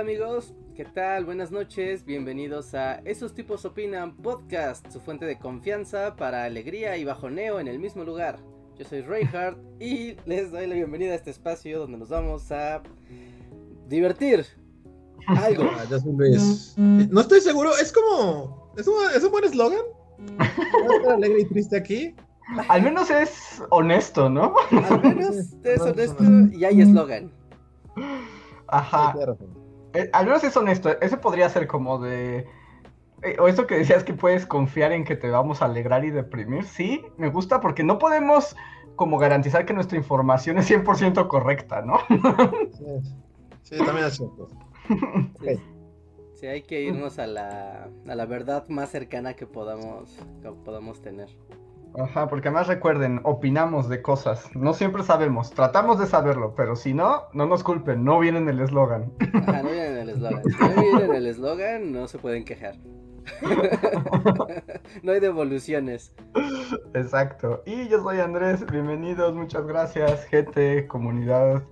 Hola amigos, ¿qué tal? Buenas noches, bienvenidos a Esos tipos opinan podcast, su fuente de confianza para alegría y bajoneo en el mismo lugar. Yo soy Reinhardt y les doy la bienvenida a este espacio donde nos vamos a divertir. Algo. Ah, yo soy Luis. No estoy seguro, es como. ¿Es un, ¿es un buen eslogan? ¿Estar alegre y triste aquí? Al menos es honesto, ¿no? Al menos es honesto y hay eslogan. Ajá. Sí, razón. Eh, al menos es honesto. Ese podría ser como de. eh, o eso que decías que puedes confiar en que te vamos a alegrar y deprimir. Sí, me gusta porque no podemos como garantizar que nuestra información es 100% correcta, ¿no? Sí, sí, también es cierto. Sí, sí, hay que irnos a la, a la verdad más cercana que podamos, que podamos tener. Ajá, porque además recuerden, opinamos de cosas. No siempre sabemos, tratamos de saberlo, pero si no, no nos culpen, no viene en el eslogan. Ajá, no viene en el eslogan. Si no viene en el eslogan, no se pueden quejar. no hay devoluciones. Exacto. Y yo soy Andrés, bienvenidos, muchas gracias, gente, comunidad,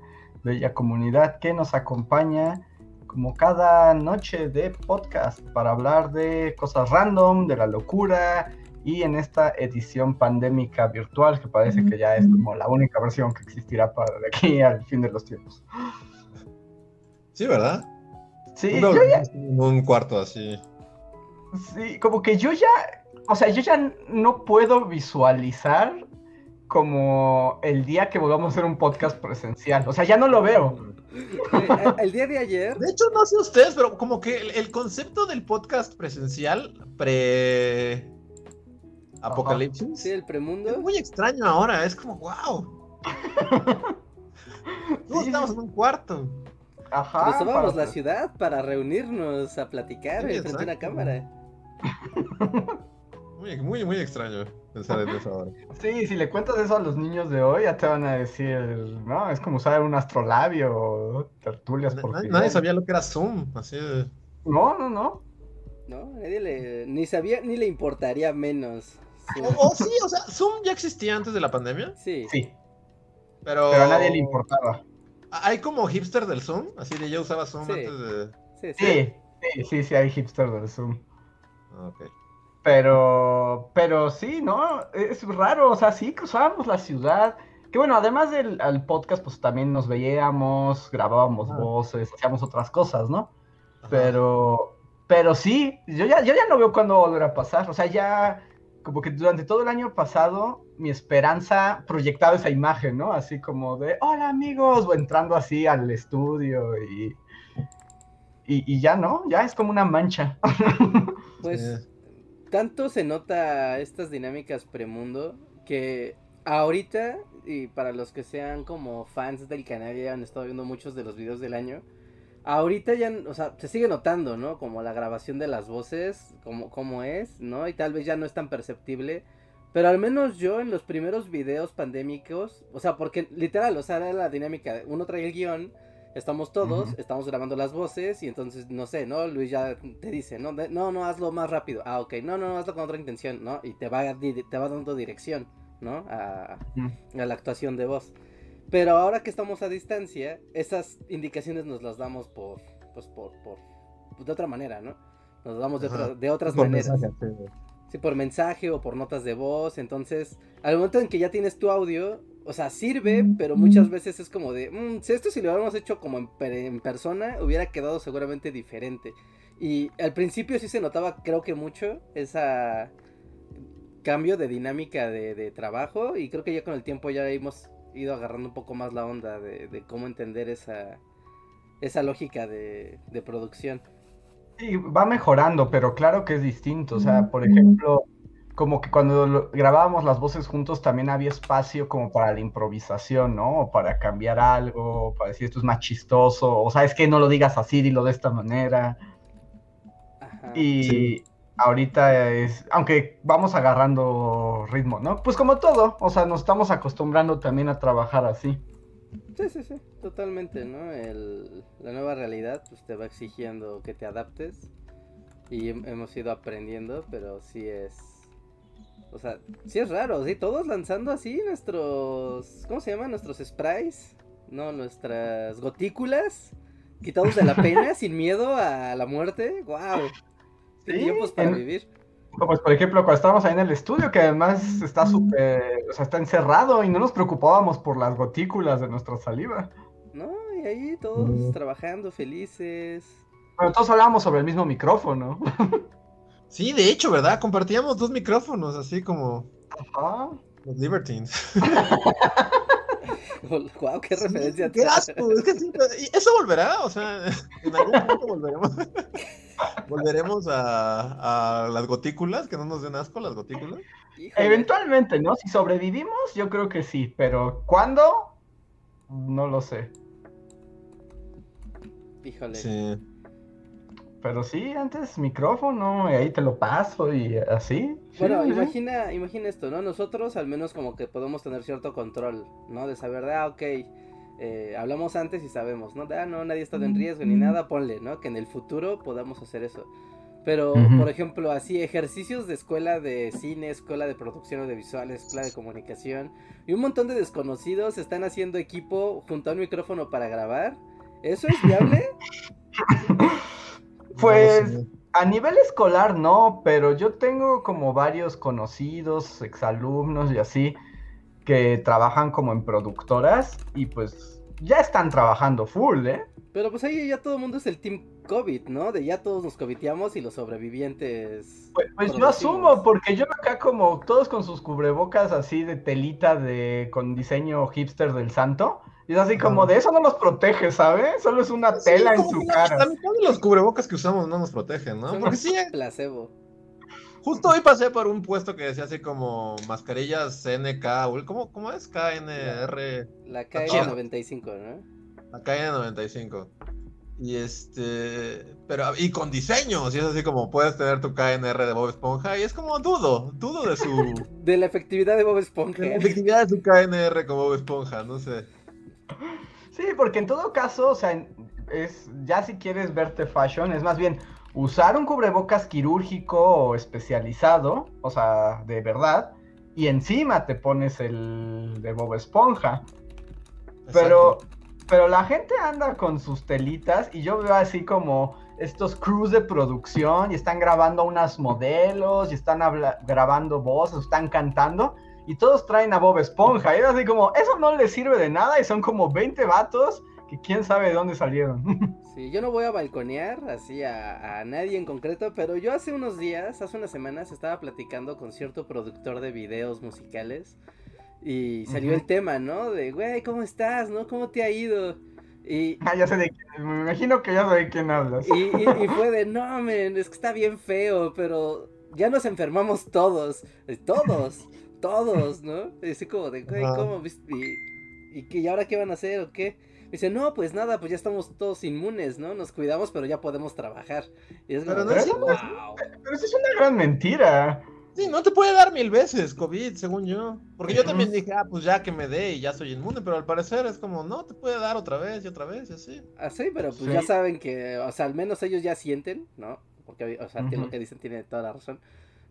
bella comunidad que nos acompaña como cada noche de podcast para hablar de cosas random, de la locura y en esta edición pandémica virtual que parece que ya es como la única versión que existirá para de aquí al fin de los tiempos. Sí, ¿verdad? Sí, Uno- yo ya, en un cuarto así. sí, como que yo ya, o sea, yo ya no puedo visualizar como el día que volvamos a hacer un podcast presencial. O sea, ya no lo veo. Eh, El día de ayer, De hecho, no sé ustedes, pero como que el, el concepto del podcast presencial pre apocalipsis sí, el es premundo. muy extraño ahora. Es como, wow. Todos Sí, estamos en un cuarto. Ajá. La ciudad para reunirnos a platicar Sí, frente a una cámara. Muy, muy, muy extraño pensar en eso ahora. Sí, si le cuentas eso a los niños de hoy, ya te van a decir, no, es como usar un astrolabio o tertulias por Nadie, nadie sabía lo que era Zoom. Así de. No, no, no. No, nadie le, ni sabía ni le importaría menos. O, o sí, o sea, Zoom ya existía antes de la pandemia. sí. Sí, Pero, pero a nadie le importaba. Hay como hipster del Zoom, así de yo usaba Zoom Sí. antes de. sí, sí. Sí, sí, sí, sí, hay hipster del Zoom. Ah, ok. Pero, pero sí, ¿no? Es raro, o sea, sí cruzábamos la ciudad. Que bueno, además del al podcast, pues también nos veíamos, grabábamos Ah. voces, hacíamos otras cosas, ¿no? Ajá. Pero, pero sí, yo ya, yo ya no veo cuándo volver a pasar. O sea, ya como que durante todo el año pasado, mi esperanza proyectaba esa imagen, ¿no? Así como de, hola amigos, o entrando así al estudio y, y, y ya no, ya es como una mancha. Pues tanto se nota estas dinámicas premundo que ahorita, y para los que sean como fans del canal y han estado viendo muchos de los videos del año, ahorita ya, o sea, se sigue notando, ¿no? Como la grabación de las voces, como, como es, ¿no? Y tal vez ya no es tan perceptible. Pero al menos yo en los primeros videos pandémicos, o sea, porque literal, o sea, era la dinámica, uno trae el guion, estamos todos, estamos grabando las voces y entonces, no sé, ¿no? Luis ya te dice, no, de- no, no, hazlo más rápido. Ah, ok, no, no, no, hazlo con otra intención, ¿no? Y te va, te va dando dirección, ¿no? A, a la actuación de voz. Pero ahora que estamos a distancia, esas indicaciones nos las damos por, pues por, por, pues, de otra manera, ¿no? Nos las damos de, otra- de otras Por maneras. mensaje, sí. Sí, por mensaje o por notas de voz. Entonces, al momento en que ya tienes tu audio, o sea, sirve, pero muchas veces es como de, "Mm, si esto si lo hubiéramos hecho como en persona, hubiera quedado seguramente diferente. Y al principio sí se notaba, creo que mucho, esa cambio de dinámica de, de trabajo. Y creo que ya con el tiempo ya hemos ido agarrando un poco más la onda de, de cómo entender esa, esa lógica de, de producción. Sí, va mejorando, pero claro que es distinto. O sea, por ejemplo, como que cuando lo- grabábamos las voces juntos también había espacio como para la improvisación, ¿no? O para cambiar algo, para decir esto es más chistoso, o sabes que no lo digas así, dilo de esta manera. Ajá. Y, Sí. Ahorita es, aunque vamos agarrando ritmo, ¿no? Pues como todo, o sea, nos estamos acostumbrando también a trabajar así. Sí, sí, sí, totalmente, ¿no? El, la nueva realidad pues te va exigiendo que te adaptes y hem- hemos ido aprendiendo, pero sí es... O sea, sí es raro, sí, todos lanzando así nuestros... ¿Cómo se llaman? Nuestros sprays, ¿no? Nuestras gotículas, quitados de la pena, sin miedo a la muerte. ¡Wow! Tiempos para en- vivir. Pues por ejemplo, cuando estábamos ahí en el estudio, que además está súper, o sea, está encerrado y no nos preocupábamos por las gotículas de nuestra saliva. ¿No? Y ahí todos Mm. trabajando felices. Pero todos hablábamos sobre el mismo micrófono. Sí, de hecho, ¿verdad? Compartíamos dos micrófonos, así como Ajá. los Libertines. ¡Wow! ¡Qué referencia! ¡Qué asco! Es que sí, eso volverá, o sea, en algún punto volveremos. Volveremos a, a las gotículas, que no nos den asco las gotículas. Híjole. Eventualmente, ¿no? Si sobrevivimos, yo creo que sí, pero ¿cuándo? No lo sé. Híjole. Sí. Pero sí, antes micrófono, y ahí te lo paso y así. Sí, Bueno, sí. imagina, imagina esto, ¿no? Nosotros al menos como que podemos tener cierto control, ¿no? De saber, de, ah, ok, eh, hablamos antes y sabemos, ¿no? De, ah, no, nadie estado en riesgo ni nada, ponle, ¿no? Que en el futuro podamos hacer eso. Pero, Ujú. por ejemplo, así, ejercicios de escuela de cine, escuela de producción audiovisual, escuela de comunicación, y un montón de desconocidos están haciendo equipo junto a un micrófono para grabar. ¿Eso es viable? Pues, No. A nivel escolar no, pero yo tengo como varios conocidos, exalumnos y así, que trabajan como en productoras y pues ya están trabajando full, ¿eh? Pero pues ahí ya todo el mundo es el team COVID, ¿no? De ya todos nos covidamos y los sobrevivientes. Pues, pues yo asumo, porque yo acá como todos con sus cubrebocas así de telita de con diseño hipster del santo, y es así como de eso no los protege, ¿sabes? Solo es una tela en su la- cara. La mitad de los cubrebocas que usamos no nos protegen, ¿no? Son Porque sí, placebo. justo hoy pasé por un puesto que decía así como mascarillas NK, ¿cómo, cómo es? KNR, La chido. KN95, ¿no? la KN95. Y este, pero, y con diseños, y es así como puedes tener tu KNR de Bob Esponja, y es como dudo, dudo de su, De la efectividad de Bob Esponja. de la efectividad de su KNR con Bob Esponja, no sé. Sí, porque en todo caso, o sea, es ya si quieres verte fashion, es más bien usar un cubrebocas quirúrgico o especializado, o sea, de verdad, y encima te pones el de Bob Esponja. Pero, pero la gente anda con sus telitas y yo veo así como estos crews de producción y están grabando unas modelos y están grabando voces, están cantando y todos traen a Bob Esponja. Y es así como, eso no les sirve de nada y son como 20 vatos que quién sabe de dónde salieron. Sí, yo no voy a balconear así a, a nadie en concreto, pero yo hace unos días, hace unas semanas, estaba platicando con cierto productor de videos musicales y salió el tema, ¿no? De, güey, ¿cómo estás? ¿No? ¿Cómo te ha ido? Y, ah, ya sé de quién, me imagino que ya sé de quién hablas. y, y- y fue de, no, men, es que está bien feo, pero ya nos enfermamos todos, eh, todos, todos, ¿no? Y así como de, güey. ¿cómo? ¿Y, y, y ahora qué van a hacer o qué? Dice, no, pues nada, pues ya estamos todos inmunes, ¿no? Nos cuidamos, pero ya podemos trabajar. Y es Pero no es wow. Pero eso es una gran mentira. Sí, no te puede dar mil veces COVID, según yo. Porque yo también dije, ah, pues ya que me dé y ya soy inmune, pero al parecer es como, no, te puede dar otra vez y otra vez y así. Así, pero pues Sí. ya saben que, o sea, al menos ellos ya sienten, ¿no? Porque, o sea, lo que dicen tiene toda la razón,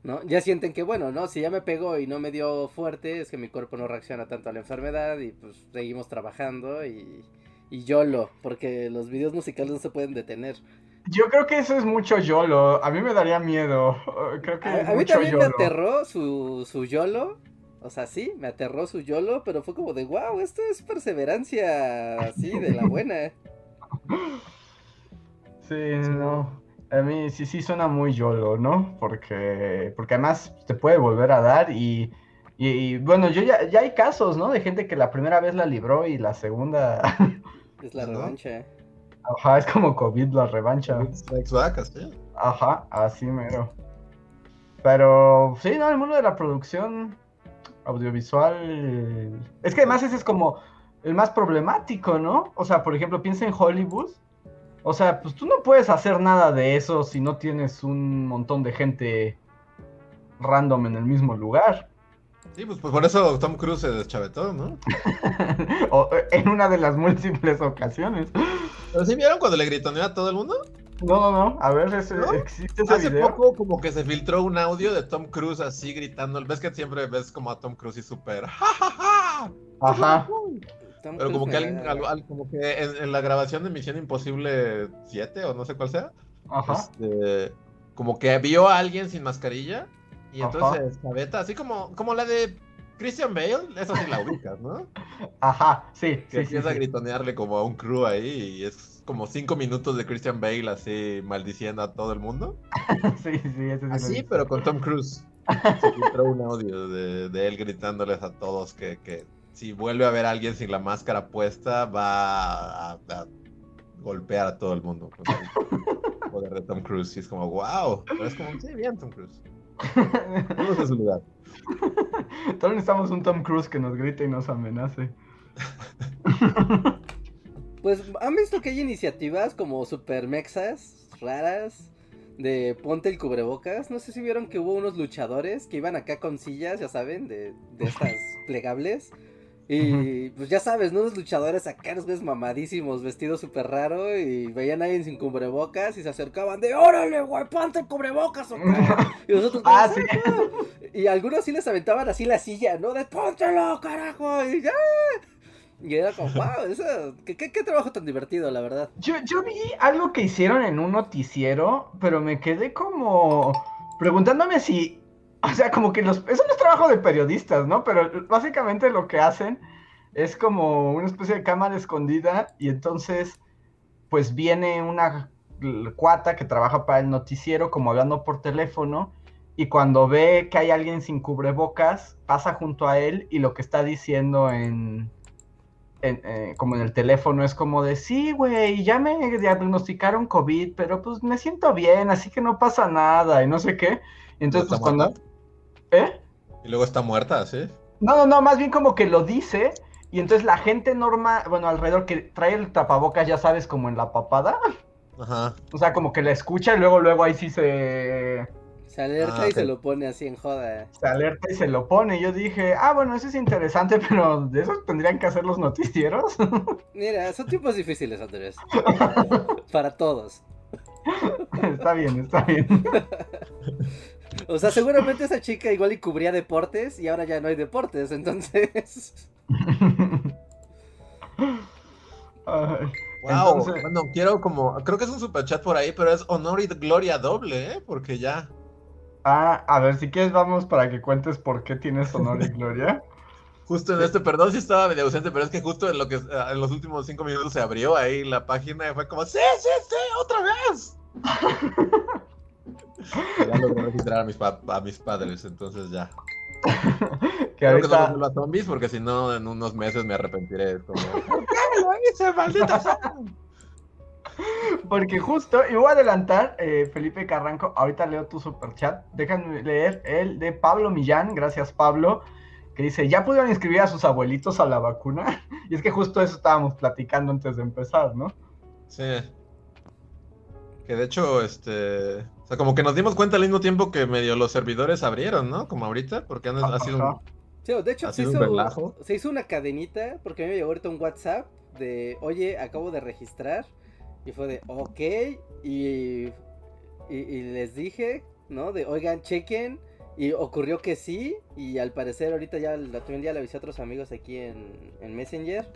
¿no? Ya sienten que, bueno, ¿no? Si ya me pegó y no me dio fuerte, es que mi cuerpo no reacciona tanto a la enfermedad y pues seguimos trabajando y, y YOLO, porque los videos musicales no se pueden detener. Yo creo que eso es mucho YOLO. A mí me daría miedo. Creo que es A, a mí mucho también me aterró su, su YOLO. O sea, sí, me aterró su YOLO, pero fue como de, wow, esto es perseverancia así, de la buena. Sí, no. A mí sí, sí suena muy YOLO, ¿no? Porque, porque además te puede volver a dar y, y, y, bueno, yo ya, ya hay casos, ¿no? De gente que la primera vez la libró y la segunda, Es la ¿No? revancha. Ajá, es como COVID la revancha. Strikes back, así. Ajá, así mero. Pero sí, no, el mundo de la producción audiovisual. Es que además ese es como el más problemático, ¿no? O sea, por ejemplo, piensa en Hollywood. O sea, pues tú no puedes hacer nada de eso si no tienes un montón de gente random en el mismo lugar. Sí, pues, pues por eso Tom Cruise se deschavetó, ¿no? o, eh, en una de las múltiples ocasiones. ¿Pero sí vieron cuando le gritoneó a todo el mundo? No, no, no. A ver, ese, ¿No? ¿existe ese Hace video? poco como que se filtró un audio de Tom Cruise así gritando. ¿Ves que siempre ves como a Tom Cruise y súper... "Ja, ja, ja"? Ajá. Tom Pero como que, alguien, da- al- al- como que en, en la grabación de Misión Imposible 7 o no sé cuál sea, Ajá. este, como que vio a alguien sin mascarilla y entonces se descabeta, así como, como la de Christian Bale, esa sí la ubicas, ¿no? Ajá. Sí, Que sí, sí. empieza a gritonearle como a un crew ahí y es como cinco minutos de Christian Bale así maldiciendo a todo el mundo. Sí, sí, ese sí. Así, pero con Tom Cruise. Se filtró un audio de, de él gritándoles a todos que, que si vuelve a ver a alguien sin la máscara puesta, va a, a golpear a todo el mundo. con el poder de Tom Cruise. Y es como, wow. Pero es como, sí, bien, Tom Cruise. Vamos a su lugar. Todos necesitamos un Tom Cruise que nos grite y nos amenace. Pues han visto que hay iniciativas como super mexas raras de ponte el cubrebocas. No sé si vieron que hubo unos luchadores que iban acá con sillas, ya saben, de, de estas plegables. Y pues ya sabes, ¿no? Los luchadores acá, los ves mamadísimos, vestidos súper raro. Y veían a alguien sin cubrebocas y se acercaban de ¡Órale, güey! ¡Ponte el cubrebocas! ¿o qué?". Y nosotros, Ah, "¿Qué sí. pedo?". Y algunos sí les aventaban así la silla, ¿no? De ¡Póntelo, carajo! Y ya. Y era como, wow, eso, ¿qué, qué, qué trabajo tan divertido, la verdad. Yo, yo vi algo que hicieron en un noticiero, pero me quedé como preguntándome si, o sea, como que los, eso no es trabajo de periodistas, ¿no? Pero básicamente lo que hacen es como una especie de cámara escondida y entonces, pues viene una cuata que trabaja para el noticiero como hablando por teléfono y cuando ve que hay alguien sin cubrebocas, pasa junto a él y lo que está diciendo en, en, eh, como en el teléfono es como de, sí, güey, ya me diagnosticaron COVID, pero pues me siento bien, así que no pasa nada y no sé qué. Entonces, ¿Está pues cuando... ¿Eh? Y luego está muerta, ¿sí? No, no, no, más bien como que lo dice y entonces la gente normal, bueno, alrededor que trae el tapabocas, ya sabes, como en la papada, Ajá. o sea, como que la escucha y luego, luego ahí sí se, Se alerta Ah, y se lo pone así en joda. se alerta y se lo pone. Yo dije, ah, bueno, eso es interesante, pero de eso tendrían que hacer los noticieros. Mira, son tiempos difíciles, Andrés. Para todos. está bien, está bien. O sea, seguramente esa chica igual y cubría deportes y ahora ya no hay deportes, entonces. Ay, Wow. Entonces- Bueno, quiero como. Creo que es un superchat por ahí, pero es honor y gloria doble, ¿eh? Porque ya. Ah, a ver, si quieres vamos para que cuentes por qué tienes honor y gloria. Justo en este, perdón si estaba medio ausente, pero es que justo en lo que ah, en los últimos cinco minutos se abrió ahí la página y fue como, ¡Sí, sí, sí! ¡Otra vez! ya logré registrar a mis, a mis padres, entonces ya. Que no ahorita, vuelva zombies porque si no, en unos meses me arrepentiré. Como, ¿Por qué lo hice, maldita porque justo, y voy a adelantar, eh, Felipe Carranco, ahorita leo tu super chat. Déjame leer el de Pablo Millán, gracias Pablo, que dice, ¿ya pudieron inscribir a sus abuelitos a la vacuna? Y es que justo eso estábamos platicando antes de empezar, ¿no? Sí. Que de hecho, este. O sea, como que nos dimos cuenta al mismo tiempo que medio los servidores abrieron, ¿no? Como ahorita, porque han, ha sido un. Sí, de hecho, Ha se un hizo, relajo. se hizo una cadenita porque a mí me llegó ahorita un WhatsApp de, oye, acabo de registrar. Y fue de, ok. Y, y, y les dije, ¿no? De, oigan, chequen. Y ocurrió que sí. Y al parecer, ahorita ya la- también ya le avisé a otros amigos aquí en, en Messenger.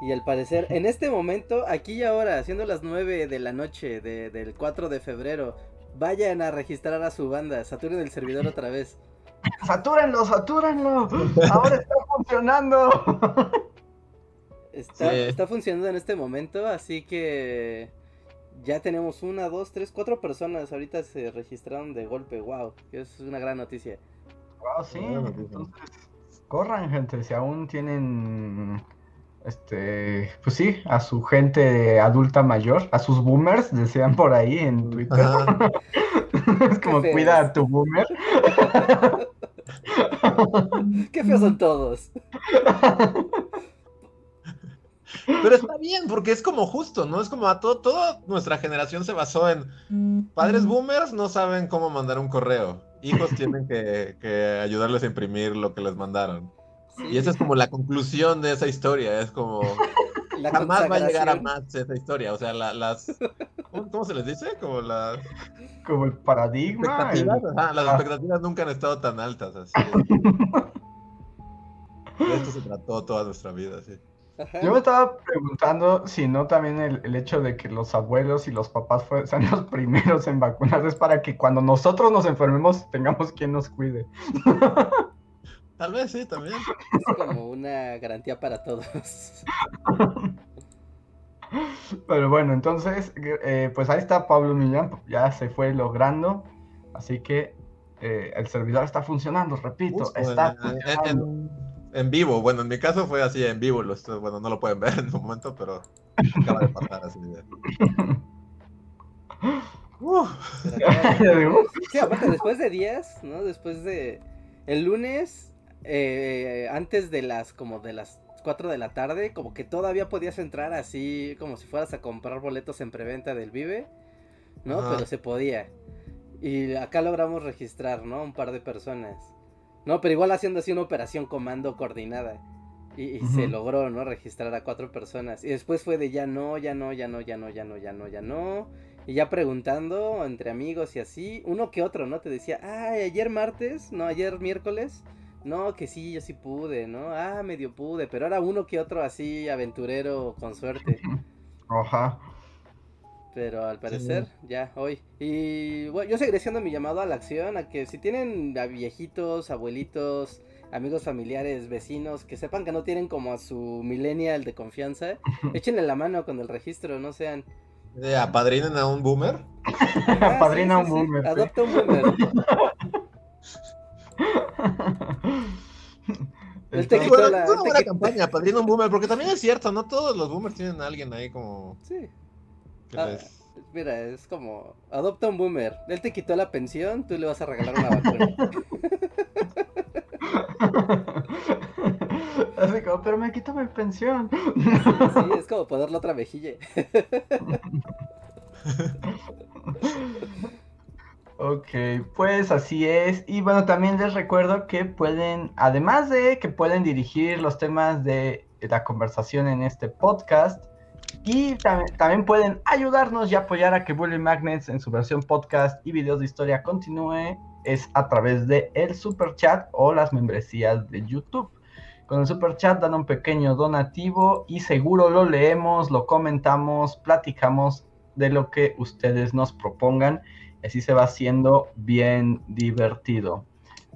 Y al parecer, en este momento, aquí y ahora, siendo las 9 de la noche de- del 4 de febrero, vayan a registrar a su banda. Saturen el servidor otra vez. ¡Satúrenlo, satúrenlo! ¡Ahora está funcionando! Está, Sí. está funcionando en este momento, así que ya tenemos una, dos, tres, cuatro personas ahorita se registraron de golpe, wow, que es una gran noticia. Wow, sí, Buena noticia. entonces, corran, gente, si aún tienen, este, pues sí, a su gente adulta mayor, a sus boomers, decían por ahí en Twitter. Ajá. es como, cuida a tu boomer. Qué feos son todos. Pero está bien, porque es como justo, ¿no? Es como a todo, toda nuestra generación se basó en padres boomers no saben cómo mandar un correo. Hijos tienen que, que ayudarles a imprimir lo que les mandaron. Y esa es como la conclusión de esa historia. Es como. La jamás va a llegar a más esa historia. O sea, la- las. ¿cómo, cómo se les dice? Como las Como el paradigma. el- expectativas. ajá, las Ah. expectativas nunca han estado tan altas. Así. De esto se trató toda nuestra vida, sí. Ajá. Yo me estaba preguntando si no también el, el hecho de que los abuelos y los papás sean los primeros en vacunar es para que cuando nosotros nos enfermemos tengamos quien nos cuide. Tal vez sí, también. Es como una garantía para todos. Pero bueno, entonces, eh, pues ahí está Pablo Millán, ya se fue logrando, así que eh, el servidor está funcionando, repito, Justo, está en- vivo. Bueno, en mi caso fue así en vivo. Lo estoy- bueno, no lo pueden ver en un momento, pero acaba de pasar así. de-. Pero. Sí, aparte, después de días, ¿no? Después de. El lunes, eh, antes de las. como de las 4 de la tarde, como que todavía podías entrar así, como si fueras a comprar boletos en preventa del Vive, ¿no? Ajá. Pero se podía. Y acá logramos registrar, ¿no? Un par de personas. No, pero igual haciendo así una operación comando coordinada. Y, y se logró, ¿no? Registrar a cuatro personas. Y después fue de ya no, ya no, ya no, ya no, ya no, ya no, ya no. Y ya preguntando entre amigos y así, uno que otro, ¿no? Te decía, ay, ayer martes, no, ayer miércoles. No, que sí, yo sí pude, ¿no? Ah, medio pude, pero era uno que otro así aventurero con suerte. Ajá. Pero al parecer, ya, hoy. Y bueno, yo seguiré siendo mi llamado a la acción, a que si tienen a viejitos, abuelitos, amigos familiares, vecinos, que sepan que no tienen como a su millennial de confianza, échenle la mano con el registro, no sean... Eh, ¿Apadrinen a un boomer? Ah, Padrina sí, un sí, sí, boomer. sí. Adopta un boomer. Él te Entonces, quitó Bueno, la- es una te buena quit- campaña, apadrina un boomer, porque también es cierto, no todos los boomers tienen a alguien ahí como Sí, Ah. les... mira, es como... Adopta un boomer. Él te quitó la pensión, tú le vas a regalar una vacuna. Así como, pero me quito mi pensión. Sí, es como ponerle otra mejilla. Ok, pues así es. Y bueno, también les recuerdo que pueden, además de que pueden dirigir los temas de la conversación en este podcast, y tam- también pueden ayudarnos y apoyar a que Bully Magnets en su versión podcast y videos de historia continúe, es a través de el super chat o las membresías de YouTube. Con el super chat dan un pequeño donativo y seguro lo leemos, lo comentamos, platicamos de lo que ustedes nos propongan. Así se va haciendo bien divertido.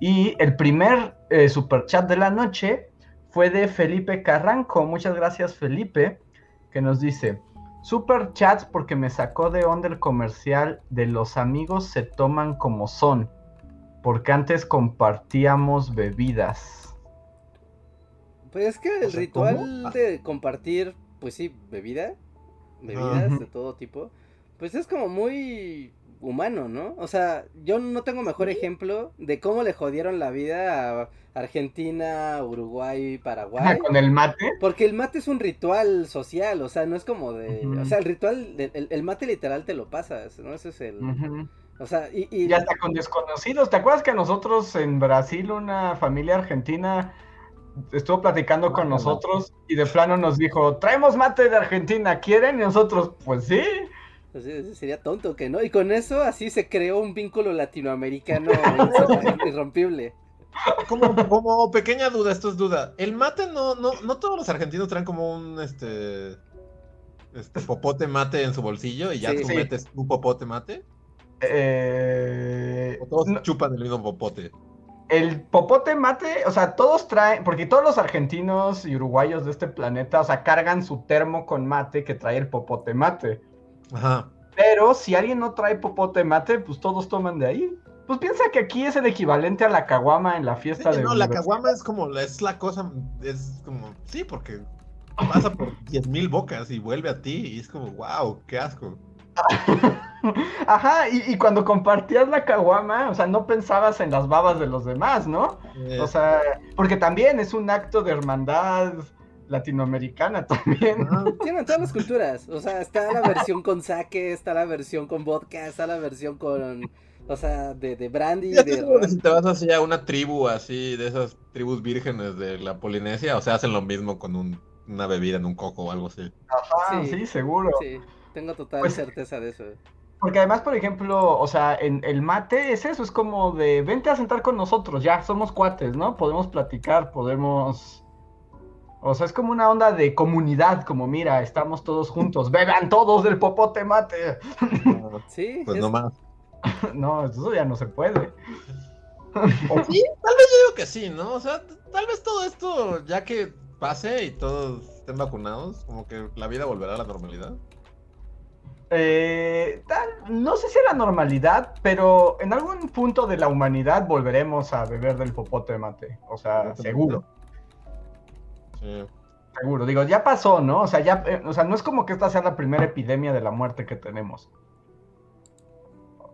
Y el primer eh, super chat de la noche fue de Felipe Carranco. Muchas gracias, Felipe, que nos dice: Super chat porque me sacó de onda el comercial de los amigos se toman como son. Porque antes compartíamos bebidas. Pues es que el O sea, ritual ¿cómo? Ah. de compartir, pues sí, bebida, bebidas de todo tipo, pues es como muy humano, ¿no? O sea, yo no tengo mejor ejemplo de cómo le jodieron la vida a Argentina, Uruguay, Paraguay. Con el mate. Porque el mate es un ritual social, o sea, no es como de... O sea, el ritual, el, el mate literal te lo pasas, ¿no? Ese es el... O sea, y... y- Y hasta con desconocidos. ¿Te acuerdas que nosotros en Brasil, una familia argentina, estuvo platicando con nosotros y de plano nos dijo, traemos mate de Argentina, ¿quieren? Y nosotros, pues sí. Sería tonto que no. Y con eso así se creó un vínculo latinoamericano irrompible. Como, como pequeña duda, esto es duda. El mate no, no, no todos los argentinos traen como un este este popote mate en su bolsillo y ya Sí, tú sí. metes un popote mate. Eh, O todos no, chupan el mismo popote. el popote mate, o sea, todos traen, porque todos los argentinos y uruguayos de este planeta, o sea, cargan su termo con mate que trae el popote mate. Ajá. Pero si alguien no trae popote mate, pues todos toman de ahí. Pues piensa que aquí es el equivalente a la caguama en la Sí, fiesta de no, la caguama es como, es la cosa, es como, sí, porque pasa por 10.000 bocas y vuelve a ti y es como, wow, qué asco. Ajá, y, y cuando compartías la caguama, o sea, no pensabas en las babas de los demás, ¿no? Eh, O sea, porque también es un acto de hermandad latinoamericana también. Tienen todas las culturas. O sea, está la versión con sake, está la versión con vodka, está la versión con. O sea, de, de brandy. Ya de si te vas así a una tribu así, de esas tribus vírgenes de la Polinesia, o sea, hacen lo mismo con un- una bebida en un coco o algo así. Ajá, Sí. sí, seguro. Sí, tengo total Pues- certeza de eso. Porque además, por ejemplo, o sea, en el mate es eso, es como de vente a sentar con nosotros, ya somos cuates, ¿no? Podemos platicar, podemos. O sea, es como una onda de comunidad, como mira, estamos todos juntos, beban todos del popote mate. Sí, Pues es- no más. No, eso ya no se puede. O sí, tal vez yo digo que sí, ¿no? O sea, tal vez todo esto, ya que pase y todos estén vacunados, como que la vida volverá a la normalidad. Eh, tal- no sé si es la normalidad, pero en algún punto de la humanidad volveremos a beber del popote mate. O sea, seguro. Sí. Seguro, digo, ya pasó, ¿no? O sea, ya, eh, o sea, no es como que esta sea la primera epidemia de la muerte que tenemos.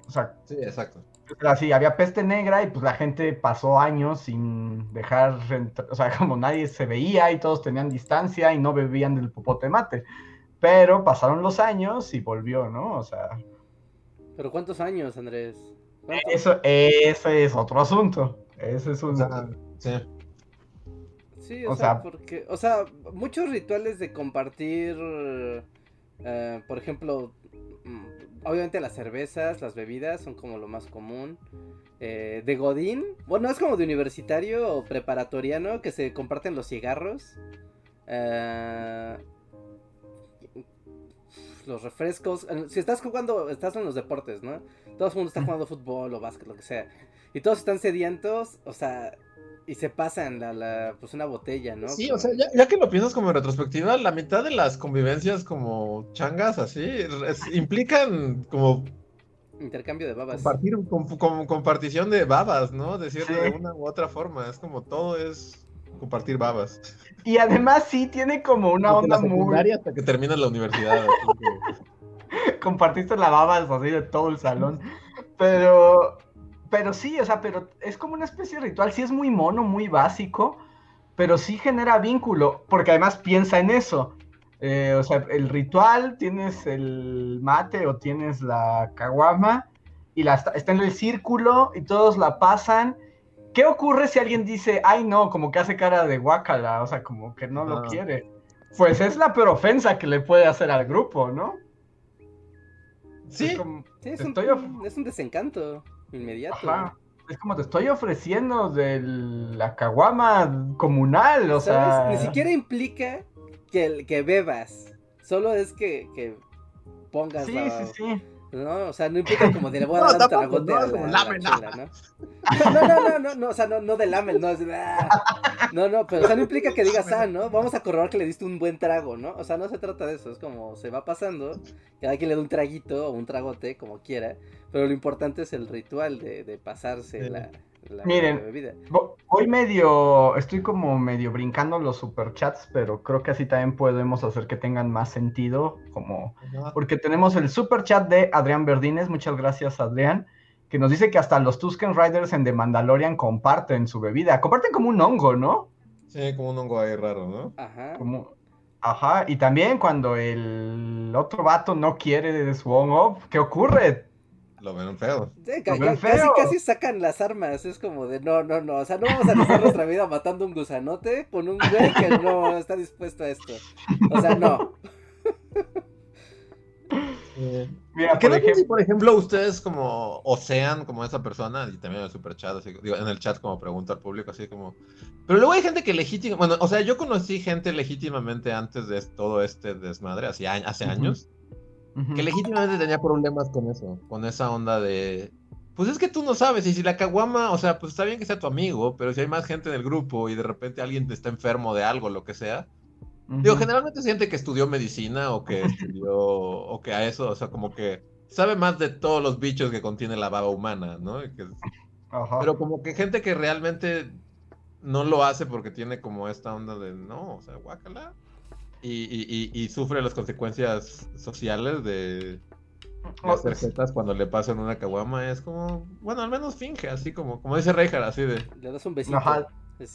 O sea, Sí, exacto. así, había peste negra y pues la gente pasó años sin dejar, o sea, como nadie se veía y todos tenían distancia y no bebían del popote mate. Pero pasaron los años y volvió, ¿no? O sea, Pero ¿cuántos años, Andrés? ¿Cuántos? eso, ese es otro asunto. Ese es un... O sea, sí. Sí, o, o sea, sea- porque, o sea, muchos rituales de compartir, eh, por ejemplo, mm, obviamente las cervezas, las bebidas son como lo más común. Eh, de Godín, bueno, es como de universitario o preparatoriano que se comparten los cigarros. Eh, los refrescos. eh, Si estás jugando, estás en los deportes, ¿no? Todo el mundo está jugando fútbol o básquet, lo que sea. Y todos están sedientos, o sea, y se pasan la, la, pues una botella, ¿no? Sí, Como- o sea, ya, ya que lo piensas como en retrospectiva, la mitad de las convivencias como changas así es- implican como Intercambio de babas. compartir, com- com- compartición de babas, ¿no? Decirlo Sí. de una u otra forma. Es como todo es compartir babas. Y además sí tiene como una Desde onda muy... hasta que terminas la universidad. que- compartiste la baba así de todo el salón. Pero, pero sí, o sea, pero es como una especie de ritual. Sí es muy mono, muy básico, pero sí genera vínculo, porque además piensa en eso. Eh, o sea, el ritual, tienes el mate o tienes la caguama y la, está, en el círculo y todos la pasan. ¿Qué ocurre si alguien dice, ay no, como que hace cara de guácala, o sea, como que no lo quiere? Pues es la peor ofensa que le puede hacer al grupo, ¿no? Sí, Es como- Sí, es Te un, estoy es un desencanto inmediato. Ajá. Es como te estoy ofreciendo de la caguama comunal, o ¿Sabes? sea. Ni siquiera implica que, que bebas. Solo es que, que pongas Sí, la- sí, sí. ¿No? O sea, no implica como de le voy a No, dar un tampoco, tragote no, a es la, chela, ¿no? No, no, no, no, no, o sea, no, no de lamel, no, es de, "Ah". no, no, pero o sea, no implica que digas, ah, ¿no? Vamos a corroborar que le diste un buen trago, ¿no? O sea, no se trata de eso, es como se va pasando, cada quien le da un traguito o un tragote, como quiera, pero lo importante es el ritual de, de pasarse Sí. la, la- Miren. la bebida. Vo- Voy medio, estoy como medio brincando los superchats, pero creo que así también podemos hacer que tengan más sentido, como Ajá. porque tenemos el superchat de Adrián Verdines, muchas gracias Adrián, que nos dice que hasta los Tusken Riders en The Mandalorian comparten su bebida, comparten como un hongo, ¿no? Sí, como un hongo ahí raro, ¿no? Ajá. Como, ajá, y también cuando el otro vato no quiere de su hongo, ¿qué ocurre? Lo ven feo. Sí, ca- Lo ven ca- casi, feo. casi sacan las armas, es como de no, no, no, o sea, no vamos a arriesgar nuestra vida matando un gusanote con un güey que no está dispuesto a esto. O sea, no. Mira, ¿Qué por no sé si, ejemplo, por ejemplo, ustedes como o sean como esa persona, y también en el super chat, así, digo, en el chat como pregunta al público, así como... Pero luego hay gente que legítima, bueno, o sea, yo conocí gente legítimamente antes de todo este desmadre, hace, hace años, Que legítimamente tenía problemas con eso, con esa onda de... Pues es que tú no sabes, y si la caguama, o sea, pues está bien que sea tu amigo, pero si hay más gente en el grupo y de repente alguien está enfermo de algo, lo que sea, Digo, Ujú. generalmente es gente que estudió medicina o que estudió, o que a eso, o sea, como que sabe más de todos los bichos que contiene la baba humana, ¿no? Que- Ajá. pero como que gente que realmente no lo hace porque tiene como esta onda de, no, o sea, guácala. Y, y, y, y sufre las consecuencias sociales de, de Oh, hacer jetas cuando le pasan una caguama. Es como, bueno, al menos finge, así como, como dice Reinhardt, así de... Le das un besito. Ajá.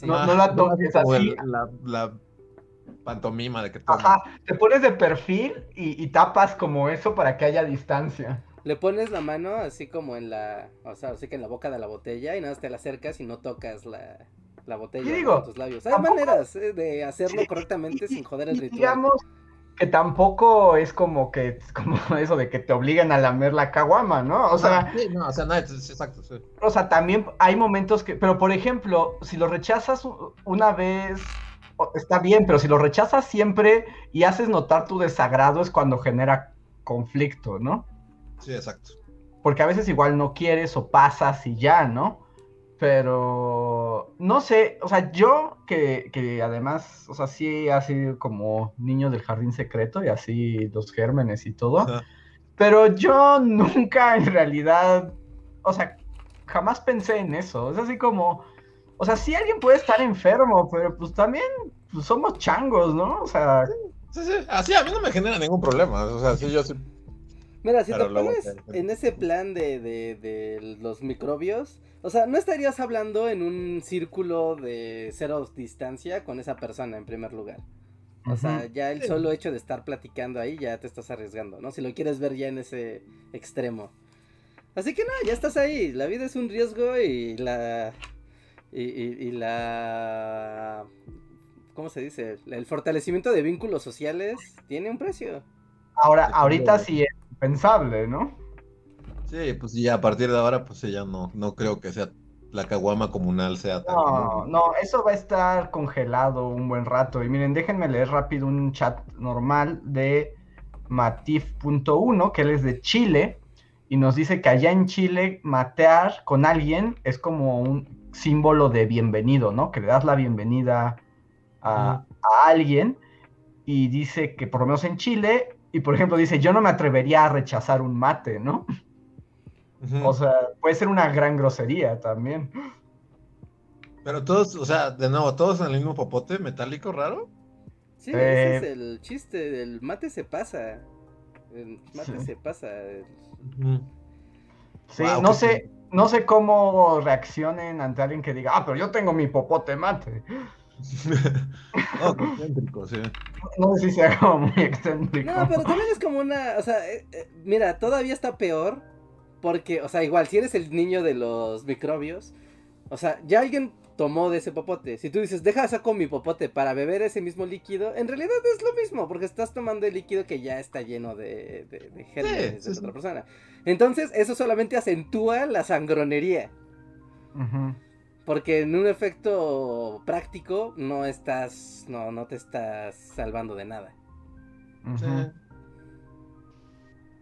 No, "Ah, no la toques así". la, la pantomima de que toma. Ajá, te pones de perfil y, y tapas como eso para que haya distancia. Le pones la mano así como en la, o sea, así que en la boca de la botella y nada más te la acercas y no tocas la, la botella Y digo, tus labios. Hay tampoco- maneras eh, de hacerlo Sí, correctamente y- sin joder el ritual. Digamos que tampoco es como que como eso de que te obligan a lamer la caguama, ¿no? O sea, Sí, no, o sea, no, es- es- exacto, sí. o sea, también hay momentos que, pero por ejemplo, si lo rechazas una vez, está bien, pero si lo rechazas siempre y haces notar tu desagrado es cuando genera conflicto, ¿no? Sí, exacto. Porque a veces igual no quieres o pasas y ya, ¿no? Pero no sé, o sea, yo que, que además, o sea, sí ha sido como niño del jardín secreto y así los gérmenes y todo, Ajá. pero yo nunca en realidad, o sea, jamás pensé en eso. Es así como, o sea, sí alguien puede estar enfermo, pero pues también pues, somos changos, ¿no? O sea, Sí, sí. Así a mí no me genera ningún problema. O sea, sí, yo sí. Mira, si Pero te pones en ese plan de, de, de los microbios, o sea, no estarías hablando en un círculo de cero distancia con esa persona en primer lugar. O sea, ya el solo hecho de estar platicando ahí ya te estás arriesgando, ¿no? Si lo quieres ver ya en ese extremo. Así que no, ya estás ahí. La vida es un riesgo y la. Y, y- y la. ¿Cómo se dice? El fortalecimiento de vínculos sociales tiene un precio. ahora, ahorita sí es pensable, ¿no? Sí, pues ya a partir de ahora, pues ya no, no creo que sea la caguama comunal sea tan. No, no, eso va a estar congelado un buen rato. Y miren, déjenme leer rápido un chat normal de Matif.1, que él es de Chile, y nos dice que allá en Chile matear con alguien es como un símbolo de bienvenido, ¿no? Que le das la bienvenida a, a alguien, y dice que por lo menos en Chile, y por ejemplo dice, yo no me atrevería a rechazar un mate, ¿no? O sea, puede ser una gran grosería también. Pero todos, o sea, de nuevo, todos en el mismo popote metálico raro. Sí, Eh, ese es el chiste. El mate se pasa. El mate Sí. se pasa. Sí, no qué sé, no sé cómo reaccionen ante alguien que diga, ah, pero yo tengo mi popote mate. oh, qué sí. No sé si sea como muy excéntrico. No, pero también es como una. O sea, eh, eh, mira, todavía está peor. Porque, o sea, igual, si eres el niño de los microbios. O sea, ya alguien tomó de ese popote. Si tú dices, deja saco mi popote para beber ese mismo líquido, en realidad es lo mismo, porque estás tomando el líquido que ya está lleno de, de, de gérmenes sí, de sí. otra persona. Entonces, eso solamente acentúa la sangronería. Porque en un efecto práctico no estás, no, no te estás salvando de nada. Sí. Ujú.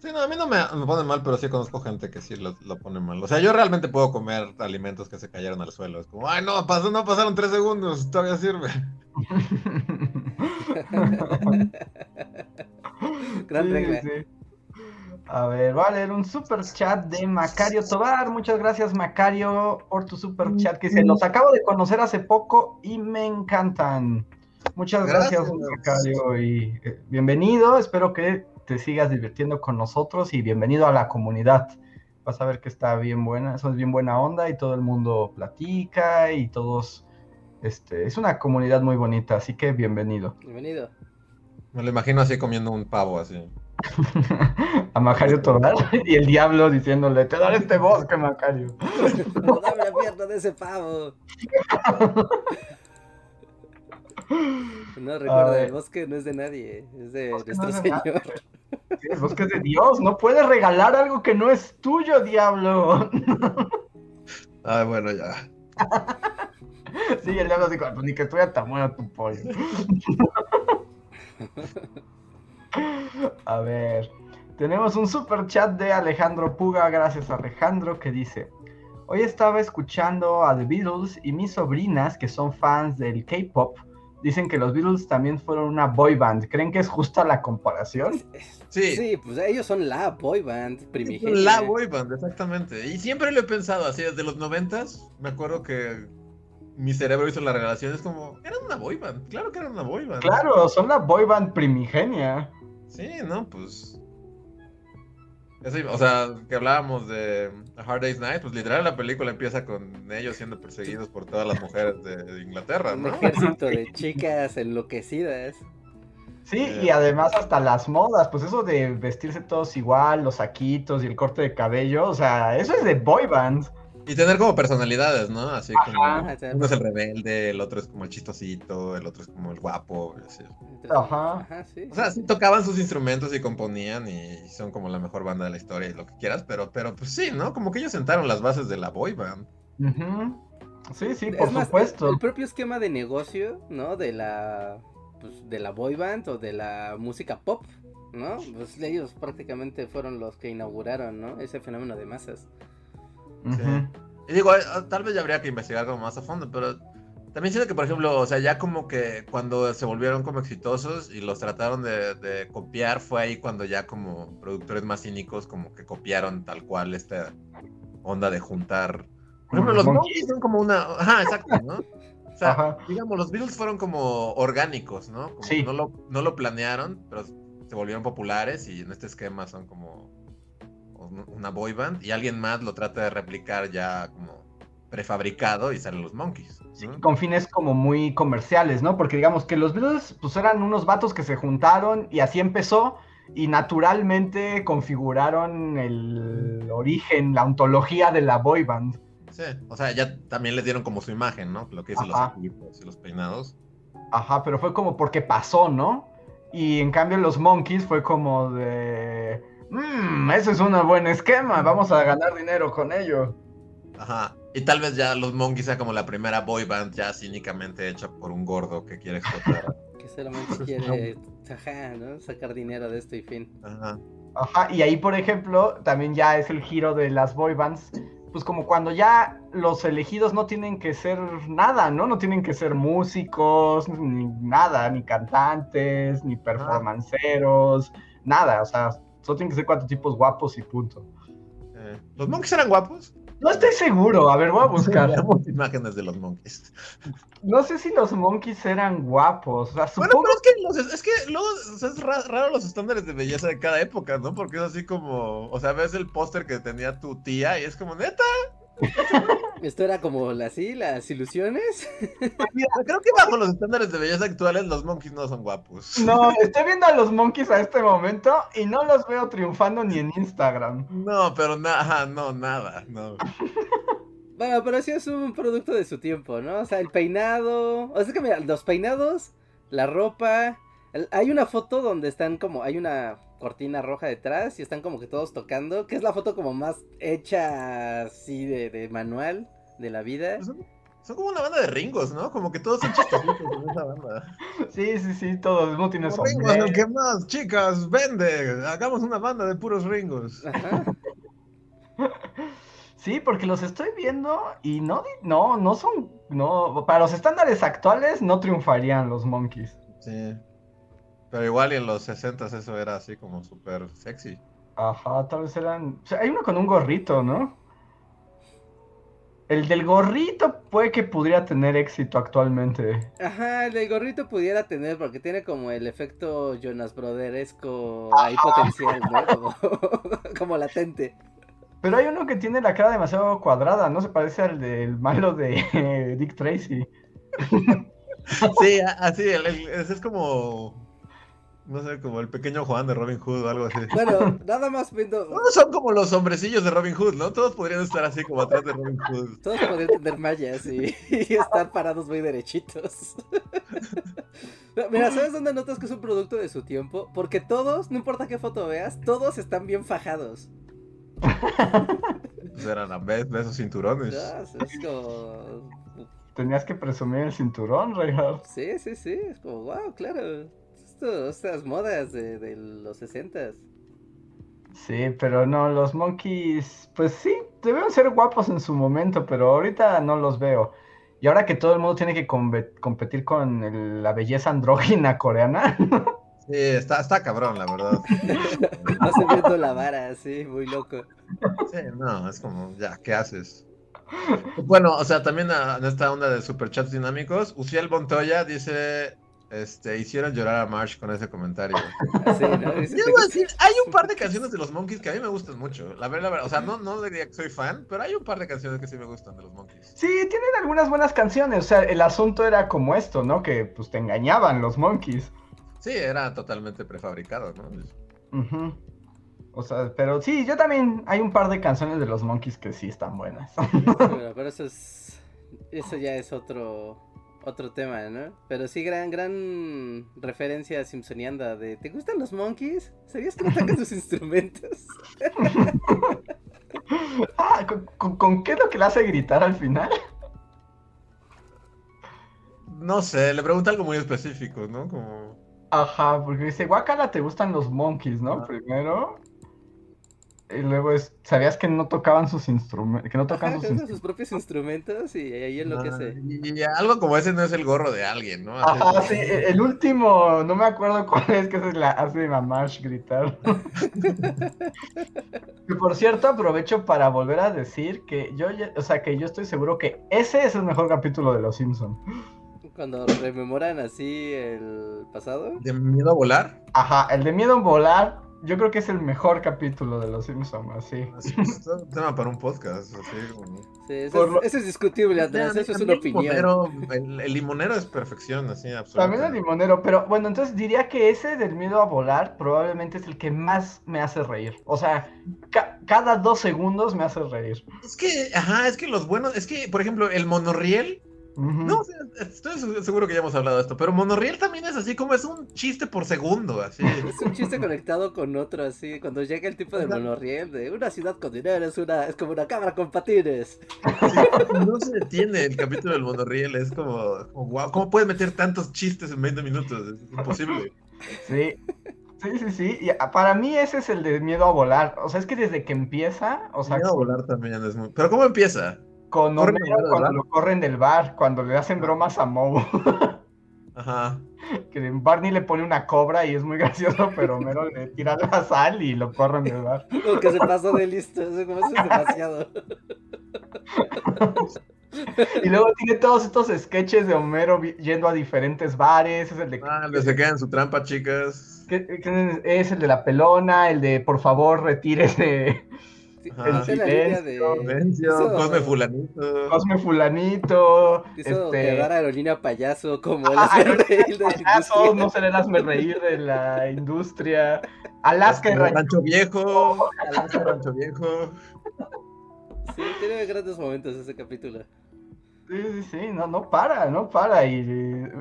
Sí, no, a mí no me, me pone mal, pero sí conozco gente que sí lo, lo pone mal. O sea, yo realmente puedo comer alimentos que se cayeron al suelo. Es como, ay, no, pasó, no pasaron tres segundos, todavía sirve. Gran Sí, regla. sí. A ver, va a leer un super chat de Macario Tobar. Muchas gracias, Macario, por tu super chat que dice: Los acabo de conocer hace poco y me encantan. Muchas gracias, Gracias. Macario, y eh, bienvenido. Espero que te sigas divirtiendo con nosotros y bienvenido a la comunidad. Vas a ver que está bien buena, eso es bien buena onda y todo el mundo platica y todos. Este, es una comunidad muy bonita, así que bienvenido. Bienvenido. Me lo imagino así comiendo un pavo así. a Macario Tobar y el diablo diciéndole, te daré este bosque, Macario. Dame la pierna de ese pavo. No, recuerda, el bosque no es de nadie, es de nuestro no señor. Sí, el bosque es de Dios, no puedes regalar algo que no es tuyo, diablo. Ah, bueno, ya. Sí, el diablo dijo, pues ni que estuviera tan bueno tu pollo. A ver, tenemos un super chat de Alejandro Puga, gracias Alejandro, que dice, hoy estaba escuchando a The Beatles y mis sobrinas, que son fans del K-Pop, dicen que los Beatles también fueron una boy band. ¿Creen que es justa la comparación? Sí. Sí, pues ellos son la boy band primigenia. La boy band, exactamente. Y siempre lo he pensado así, desde los noventas. Me acuerdo que mi cerebro hizo la relación. Es como, eran una boy band. Claro que eran una boy band. Claro, son la boy band primigenia. Sí, no, pues. Eso, o sea, que hablábamos de A Hard Day's Night, pues literal la película empieza con ellos siendo perseguidos por todas las mujeres de, de Inglaterra, Un ¿no? ejército de chicas enloquecidas. Sí, Eh. y además hasta las modas, pues eso de vestirse todos igual, los saquitos y el corte de cabello, o sea, eso es de boy band. Y tener como personalidades, ¿no? Así como Ajá, uno es el rebelde, el otro es como el chistosito, el otro es como el guapo, así. Ajá. Ajá, sí. O sea, sí tocaban sus instrumentos y componían y son como la mejor banda de la historia y lo que quieras, pero, pero pues sí, ¿no? Como que ellos sentaron las bases de la boy band. Sí, sí, por más, supuesto. El, el propio esquema de negocio, ¿no? De la, pues, de la boy band o de la música pop, ¿no? Pues ellos prácticamente fueron los que inauguraron, ¿no? Ese fenómeno de masas. Y digo, eh, tal vez ya habría que investigar como más a fondo, pero también siento que, por ejemplo, o sea, ya como que cuando se volvieron como exitosos y los trataron de, de copiar, fue ahí cuando ya como productores más cínicos como que copiaron tal cual esta onda de juntar. Por ejemplo, los. Monkeys son como una... Ajá, exacto, ¿no? O sea, Ajá. digamos, los Beatles fueron como orgánicos, ¿no? Como Sí. no lo, no lo planearon, pero se volvieron populares y en este esquema son como una boy band y alguien más lo trata de replicar ya como prefabricado y salen los Monkeys. ¿no? Con fines como muy comerciales, ¿no? Porque digamos que los Beatles pues eran unos vatos que se juntaron y así empezó y naturalmente configuraron el origen, la ontología de la boy band. Sí, o sea, ya también les dieron como su imagen, ¿no? Lo que dicen los equipos y los peinados. Ajá, pero fue como porque pasó, ¿no? Y en cambio los Monkeys fue como de... Mmm, ese es un buen esquema, vamos a ganar dinero con ello. Ajá. Y tal vez ya los Monkeys sea como la primera boy band ya cínicamente hecha por un gordo que quiere explotar. Que solamente quiere, ajá, ¿no? Sacar dinero de esto y fin. Ajá. Ajá, y ahí, por ejemplo, también ya es el giro de las boy bands, pues como cuando ya los elegidos no tienen que ser nada, ¿no? No tienen que ser músicos, ni nada, ni cantantes, ni performanceros, nada, o sea, solo tienen que ser cuatro tipos guapos y punto. Eh, ¿Los Monkeys eran guapos? No estoy seguro, a ver, voy a buscar. Veamos imágenes de los Monkeys. No sé si los monkeys eran guapos, o sea, Bueno, pero es que, los- es que luego o sea, es ra- raro los estándares de belleza de cada época, ¿no? Porque es así como, o sea, ves el póster que tenía tu tía y es como, neta, Esto era como la, sí, las ilusiones. mira, creo que bajo los estándares de belleza actuales los monkeys no son guapos. No, estoy viendo a los monkeys a este momento y no los veo triunfando ni en Instagram. No, pero nada, no, nada, no. Bueno, pero sí es un producto de su tiempo, ¿no? O sea, el peinado. O sea, es que mira, los peinados, la ropa. el- hay una foto donde están como. Hay una cortina roja detrás y están como que todos tocando. Que es la foto como más hecha así de, de manual de la vida. Son, son como una banda de ringos, ¿no? Como que todos son chistositos en esa banda. Sí, sí, sí, todos, no tiene Como Ringos, sombrero. ¿qué más? Chicas, vende, hagamos una banda de puros ringos. Ajá. Sí, porque los estoy viendo y no, no, no son, no, para los estándares actuales no triunfarían los monkeys. Sí. Pero igual y en los 60 eso era así como súper sexy. Ajá, tal vez eran, o sea, hay uno con un gorrito, ¿no? El del gorrito puede que pudiera tener éxito actualmente. Ajá, el del gorrito pudiera tener, porque tiene como el efecto Jonas Brotheresco ahí potencial, ¿no? Como, como latente. Pero hay uno que tiene la cara demasiado cuadrada, no se parece al del malo de Dick Tracy. Sí, así, el- el- ese es como, no sé, como el pequeño Juan de Robin Hood o algo así. Bueno, nada más viendo. Todos son como los hombrecillos de Robin Hood, ¿no? Todos podrían estar así como atrás de Robin Hood. Todos podrían tener mallas y, y estar parados muy derechitos. Mira, ¿sabes dónde notas que es un producto de su tiempo? Porque todos, no importa qué foto veas, todos están bien fajados. Pues eran a vez de esos cinturones. ¿no? Es como. Tenías que presumir el cinturón, Reinhardt. Sí, sí, sí. Es como, wow, claro. Esto, estas modas de, de los 60 Sí, pero no, los monkeys, pues sí, debieron ser guapos en su momento, pero ahorita no los veo. Y ahora que todo el mundo tiene que competir con el- la belleza andrógina coreana, Sí, está, está cabrón, la verdad. No se viendo la vara, sí, muy loco. Sí, no, es como, ya, ¿qué haces? Bueno, o sea, también a- en esta onda de superchats dinámicos, Uciel Montoya dice, este, hicieron llorar a Marsh con ese comentario. Así, ¿no? Dice, Yo iba a decir, hay un par de canciones de los Monkeys que a mí me gustan mucho. La verdad, la verdad, o sea, no, no diría que soy fan, pero hay un par de canciones que sí me gustan de los Monkeys. Sí, tienen algunas buenas canciones. O sea, el asunto era como esto, ¿no? Que pues te engañaban los monkeys. Sí, era totalmente prefabricado, ¿no? O sea, pero sí, yo también hay un par de canciones de los monkeys que sí están buenas. Bueno, pero eso es. Eso ya es otro. Otro tema, ¿no? Pero sí, gran, gran referencia simpsonianda de ¿Te gustan los monkeys? ¿Sabías que no tocan sus instrumentos? ah, ¿con, con, con qué es lo que le hace gritar al final? No sé, le pregunta algo muy específico, ¿no? Como... Ajá, porque dice, guacala, te gustan los monkeys, ¿no? Ajá. Primero. Y luego es, ¿sabías que no tocaban sus instrumentos? Que no tocan sus propios instrumentos y ahí Ah, enloquece. y, y algo como ese no es el gorro de alguien, ¿no? Ajá, es- sí, e- el último, no me acuerdo cuál es, que se la hace Mamash gritar. que por cierto, aprovecho para volver a decir que yo, ya- o sea, que yo estoy seguro que ese es el mejor capítulo de Los Simpsons. Cuando rememoran así el pasado. ¿De miedo a volar? Ajá, el de Miedo en Volar, yo creo que es el mejor capítulo de Los Simpsons, así. Es un tema para un podcast. Así, como... Sí, eso, es, lo- eso es discutible, Andrés. Eso es una opinión. limonero- el, el limonero es perfección, así, También el absolutamente. limonero, pero bueno, entonces diría que ese del miedo a volar probablemente es el que más me hace reír. O sea, ca- cada dos segundos me hace reír. Es que, ajá, es que los buenos, es que, por ejemplo, el monorriel, Ujú. no, o sea, estoy se- seguro que ya hemos hablado de esto, pero monorriel también es así como es un chiste por segundo, así. Es un chiste conectado con otro, así. Cuando llega el tipo de monorriel de una ciudad con dinero es, una, es como una cámara con patines. No se detiene el capítulo del monorriel, es como, como, wow, ¿cómo puedes meter tantos chistes en 20 minutos? Es imposible. Sí. Sí, sí, sí. Y para mí ese es el de miedo a volar. O sea, es que desde que empieza, o sea, Miedo a volar también es muy... Pero ¿cómo empieza? Con corren Homero del cuando lo corren del bar, cuando le hacen bromas a Moe, Ajá. que Barney le pone una cobra y es muy gracioso, pero Homero le tira la sal y lo corren del bar. Como que se pasó de listo. Eso, es demasiado. Y luego tiene todos estos sketches de Homero yendo a diferentes bares, es el de Ah, se queda en su trampa, chicas. es el de la pelona, el de por favor retírese Ajá. esa es la línea de. Silencio, Eso- Cosme Fulanito. Cosme Fulanito, Hizo este quedar a Aerolínea payaso como el Ah, de payasos, industria. no será el hazme reír de la industria. Alaska y Rancho, Rancho. Rancho Viejo. Alaska, Rancho Viejo. Sí, tiene grandes momentos ese capítulo. Sí, sí, sí, no, no para, no para. Y,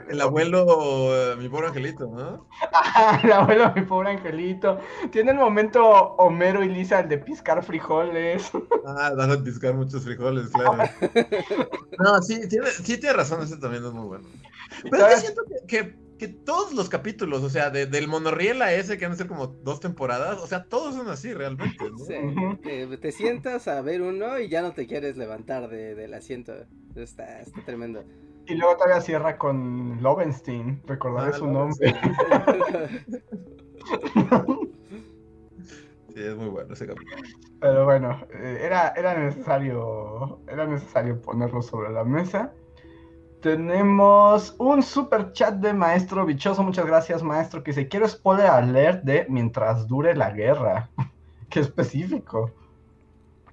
El abuelo, mi pobre angelito, ¿no? El abuelo, mi pobre angelito. Tiene el momento Homero y Lisa, el de piscar frijoles. Ah, dan a piscar muchos frijoles, claro. No, sí, tiene, sí tiene razón, ese también es muy bueno. Pero ¿Sabes? siento que, que, que todos los capítulos, o sea, de- del monorriel a ese, que van a ser como dos temporadas, o sea, todos son así realmente, ¿no? Sí, te, te sientas a ver uno y ya no te quieres levantar de- del asiento. Está, está tremendo. Y luego todavía cierra con Lovenstein, recordaré Ah, su Lovenstein. nombre. Sí, es muy bueno ese capítulo. Pero bueno, eh, era, era necesario. Era necesario ponerlo sobre la mesa. Tenemos un super chat de Maestro Bichoso. Muchas gracias, Maestro. Que dice: Quiero spoiler alert de Mientras dure la guerra. Qué específico.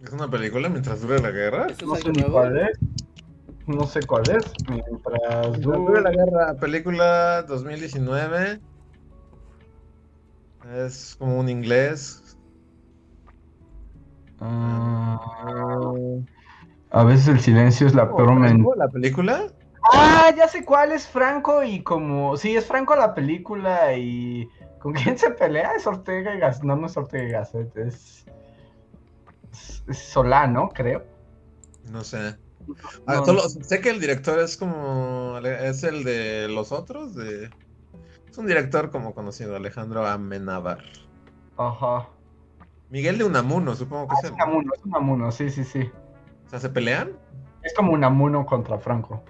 ¿Es una película mientras dure la guerra? ¿Eso No sé ni cuál es. No sé cuál es. Mientras dure la guerra, película 2019. Es como un inglés. Ah, a veces el silencio es la peor ¿Cómo, mentira. ¿La película? Ah, ya sé cuál es Franco y como... Sí, es Franco la película y... ¿Con quién se pelea? Es Ortega y Gasset. No, no es Ortega y Gasset, es... es- Solano, creo. No sé. Ah, No, solo- no. sé que el director es como. Es el de los otros. De... Es un director como conocido, Alejandro Amenábar. Ajá. Miguel de Unamuno, supongo que Ah, es. Unamuno, es Unamuno, sí, sí, sí. O sea, ¿se pelean? Es como Unamuno contra Franco.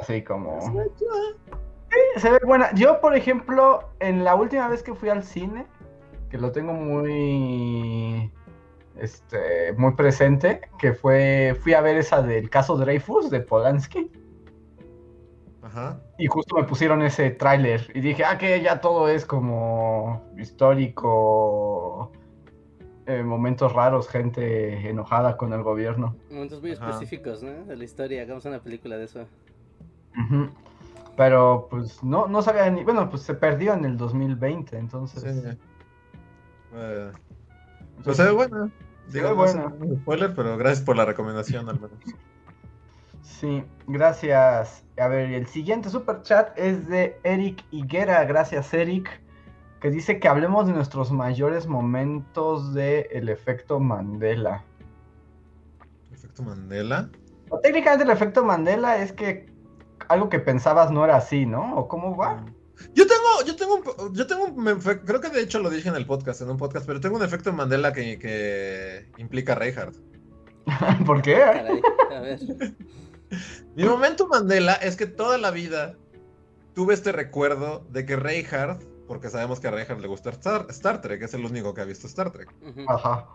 Así como... Sí, se ve buena. Yo, por ejemplo, en la última vez que fui al cine, que lo tengo muy... Este, muy presente, que fue, fui a ver esa del caso Dreyfus de Polanski. Ajá. Y justo me pusieron ese tráiler y dije, ah, que ya todo es como histórico, eh, momentos raros, gente enojada con el gobierno. Momentos muy Ajá. específicos, ¿no? De la historia. Hagamos una película de eso. Pero pues no, no sabía ni, bueno, pues se perdió en el 2020, entonces... Sí. Eh, pues se ve buena. Se Digo, ve no sé, buena. no spoiler, pero gracias por la recomendación al menos. Sí, gracias. A ver, el siguiente super chat es de Eric Higuera. Gracias, Eric. Que dice que hablemos de nuestros mayores momentos de el efecto Mandela. Efecto Mandela. O técnicamente el efecto Mandela es que algo que pensabas no era así, ¿no? ¿O cómo va? Yo tengo, yo tengo, un, yo tengo, un efe- creo que de hecho lo dije en el podcast, en un podcast, pero tengo un efecto Mandela que, que implica a Reinhardt. ¿Por qué? Caray. A ver. Mi momento Mandela es que toda la vida tuve este recuerdo de que Reinhardt, porque sabemos que a Reinhardt le gusta Star, Star Trek, es el único que ha visto Star Trek. Ajá.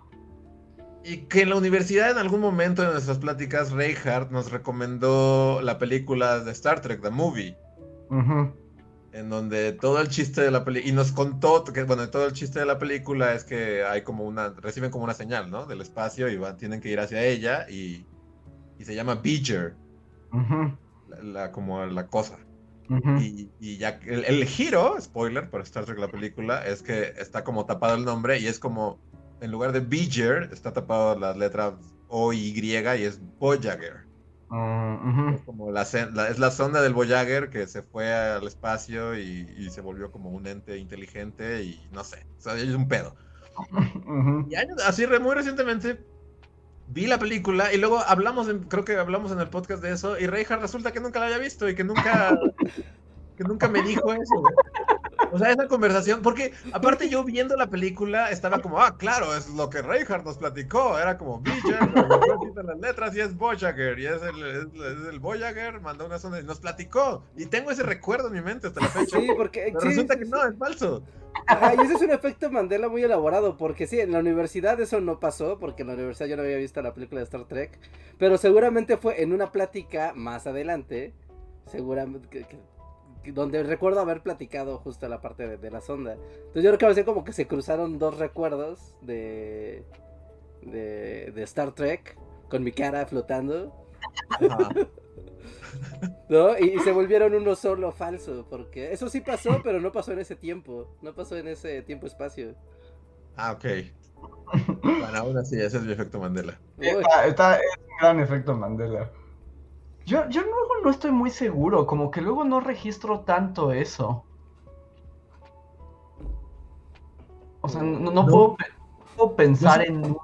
Y que en la universidad en algún momento de nuestras pláticas Reinhardt nos recomendó la película de Star Trek, The Movie. Ujú. en donde todo el chiste de la película, y nos contó que, bueno, todo el chiste de la película es que hay como una, reciben como una señal, ¿no? Del espacio y van, tienen que ir hacia ella y, y se llama Beeger, Ujú. la, la- como la cosa. Ujú. Y, y ya, el, el giro, spoiler para Star Trek la película, es que está como tapado el nombre y es como, en lugar de Beeger, está tapado las letras O y Y y es Voyager. Ujú. Es como la, es la sonda del Voyager que se fue al espacio y, y se volvió como un ente inteligente y no sé, o sea, es un pedo. Y años- así muy recientemente vi la película y luego hablamos, en- creo que hablamos en el podcast de eso y Reinhardt resulta que nunca la había visto y que nunca, que nunca me dijo eso. O sea, esa conversación, porque aparte yo viendo la película estaba como, ah, claro, es lo que Reinhardt nos platicó, era como quitan las letras y es Voyager, y es el, es, es el Voyager, mandó una sonda y nos platicó, y tengo ese recuerdo en mi mente hasta la fecha, Sí, porque. pero sí, resulta sí, que no, es falso. Ajá, y ese es un efecto Mandela muy elaborado, porque sí, en la universidad eso no pasó, porque en la universidad yo no había visto la película de Star Trek, pero seguramente fue en una plática más adelante, seguramente, que- que- que- donde recuerdo haber platicado justo la parte de, de la sonda. Entonces yo creo que a veces como que se cruzaron dos recuerdos de, de, de Star Trek con mi cara flotando, Ajá. ¿no? Y, y se volvieron uno solo falso, porque eso sí pasó, pero no pasó en ese tiempo, no pasó en ese tiempo-espacio. Ah, ok. Bueno, aún así, ese es mi efecto Mandela. Está- es un gran efecto Mandela. Yo, yo luego no estoy muy seguro, como que luego no registro tanto eso. O sea, no, no No. puedo, pe- puedo pensar Yo sí- en...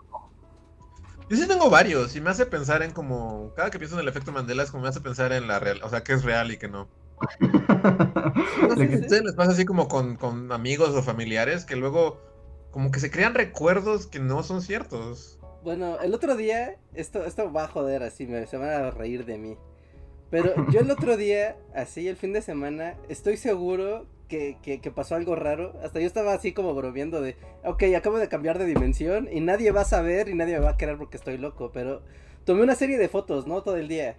Yo sí tengo varios y me hace pensar en como, cada que pienso en el efecto Mandela es como me hace pensar en la real, o sea, que es real y que no. No sé si ustedes les pasa así como con, con amigos o familiares que luego como que se crean recuerdos que no son ciertos. Bueno, el otro día, esto, esto va a joder así, me, se van a reír de mí. Pero yo el otro día, así el fin de semana, estoy seguro que, que, que pasó algo raro. Hasta yo estaba así como bromeando de, ok, acabo de cambiar de dimensión y nadie va a saber y nadie me va a querer porque estoy loco. Pero tomé una serie de fotos, ¿no? Todo el día.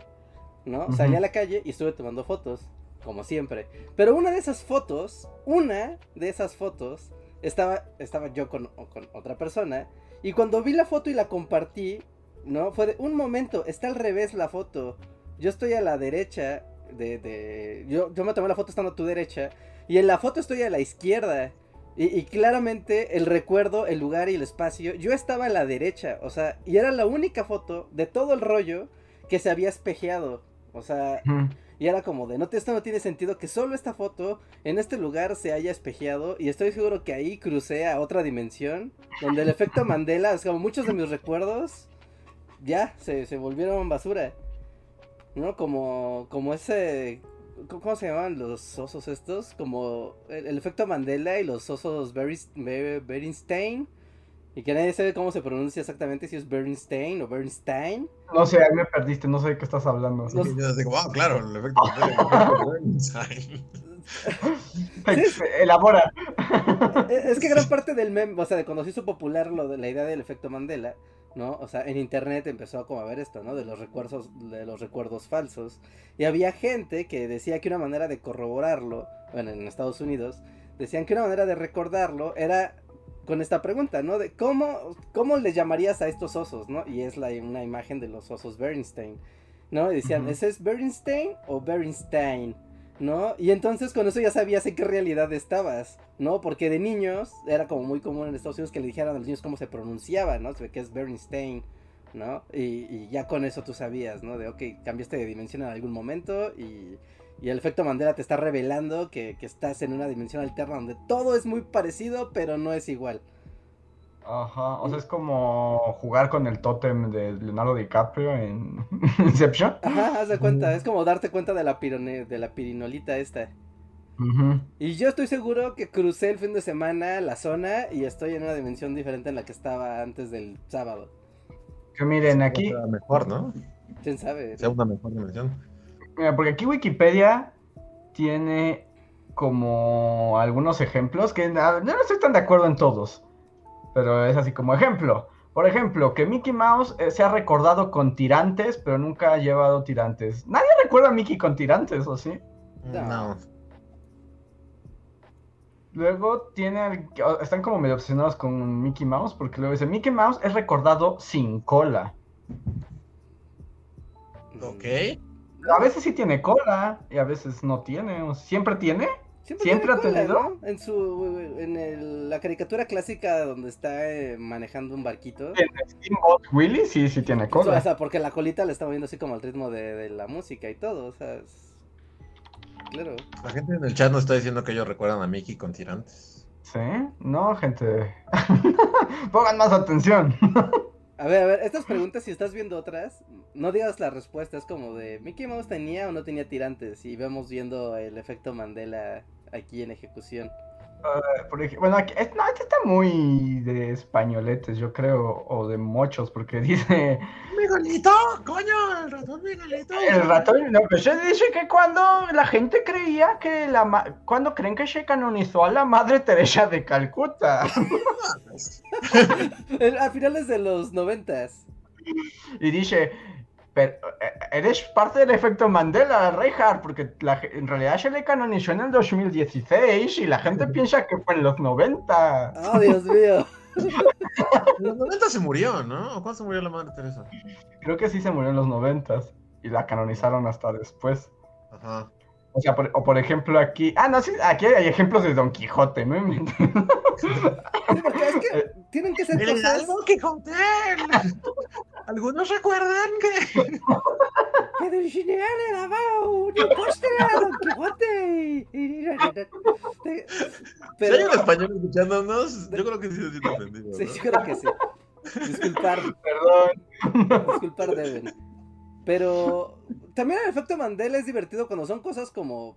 ¿No? Salí a la calle y estuve tomando fotos, como siempre. Pero una de esas fotos, una de esas fotos, estaba, estaba yo con, con otra persona. Y cuando vi la foto y la compartí, ¿no? Fue de un momento, está al revés la foto. Yo estoy a la derecha de. de yo, yo me tomé la foto estando a tu derecha. Y en la foto estoy a la izquierda. Y, y claramente el recuerdo, el lugar y el espacio. Yo estaba a la derecha. O sea, y era la única foto de todo el rollo que se había espejeado. O sea, y era como de, no, esto no tiene sentido que solo esta foto en este lugar se haya espejeado y estoy seguro que ahí crucé a otra dimensión donde el efecto Mandela, es como muchos de mis recuerdos ya se, se volvieron basura. ¿No? Como, como ese... ¿Cómo se llaman los osos estos? Como el, el efecto Mandela y los osos Bernstein. Y que nadie sabe cómo se pronuncia exactamente, si es Bernstein o Bernstein. No sé, ahí me perdiste, no sé de qué estás hablando. Y yo como, ah, claro, el efecto Mandela, el efecto Bernstein. Elabora. Es que gran parte del meme, o sea, de cuando se hizo popular lo de la idea del efecto Mandela, ¿no? O sea, en internet empezó como a ver esto, ¿no? De los recuerdos, de los recuerdos falsos. Y había gente que decía que una manera de corroborarlo, bueno, en Estados Unidos, decían que una manera de recordarlo era con esta pregunta, ¿no? De cómo, cómo les llamarías a estos osos, ¿no? Y es la, una imagen de los osos Bernstein, ¿no? Y decían. ¿ese es Bernstein o Bernstein? ¿No? Y entonces con eso ya sabías en qué realidad estabas, ¿no? Porque de niños era como muy común en Estados Unidos que le dijeran a los niños cómo se pronunciaba, ¿no? Se ve que es Bernstein, ¿no? Y, y ya con eso tú sabías, ¿no? De, ok, cambiaste de dimensión en algún momento y, y el efecto Mandela te está revelando que, que estás en una dimensión alterna donde todo es muy parecido, pero no es igual. Ajá, o sea, es como jugar con el tótem de Leonardo DiCaprio en Inception. Ajá, haz de cuenta, es como darte cuenta de la, pirone- de la pirinolita esta. Ujú. Y yo estoy seguro que crucé el fin de semana la zona y estoy en una dimensión diferente en la que estaba antes del sábado. Que miren, aquí, mejor, ¿no? ¿Quién sabe? Sea una mejor dimensión. mira, porque aquí Wikipedia tiene como algunos ejemplos que yo no estoy tan de acuerdo en todos, pero es así como ejemplo. Por ejemplo, que Mickey Mouse eh, se ha recordado con tirantes, pero nunca ha llevado tirantes. Nadie recuerda a Mickey con tirantes, ¿o sí? No. Luego tiene, están como medio obsesionados con Mickey Mouse, porque luego dice, Mickey Mouse es recordado sin cola. Ok. A veces sí tiene cola y a veces no tiene. ¿Siempre tiene? Siempre, ¿Siempre tiene ha tenido? ¿no? En su en el- la caricatura clásica donde está eh, manejando un barquito. En Steamboat Willie sí, sí tiene O cola. sea, porque la colita le está moviendo así como al ritmo de, de la música y todo, o sea, es- claro. La gente en el chat nos está diciendo que ellos recuerdan a Mickey con tirantes. ¿Sí? No, gente. Pongan más atención. A ver, a ver, estas preguntas, si estás viendo otras, no digas la respuesta, es como de ¿Mickey Mouse tenía o no tenía tirantes? Y vemos viendo el efecto Mandela aquí en ejecución. Por ej- bueno, aquí, es- no, este está muy de españoletes, yo creo, o de mochos, porque dice ¡Miguelito! ¡Coño! ¡El ratón Miguelito! el ratón. No, pues se dice que cuando la gente creía que la. ma- Cuando creen que se canonizó a la madre Teresa de Calcuta. El- A finales de los noventas. Y dice, pero eh, eres parte del efecto Mandela, Reinhardt, porque la en realidad se le canonizó en el 2016 y la gente piensa que fue en los 90. ¡Oh, Dios mío! En los 90 se murió, ¿no? ¿O cuándo se murió la madre Teresa? Creo que sí se murió en los 90 y la canonizaron hasta después. Ajá. O sea, por, o por ejemplo aquí... Ah, no, sí, aquí hay ejemplos de Don Quijote, ¿no? Sí, porque es que tienen que ser ¡El cosas... Hidalgo Quijote! Algunos recuerdan que. que Dulcinea le daba un impostre a Don Quijote. Y- y- y- Si hay un español escuchándonos, yo creo que sí se siente ofendido. Sí, ¿no? yo creo que sí. Disculpar, Perdón. disculpar deben. Pero también el efecto Mandela es divertido cuando son cosas como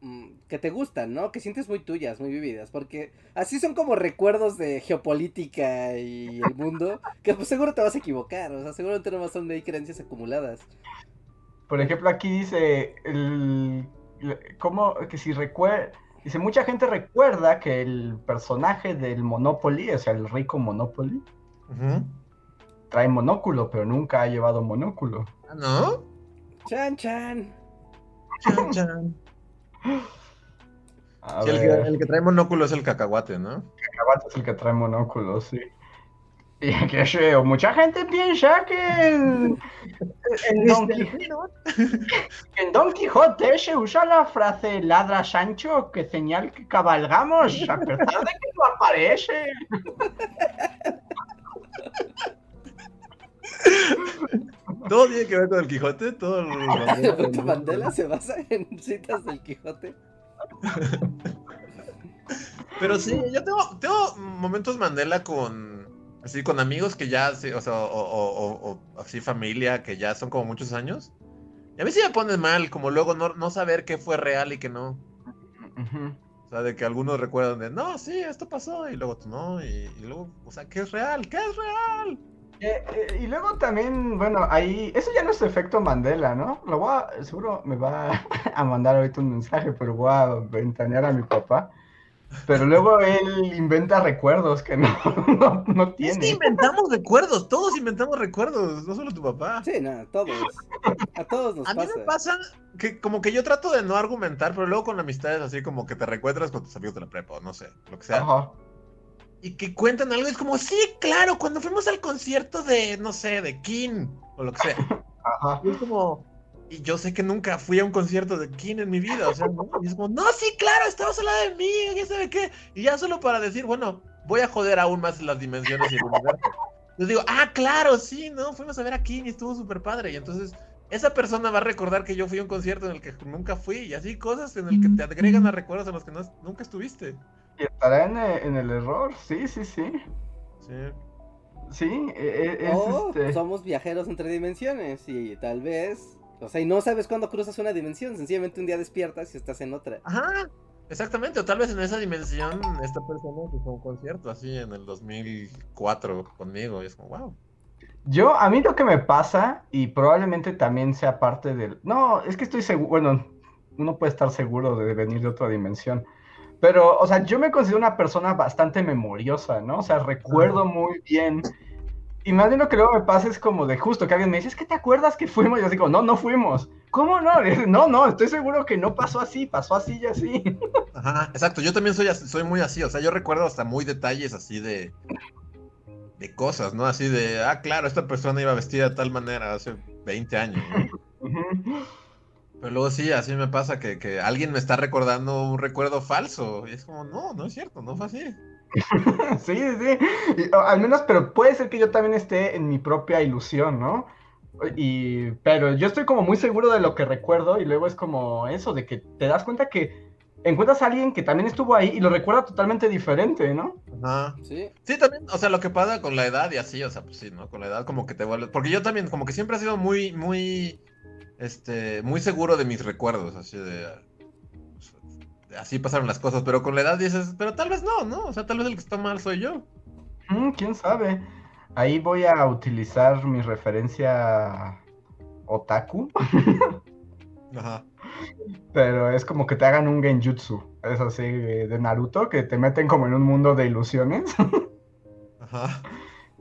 mm, que te gustan, ¿no? Que sientes muy tuyas, muy vividas, porque así son como recuerdos de geopolítica y el mundo, que pues seguro te vas a equivocar, o sea, seguramente no son de ahí creencias acumuladas. Por ejemplo, aquí dice, el, le- ¿cómo? Que si recuerda, dice, mucha gente recuerda que el personaje del Monopoly, o sea, el rico Monopoly, trae monóculo, pero nunca ha llevado monóculo. ¿No? Chan, chan. Chan, chan. Sí, el, que, el que trae monóculo es el cacahuate, ¿no? Cacahuate es el que trae monóculo, sí. Y que feo, mucha gente piensa que en, en Don Quijote, en Don Quijote se usa la frase ladra Sancho, que señal que cabalgamos, a pesar de que no aparece. Todo tiene que ver con el Quijote, todo el El efecto Mandela se basa en citas del Quijote. Pero sí, yo tengo, tengo momentos Mandela con así con amigos que ya, sí, o sea, o, o- o- o así familia que ya son como muchos años. Y a mí sí me pone mal, como luego no, no saber qué fue real y qué no. O sea, de que algunos recuerdan de, no, sí, esto pasó, y luego tú no, y, y luego, o sea, ¿qué es real? ¿Qué es real? Eh, eh, y luego también, bueno, ahí, eso ya no es efecto Mandela, ¿no? Lo voy a, seguro me va a mandar ahorita un mensaje, pero voy a ventanear a mi papá. Pero luego él inventa recuerdos que no, no, no Es que tiene. inventamos recuerdos, todos inventamos recuerdos, no solo tu papá. Sí, nada, todos. A todos nos A mí pasa. me pasa que como que yo trato de no argumentar, pero luego con amistades así como que te recuerdas con tus amigos de la prepa o no sé, lo que sea. Ajá. Y que cuentan algo, es como, sí, claro, cuando fuimos al concierto de, no sé, de King o lo que sea. Ajá. Y es como, y yo sé que nunca fui a un concierto de King en mi vida, o sea, ¿no? Y es como, no, sí, claro, estabas al lado de mí, ya sabe qué. Y ya solo para decir, bueno, voy a joder aún más las dimensiones y el universo. Yo digo, ah, claro, sí, no, fuimos a ver a King y estuvo súper padre. Y entonces, esa persona va a recordar que yo fui a un concierto en el que nunca fui, y así cosas en el que te agregan a recuerdos en los que no, nunca estuviste. Y estará en, eh, en el error, sí, sí, sí. Sí. Sí, e- e- es O este. somos viajeros entre dimensiones y tal vez, o sea, y no sabes cuándo cruzas una dimensión, sencillamente un día despiertas y estás en otra. Ajá, exactamente. O tal vez en esa dimensión esta persona fue a un concierto así en el 2004 conmigo. Y es como, wow. Yo, a mí lo que me pasa, y probablemente también sea parte del... No, es que estoy seguro, bueno, uno puede estar seguro de venir de otra dimensión, pero, o sea, yo me considero una persona bastante memoriosa, ¿no? O sea, recuerdo muy bien. Y más bien lo que luego me pasa es como de justo que alguien me dice, es que te acuerdas que fuimos, y yo digo, no, no fuimos. ¿Cómo no? Dice, No, no, estoy seguro que no pasó así, pasó así y así. Ajá, exacto. Yo también soy, así- soy muy así. O sea, yo recuerdo hasta muy detalles así de. de cosas, ¿no? Así de, ah, claro, esta persona iba vestida de tal manera hace 20 años. ¿no? Pero luego sí, así me pasa que, que alguien me está recordando un recuerdo falso. Y es como, no, no es cierto, no fue así. Sí, sí, al menos, pero puede ser que yo también esté en mi propia ilusión, ¿no? Y, pero yo estoy como muy seguro de lo que recuerdo y luego es como eso, de que te das cuenta que encuentras a alguien que también estuvo ahí y lo recuerda totalmente diferente, ¿no? Ajá. ¿Sí? Sí, también, o sea, lo que pasa con la edad y así, o sea, pues sí, ¿no? Con la edad como que te vuelves... Porque yo también, como que siempre he sido muy, muy, este, muy seguro de mis recuerdos, así de... de Así pasaron las cosas, pero con la edad dices, pero tal vez no, ¿no? O sea, tal vez el que está mal soy yo. Mm, ¿Quién sabe? Ahí voy a utilizar mi referencia otaku, Ajá. pero es como que te hagan un genjutsu, es así de de Naruto, que te meten como en un mundo de ilusiones. Ajá.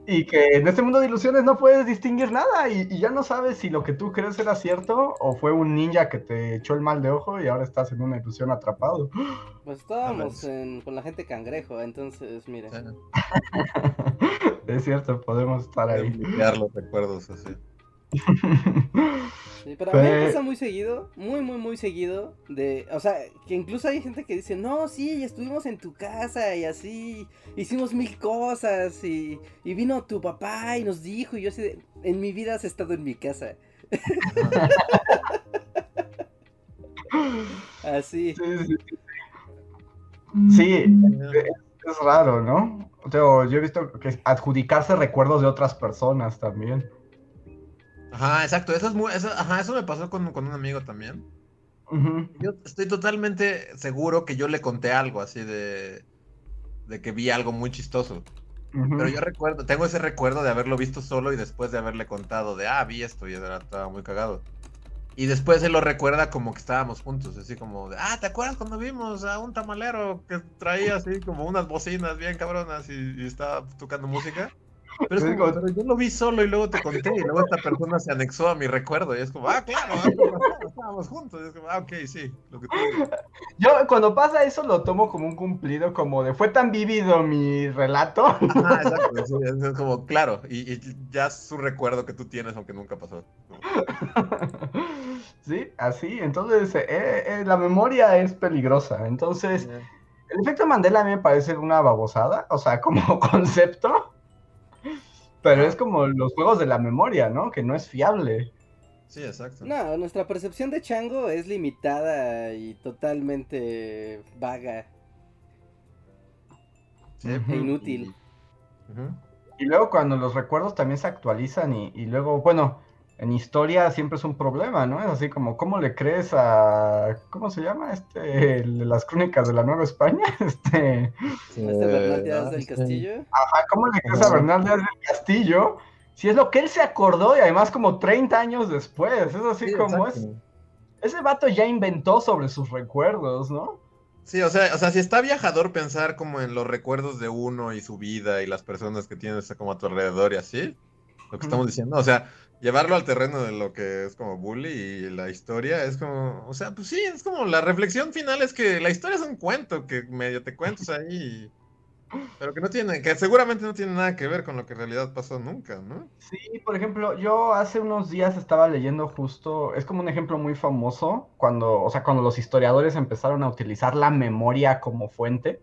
Y que en este mundo de ilusiones no puedes distinguir nada y, y ya no sabes si lo que tú crees era cierto o fue un ninja que te echó el mal de ojo y ahora estás en una ilusión atrapado. Pues estábamos en- con la gente cangrejo, entonces, mira. es cierto, podemos estar ahí. Limpiar los recuerdos así. Sí, pero a mí me pasa muy seguido, muy, muy, muy seguido, de, o sea, que incluso hay gente que dice, no, sí, estuvimos en tu casa y así, hicimos mil cosas y, y vino tu papá y nos dijo, y yo así, de, en mi vida has estado en mi casa, así. Sí, sí, sí. Sí, es raro, ¿no? O sea, yo he visto que adjudicarse recuerdos de otras personas también. Ajá, exacto. Eso es muy, eso, ajá, eso me pasó con, con un amigo también. Ujú. Yo estoy totalmente seguro que yo le conté algo así de, de que vi algo muy chistoso. Ujú. Pero yo recuerdo, tengo ese recuerdo de haberlo visto solo y después de haberle contado de, ah, vi esto y era, estaba muy cagado. Y después él lo recuerda como que estábamos juntos, así como de, ah, ¿te acuerdas cuando vimos a un tamalero que traía así como unas bocinas bien cabronas y, y estaba tocando música? Pero es como, pero yo lo vi solo y luego te conté y luego esta persona se anexó a mi recuerdo y es como, ah, claro, ah, razón, estábamos juntos. Y es como, ah, ok, sí, lo que tú dices. Yo cuando pasa eso lo tomo como un cumplido, como de fue tan vívido mi relato. Ajá, exacto, sí, es, es como, claro, y, y ya es un recuerdo que tú tienes aunque nunca pasó. Sí, así. Entonces, eh, eh, la memoria es peligrosa. Entonces, el efecto Mandela a mí me parece una babosada, o sea, como concepto. Pero es como los juegos de la memoria, ¿no? Que no es fiable. Sí, exacto. No, nuestra percepción de chango es limitada y totalmente vaga Sí, e inútil. Y luego cuando los recuerdos también se actualizan y, y luego, bueno, en historia siempre es un problema, ¿no? Es así como, ¿cómo le crees a... ¿Cómo se llama? Este, el de las crónicas de la Nueva España. Este, Este Bernal Díaz del sí. Castillo. ajá, ¿cómo le crees a Bernal Díaz del Castillo? Si es lo que él se acordó y además como 30 años después. Es así Sí, como es... Ese vato ya inventó sobre sus recuerdos, ¿no? Sí, o sea, o sea, si está viajador pensar como en los recuerdos de uno y su vida y las personas que tienes como a tu alrededor y así, lo que estamos diciendo, o sea, llevarlo al terreno de lo que es como bully y la historia es como, o sea, pues sí, es como la reflexión final es que la historia es un cuento que medio te cuentas ahí, pero que no tiene, que seguramente no tiene nada que ver con lo que en realidad pasó nunca, ¿no? Sí, por ejemplo, yo hace unos días estaba leyendo justo, es como un ejemplo muy famoso, cuando, o sea, cuando los historiadores empezaron a utilizar la memoria como fuente,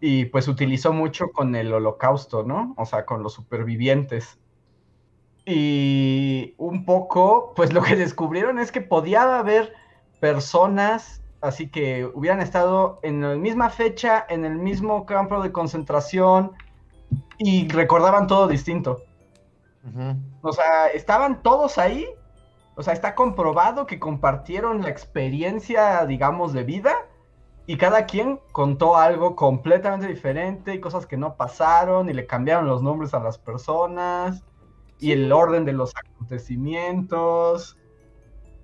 y pues utilizó mucho con el holocausto, ¿no? O sea, con los supervivientes. Y un poco, pues lo que descubrieron es que podía haber personas, así que hubieran estado en la misma fecha, en el mismo campo de concentración y recordaban todo distinto. O sea, estaban todos ahí. O sea, está comprobado que compartieron la experiencia, digamos, de vida. Y cada quien contó algo completamente diferente y cosas que no pasaron y le cambiaron los nombres a las personas y el orden de los acontecimientos.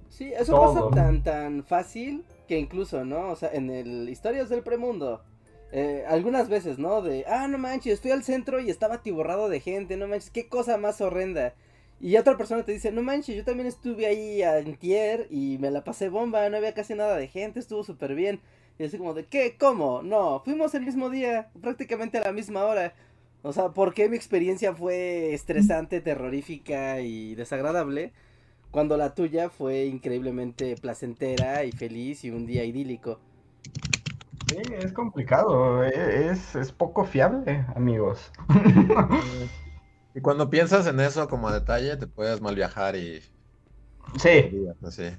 Sí, eso pasa tan, tan fácil que incluso, ¿no? O sea, en el Historias del Premundo, eh, algunas veces, ¿no? De, ah, no manches, fui al centro y estaba atiborrado de gente, no manches, qué cosa más horrenda. Y otra persona te dice, no manches, yo también estuve ahí antier y me la pasé bomba, no había casi nada de gente, estuvo súper bien. Y así como de, ¿qué? ¿Cómo? No, fuimos el mismo día, prácticamente a la misma hora. O sea, ¿por qué mi experiencia fue estresante, terrorífica y desagradable? Cuando la tuya fue increíblemente placentera y feliz y un día idílico. Sí, es complicado, e, es, es poco fiable, amigos. y cuando piensas en eso como detalle, te puedes mal viajar y Sí. Así.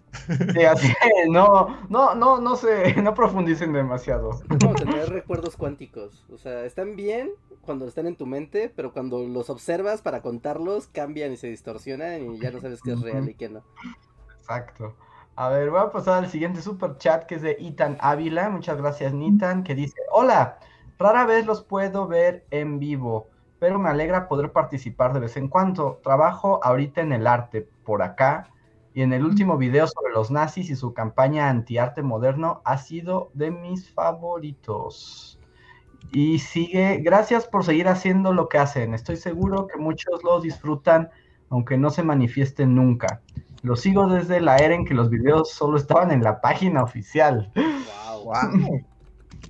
Sí, así. No, no, no, no se, no profundicen demasiado. Como tener recuerdos cuánticos. O sea, están bien cuando están en tu mente, pero cuando los observas para contarlos, cambian y se distorsionan y ya no sabes qué es real y qué no. Exacto. A ver, voy a pasar al siguiente super chat que es de Itan Ávila. Muchas gracias, Nitan, que dice: Hola, rara vez los puedo ver en vivo, pero me alegra poder participar de vez en cuando. Trabajo ahorita en el arte por acá y en el último video sobre los nazis y su campaña antiarte moderno ha sido de mis favoritos. Y sigue, gracias por seguir haciendo lo que hacen. Estoy seguro que muchos lo disfrutan, aunque no se manifiesten nunca. Lo sigo desde la era en que los videos solo estaban en la página oficial. Wow, wow.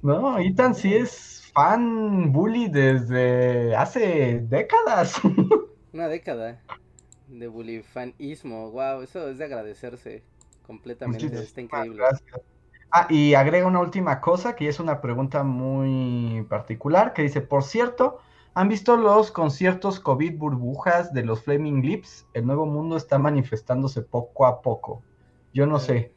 No, Ethan sí es fan bully desde hace décadas. Una década de bulifanismo. Wow, eso es de agradecerse completamente. Está increíble. Ah, y agrega una última cosa que es una pregunta muy particular que dice, por cierto, ¿han visto los conciertos COVID burbujas de los Flaming Lips? El nuevo mundo está manifestándose poco a poco. Yo no sé.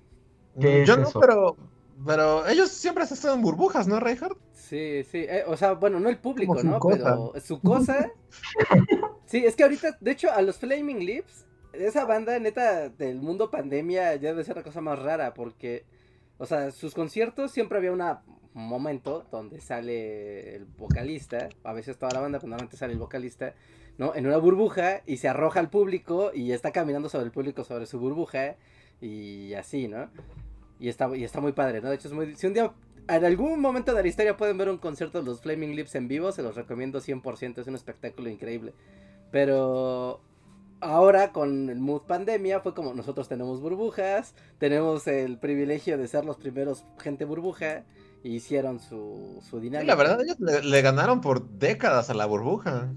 ¿Qué es Yo no, pero, pero ellos siempre se están en burbujas, ¿no, Reinhardt? Sí, sí. Eh, o sea, bueno, no el público, ¿no? Pero su cosa. sí, es que ahorita, de hecho, a los Flaming Lips, esa banda neta del mundo pandemia ya debe ser la cosa más rara porque o sea, sus conciertos siempre había un momento donde sale el vocalista, a veces toda la banda, pero normalmente sale el vocalista, ¿no? En una burbuja y se arroja al público y está caminando sobre el público sobre su burbuja y así, ¿no? Y está, y está muy padre, ¿no? De hecho, es muy... Si un día, en algún momento de la historia pueden ver un concierto de los Flaming Lips en vivo, se los recomiendo 100%, es un espectáculo increíble. Pero ahora con el mood pandemia fue como nosotros tenemos burbujas, tenemos el privilegio de ser los primeros gente burbuja y hicieron su, su dinámica. la verdad ellos le, ganaron por décadas a la burbuja.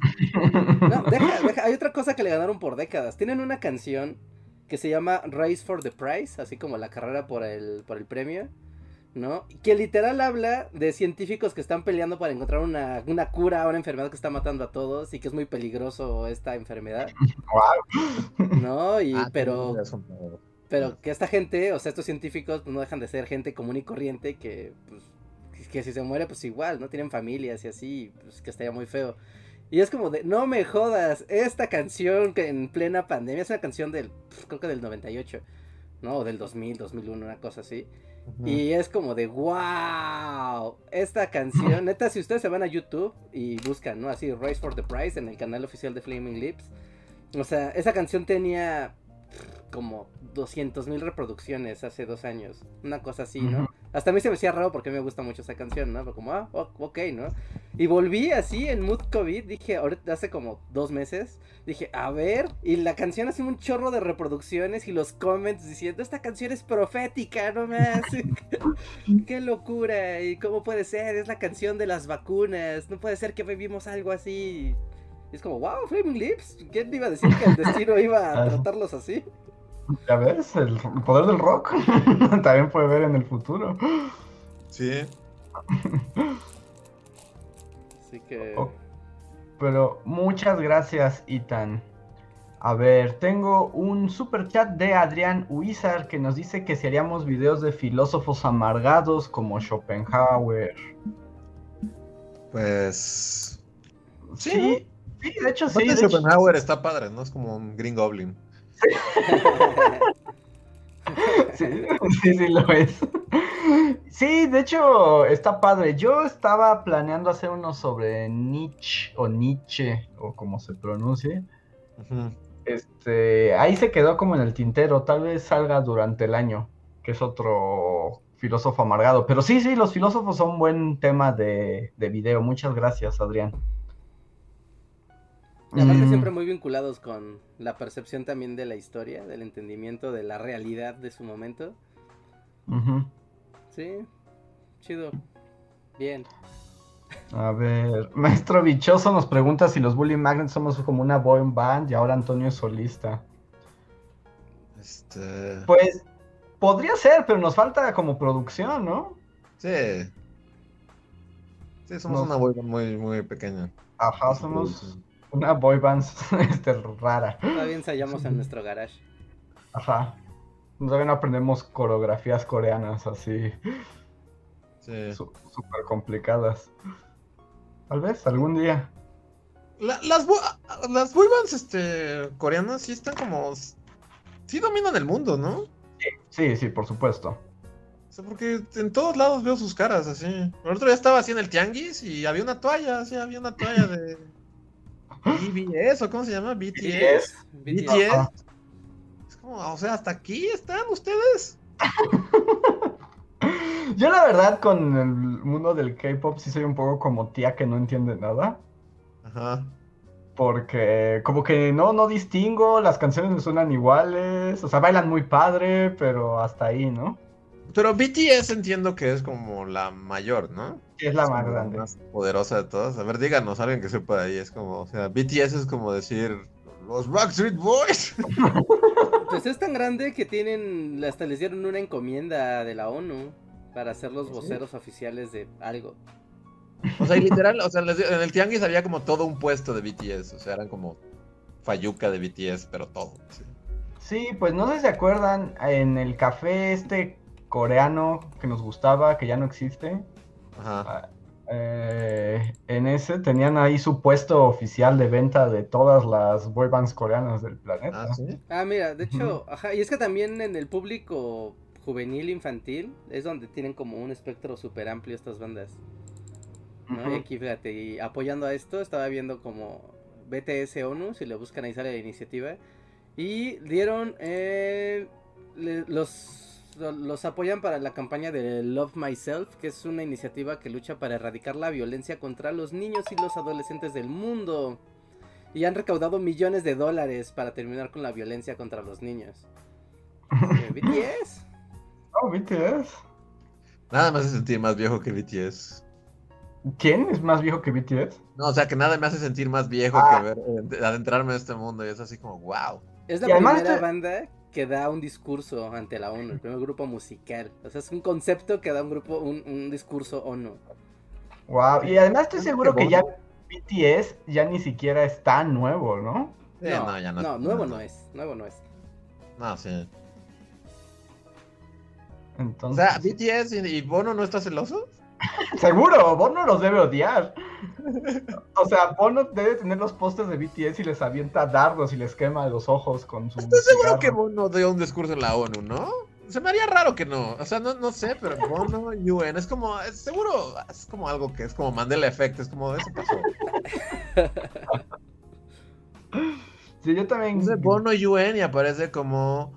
No, deja, deja, hay otra cosa que le ganaron por décadas. Tienen una canción que se llama Race for the Prize, así como la carrera por el, por el premio. ¿no? Que literal habla de científicos que están peleando para encontrar una, cura a una enfermedad que está matando a todos y que es muy peligroso esta enfermedad. ¿No? Y ah, pero pero que esta gente, o sea, estos científicos pues no dejan de ser gente común y corriente que pues que si se muere pues igual, no tienen familias y así, pues que estaría muy feo. Y es como de, no me jodas, esta canción que en plena pandemia es una canción del, pues, creo que del 98, ¿no? O del 2000, 2001, una cosa así. Y es como de wow, esta canción, neta, si ustedes se van a YouTube y buscan, ¿no? Así, Race for the Prize en el canal oficial de Flaming Lips. O sea, esa canción tenía como 200 mil reproducciones hace dos años. Una cosa así, ¿no? Hasta a mí se me hacía raro porque me gusta mucho esa canción, ¿no? Pero como, ah, ok, ¿no? Y volví así en Mood COVID, dije, ahorita hace como dos meses, dije, a ver, y la canción hace un chorro de reproducciones y los comments diciendo, esta canción es profética, no más. Qué locura, y cómo puede ser, es la canción de las vacunas, no puede ser que vivimos algo así. Y es como, wow, Flaming Lips, ¿quién iba a decir que el destino iba a tratarlos así? Ya ves, el poder del rock también puede ver en el futuro. Sí. Así que. Oh, pero muchas gracias, Itan. A ver, tengo un super chat de Adrián Huizar que nos dice que si haríamos videos de filósofos amargados como Schopenhauer. Pues. Sí, sí, de hecho sí. Schopenhauer está padre, ¿no? Es como un Green Goblin. Sí, sí, sí, lo es. Sí, de hecho, está padre. Yo estaba planeando hacer uno sobre Nietzsche o Nietzsche, o como se pronuncie. Este, ahí se quedó como en el tintero. Tal vez salga durante el año, que es otro filósofo amargado. Pero sí, sí, los filósofos son un buen tema de, de video. Muchas gracias, Adrián. Y aparte mm. siempre muy vinculados con la percepción también de la historia, del entendimiento de la realidad de su momento. Sí, chido. Bien. A ver, Maestro Bichoso nos pregunta si los Bully Magnets somos como una boy band y ahora Antonio es solista. Este... Pues podría ser, pero nos falta como producción, ¿no? Sí. Sí, somos una boy band muy, muy pequeña. Ajá, somos una boy band este, rara. Todavía ensayamos en nuestro garage. Ajá. Todavía no aprendemos coreografías coreanas así. Sí. Súper complicadas. Tal vez algún día. las, las boy bands este, coreanas sí están como. Sí dominan el mundo, ¿no? Sí, sí, por supuesto. O sea, porque en todos lados veo sus caras así. El otro día estaba así en el tianguis y había una toalla, sí, había una toalla de. BBS o cómo se llama? BTS. BTS. Es como, o sea, hasta aquí están ustedes. Yo la verdad con el mundo del K-pop sí soy un poco como tía que no entiende nada. Ajá. Porque como que no, no distingo, las canciones me suenan iguales, o sea, bailan muy padre, pero hasta ahí, ¿no? Pero BTS entiendo que es como la mayor, ¿no? Es la más grande. más poderosa de todas. A ver, díganos, alguien que sepa ahí. Es como, o sea, BTS es como decir los Backstreet Boys. Pues es tan grande que tienen, hasta les dieron una encomienda de la ONU para ser los voceros oficiales de algo. O sea, literal, o sea, en el Tianguis había como todo un puesto de BTS. O sea, eran como Fayuca de BTS, pero todo. Sí. sí, pues no sé si se acuerdan, en el café este coreano que nos gustaba, que ya no existe. Ajá. Eh, en ese tenían ahí su puesto oficial de venta de todas las boy bands coreanas del planeta. Ah, ¿sí? Ah, mira, de hecho, ajá, y es que también en el público juvenil infantil es donde tienen como un espectro súper amplio estas bandas. ¿no? Y aquí, fíjate, y apoyando a esto, estaba viendo como BTS ONU, si le buscan ahí sale la iniciativa, y dieron eh, los los apoyan para la campaña de Love Myself, que es una iniciativa que lucha para erradicar la violencia contra los niños y los adolescentes del mundo. Y han recaudado millones de dólares para terminar con la violencia contra los niños. ¿BTS? Oh, BTS. Nada me hace sentir más viejo que BTS. ¿Quién es más viejo que BTS? No, o sea, que nada me hace sentir más viejo que ah. ver, eh, adentrarme en este mundo y es así como, wow. Es la primera banda que da un discurso ante la ONU, el primer grupo musical. O sea, es un concepto que da un grupo, un, discurso ONU. Wow, y además estoy seguro que ya BTS ya ni siquiera es tan nuevo, ¿no? no, ya no, no, nuevo no es, nuevo no es. No, sí. Entonces... O sea, BTS y Bono no está celoso. Seguro, Bono los debe odiar. O sea, Bono debe tener los postes de BTS y les avienta dardos y les quema los ojos con su. Estoy seguro que Bono dio un discurso en la ONU, ¿no? Se me haría raro que no. O sea, no, no sé, pero Bono UN es como. seguro, es como algo que es como Mandela Effect. Es como eso pasó. Sí, yo también. Dice Bono UN y aparece como.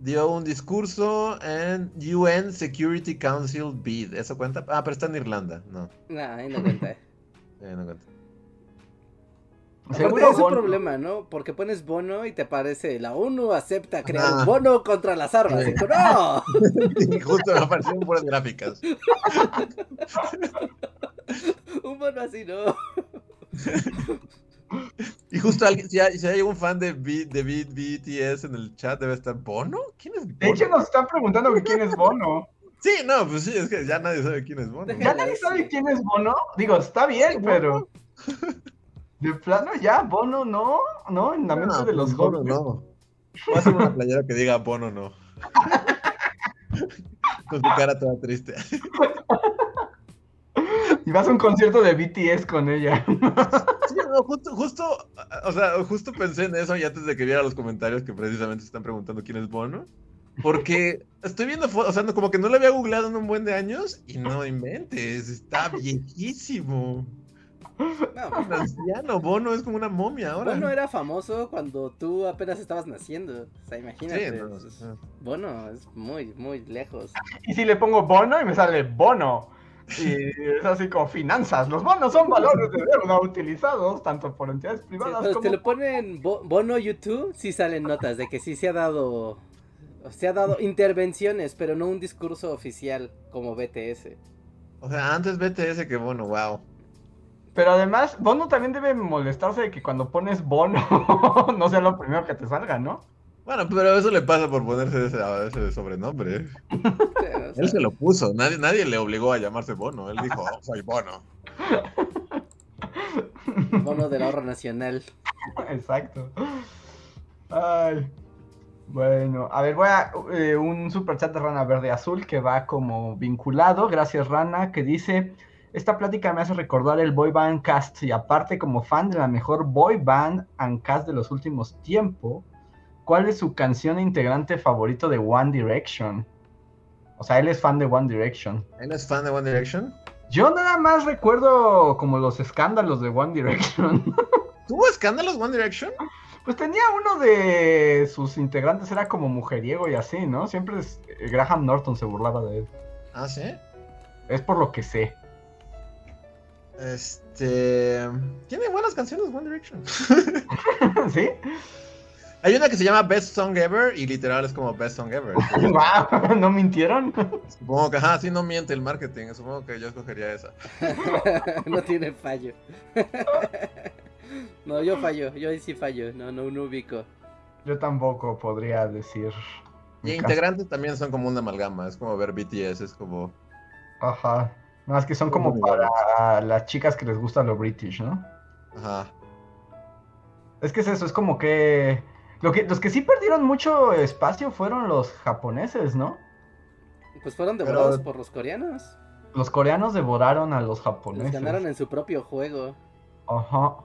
dio un discurso en UN Security Council Bid. ¿Eso cuenta? Ah, pero está en Irlanda. No, No, ahí no cuenta. Eh, no cuenta. Aparte, es un problema, ¿no? Porque pones bono y te parece la ONU acepta crear un bono contra las armas. Sí. Y tú, ¡No! Y justo me aparecieron puras gráficas. un bono así no. Y justo alguien, si hay, si hay un fan de, B- de B- BTS en el chat, debe estar Bono. ¿Quién es Bono? De hecho, nos están preguntando que quién es Bono. Sí, no, pues sí, es que ya nadie sabe quién es Bono. ¿Ya nadie sabe quién es Bono? Digo, está bien, pero. De plano ya, Bono no, no, en la mente No, de los pues Bono jóvenes. no. Voy a hacer una playera que diga Bono no. Con su cara toda triste. Y vas a un concierto de BTS con ella. Sí, no, justo, justo, o sea, justo pensé en eso y antes de que viera los comentarios que precisamente están preguntando quién es Bono. Porque estoy viendo fotos, o sea, no- como que no lo había googleado en un buen de años y no inventes, está viejísimo. No, anciano, Bono es como una momia ahora. Bono era famoso cuando tú apenas estabas naciendo. O sea, imagínate. Sí, no, pues, no. Bono es muy, muy lejos. Y si le pongo Bono y me sale Bono. Y es así como finanzas. Los bonos son valores de deuda utilizados tanto por entidades Sí, privadas pero si como te le ponen Bo- Bono YouTube, sí salen notas de que sí se ha dado. Se ha dado intervenciones, pero no un discurso oficial como BTS. O sea, antes BTS que Bono, wow. Pero además, Bono también debe molestarse de que cuando pones Bono no sea lo primero que te salga, ¿no? Bueno, pero eso le pasa por ponerse ese, ese sobrenombre. O sea, Él se lo puso, nadie, nadie le obligó a llamarse Bono. Él dijo, "Oh, soy Bono. Bono del ahorro nacional. Exacto. Ay. Bueno, a ver, voy a eh, un super chat de Rana Verde Azul que va como vinculado. Gracias, Rana, que dice: Esta plática me hace recordar el boy band cast. Y aparte, como fan de la mejor boy band and cast de los últimos tiempos, ¿cuál es su canción integrante favorito de One Direction? O sea, él es fan de One Direction. ¿Él es fan de One Direction? Yo nada más recuerdo como los escándalos de One Direction. ¿Tuvo escándalos One Direction? Pues tenía uno de sus integrantes, era como mujeriego y así, ¿no? Siempre es- eh, Graham Norton se burlaba de él. Ah, sí. Es por lo que sé. Este. Tiene buenas canciones One Direction. ¿Sí? Hay una que se llama Best Song Ever y literal es como Best Song Ever. Guau, ¿No mintieron? Supongo que, ajá, sí no miente el marketing. Supongo que yo escogería esa. no tiene fallo. No, yo fallo. Yo ahí sí fallo. No, no, no ubico. Yo tampoco podría decir. Y integrantes también son como una amalgama. Es como ver BTS, es como. Ajá. No, es que son como para las chicas que les gusta lo british, ¿no? Ajá. Es que es eso, es como que... Lo que los que sí perdieron mucho espacio fueron los japoneses, ¿no? Pues fueron Pero- devorados por los coreanos. Los coreanos devoraron a los Les japoneses. ganaron en su propio juego. Ajá.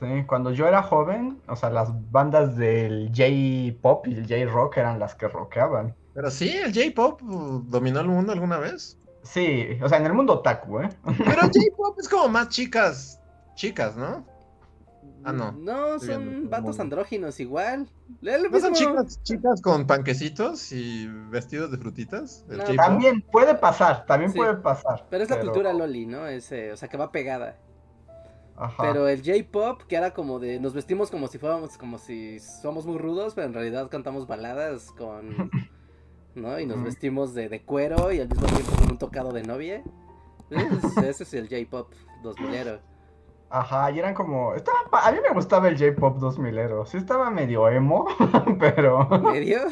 Sí, cuando yo era joven, o sea, las bandas del J-pop y el J-rock eran las que rockeaban. Pero sí, el J-pop uh, dominó el mundo alguna vez. Sí, o sea, en el mundo otaku, ¿eh? Pero el J-pop es como más chicas. Chicas, ¿no? Ah, no. No, Estoy son vatos no. andróginos igual. El ¿No son chicas, chicas con panquecitos y vestidos de frutitas? El No, J-pop. También puede pasar, también Sí. puede pasar. Pero es la cultura loli, ¿no? Ese, o sea, que va pegada. Ajá. Pero el J-pop, que era como de. Nos vestimos como si fuéramos. Como si somos muy rudos, pero en realidad cantamos baladas con. ¿No? Y nos vestimos de, de cuero y al mismo tiempo con un tocado de novia. Ese, ese es el J-pop 2000ero. Ajá, y eran como... Estaba A mí me gustaba el J-pop 2000ero. Sí estaba medio emo, pero... ¿Medio?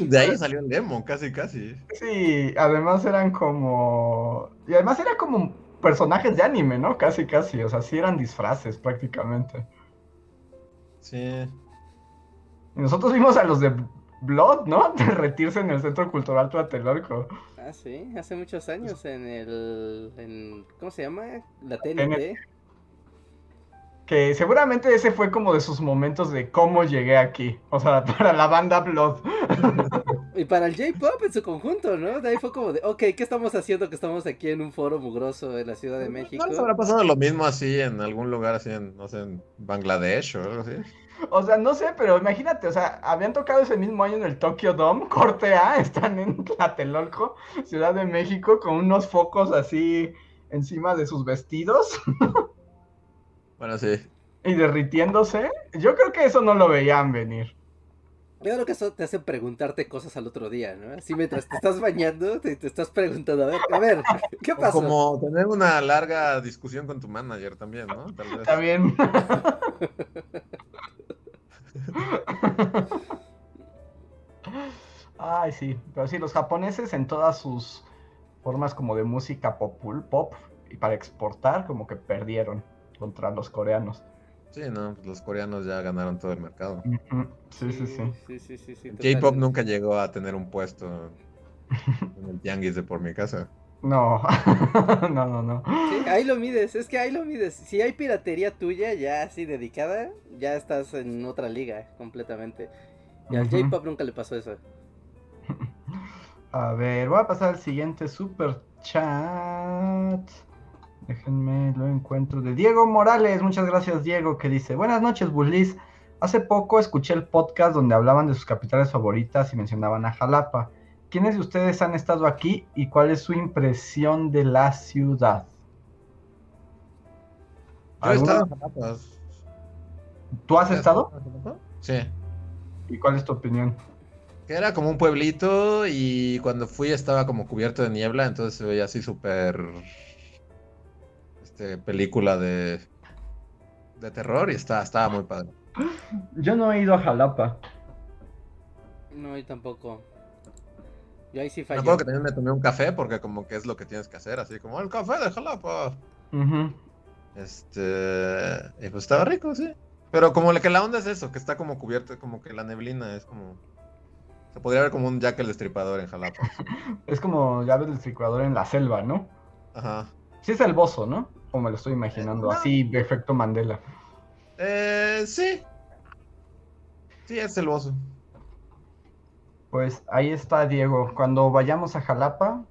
De ahí salió el emo, casi, casi. Sí, además eran como... Y además eran como personajes de anime, ¿no? Casi, casi. O sea, sí eran disfraces prácticamente. Sí. Y nosotros vimos a los de Blood, ¿no? Derretirse en el Centro Cultural Tlatelolco. Ah, sí, hace muchos años en el. En, ¿Cómo se llama? La TNT. TNT. Que seguramente ese fue como de sus momentos de cómo llegué aquí. O sea, para la banda Blood. Y para el J-pop en su conjunto, ¿no? De ahí fue como de, ok, ¿qué estamos haciendo que estamos aquí en un foro mugroso en la Ciudad de México? ¿No les habrá pasado lo mismo así en algún lugar así en, no sé, en Bangladesh o algo así? O sea, no sé, pero imagínate, o sea, habían tocado ese mismo año en el Tokyo Dome, corte A, están en Tlatelolco, Ciudad de México, con unos focos así encima de sus vestidos Bueno, sí. y derritiéndose. Yo creo que eso no lo veían venir. Yo creo que eso te hace preguntarte cosas al otro día, ¿no? Así mientras te estás bañando, te, te estás preguntando, a ver, a ver, ¿qué O pasó? como tener una larga discusión con tu manager también, ¿no? Tal vez. También. Ay, sí, pero sí, los japoneses en todas sus formas como de música popul, pop y para exportar como que perdieron contra los coreanos. Sí, no, pues los coreanos ya ganaron todo el mercado. Sí, sí, sí. Sí, sí, sí, sí, J-pop nunca llegó a tener un puesto en el tianguis de por mi casa. No, no, no, no. Sí, ahí lo mides, es que ahí lo mides. Si hay piratería tuya ya así dedicada, ya estás en otra liga completamente. Y al Ujú. J-pop nunca le pasó eso. A ver, voy a pasar al siguiente super chat. Déjenme, lo encuentro. De Diego Morales. Muchas gracias, Diego, que dice: Buenas noches, Bullis. Hace poco escuché el podcast donde hablaban de sus capitales favoritas y mencionaban a Jalapa. ¿Quiénes de ustedes han estado aquí y cuál es su impresión de la ciudad? Yo he estado en Jalapa. ¿Tú has estado? Sí. ¿Y cuál es tu opinión? Que era como un pueblito y cuando fui estaba como cubierto de niebla, entonces se veía así súper. Este, película de. de terror y estaba, estaba muy padre. Yo no he ido a Jalapa. No, yo tampoco. Yo ahí sí Me fallé. acuerdo que también me tomé un café porque como que es lo que tienes que hacer, así como el café de Jalapa. Este. Y pues estaba rico, sí. Pero como que la onda es eso, que está como cubierto, como que la neblina es como. Se podría ver como un Jack el Destripador en Jalapa. Es como llaves del circulador en la selva, ¿no? Ajá. Sí es el bozo, ¿no? O me lo estoy imaginando, no. así de efecto Mandela. Eh, sí. Sí, es el oso. Pues ahí está, Diego. Cuando vayamos a Jalapa,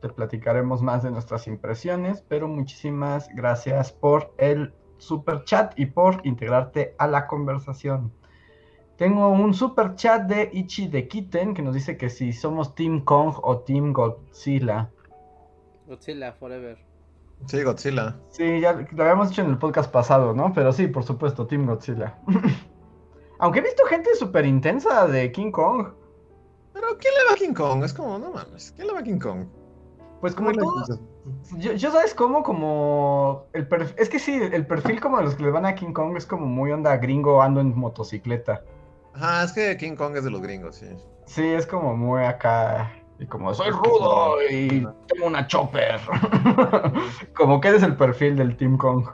te platicaremos más de nuestras impresiones, pero muchísimas gracias por el super chat y por integrarte a la conversación. Tengo un super chat de Ichi de Kitten que nos dice que si somos Team Kong o Team Godzilla. Godzilla Forever. Sí, Godzilla. Sí, ya lo habíamos dicho en el podcast pasado, ¿no? Pero sí, por supuesto, Team Godzilla. Aunque he visto gente súper intensa de King Kong. Pero ¿quién le va a King Kong? Es como, no mames, ¿quién le va a King Kong? Pues como ¿Cómo le todo, yo, yo sabes cómo, como el perfil, es que sí, el perfil como de los que le van a King Kong es como muy onda gringo, ando en motocicleta. Ajá, es que King Kong es de los gringos, sí. Sí, es como muy acá, y como soy rudo y tengo una chopper. como que eres el perfil del Team Kong.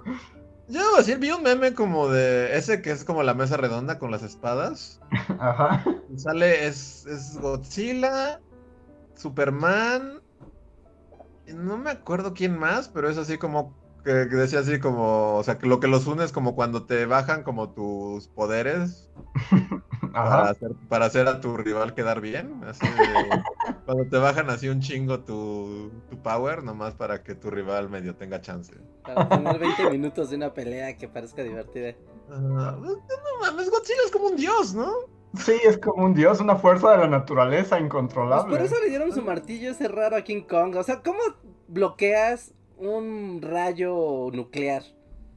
Yo debo decir, vi un meme como de ese que es como la mesa redonda con las espadas. Ajá. Y Sale, es, es Godzilla, Superman, no me acuerdo quién más, pero es así como que, que decía así como, o sea, que lo que los une es como cuando te bajan como tus poderes para Ajá. hacer, para hacer a tu rival quedar bien. Así de- cuando te bajan así un chingo tu, tu power, nomás para que tu rival medio tenga chance. Para tener 20 minutos de una pelea que parezca divertida. Ah, no mames, Godzilla es como un dios, ¿no? Sí, es como un dios, una fuerza de la naturaleza Pues incontrolable. por eso le dieron su martillo ese raro a King Kong. O sea, ¿cómo bloqueas un rayo nuclear?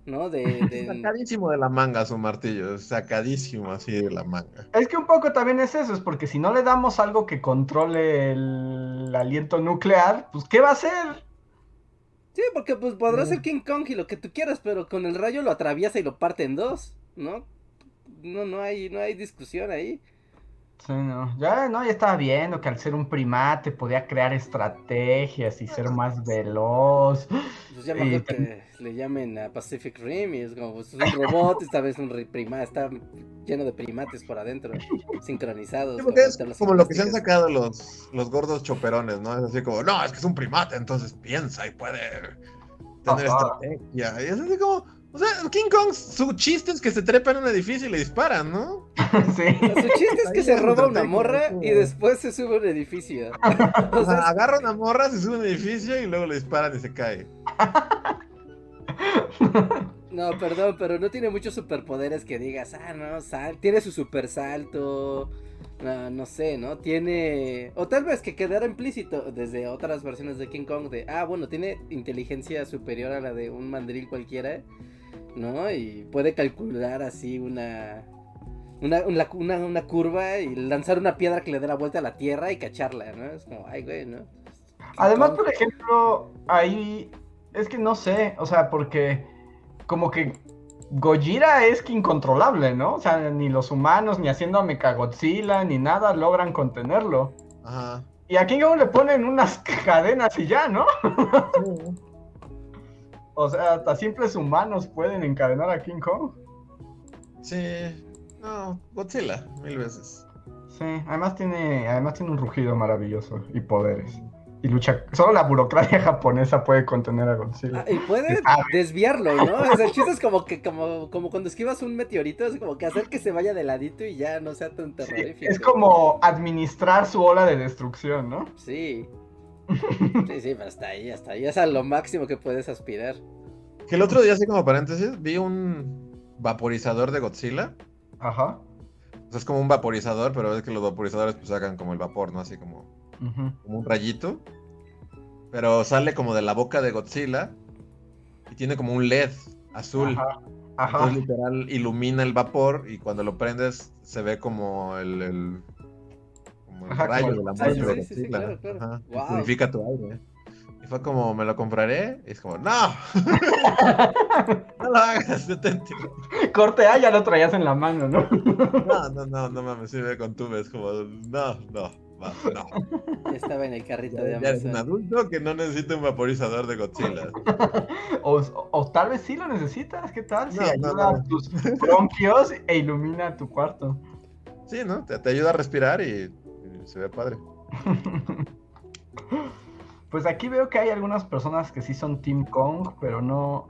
¿No? De, de- Sacadísimo de la manga su martillo, sacadísimo así de la manga. Es que un poco también es eso, es porque si no le damos algo que controle el aliento nuclear, pues ¿qué va a hacer? Sí, porque pues podrá ser King Kong y lo que tú quieras, pero con el rayo lo atraviesa y lo parte en dos, ¿no? No, no hay, no hay discusión ahí. Sí, no. Ya, no, ya estaba viendo que al ser un primate podía crear estrategias y ser más veloz. Pues ya mejor tam- que le llamen a Pacific Rim y es como, pues es un robot, esta vez un ri- prima, está lleno de primates por adentro, sincronizados. Sí, es como lo que se han sacado los, los gordos choperones, ¿no? Es así como, no, es que es un primate, entonces piensa y puede tener Ajá. estrategia. Y es así como, o sea, King Kong, su chiste es que se trepa en un edificio y le disparan, ¿no? sí. O sea, Su chiste es que Ahí se roba una morra y después se sube a un edificio. O sea, agarra una morra, se sube a un edificio y luego le disparan y se cae. No, perdón, pero no tiene muchos superpoderes que digas, ah, no, sal, tiene su super salto, no, no sé, ¿no? Tiene, o tal vez que quedara implícito desde otras versiones de King Kong de, ah, bueno, tiene inteligencia superior a la de un mandril cualquiera, ¿no? Y puede calcular así una, una, una, curva y lanzar una piedra que le dé la vuelta a la tierra y cacharla, ¿no? Es como, ay, güey, ¿no? Además, por ejemplo, ahí es que no sé, o sea, porque como que Gojira es que incontrolable, ¿no? O sea, ni los humanos, ni haciendo a Mechagodzilla, ni nada logran contenerlo. Ajá. Y a King Kong le ponen unas cadenas y ya, ¿no? O sea, hasta simples humanos pueden encadenar a King Kong. Sí. No, Godzilla, mil veces. Sí, además tiene, además tiene un rugido maravilloso y poderes. Y lucha. Solo la burocracia japonesa puede contener a Godzilla. Ah, y puede desviarlo, ¿no? O sea, el chiste es como que, como, como cuando esquivas un meteorito, es como que hacer que se vaya de ladito y ya no sea tan Sí, terrorífico. es como administrar su ola de destrucción, ¿no? Sí. Sí, sí, pero hasta ahí, hasta ahí es a lo máximo que puedes aspirar. Que el otro día, así como paréntesis, vi un vaporizador de Godzilla. Ajá. O sea, es como un vaporizador, pero ves que los vaporizadores pues sacan como el vapor, ¿no? Así como, un rayito. Pero sale como de la boca de Godzilla y tiene como un LED azul. Ajá. Ajá. Entonces literal ilumina el vapor y cuando lo prendes se ve como el, el- como el Ajá, rayo como de la muerte Sí, sí, sí, Godzilla. claro, claro. Ajá, Wow. Purifica tu aire. Y fue como, ¿me lo compraré? Y es como, ¡no! no lo hagas, detente. Corte A ya lo traías en la mano, ¿no? No, no, no, no mames, sirve con tu es como, no, no, no. Ya estaba en el carrito Ya, de ya eres un Amazon. adulto que no necesita un vaporizador de Godzilla. O, o- o tal vez sí lo necesitas, ¿qué tal? Si No, ayuda no. a tus bronquios e ilumina tu cuarto. Sí, ¿no? Te, te ayuda a respirar y se ve padre. Pues aquí veo que hay algunas personas que sí son Team Kong, pero no,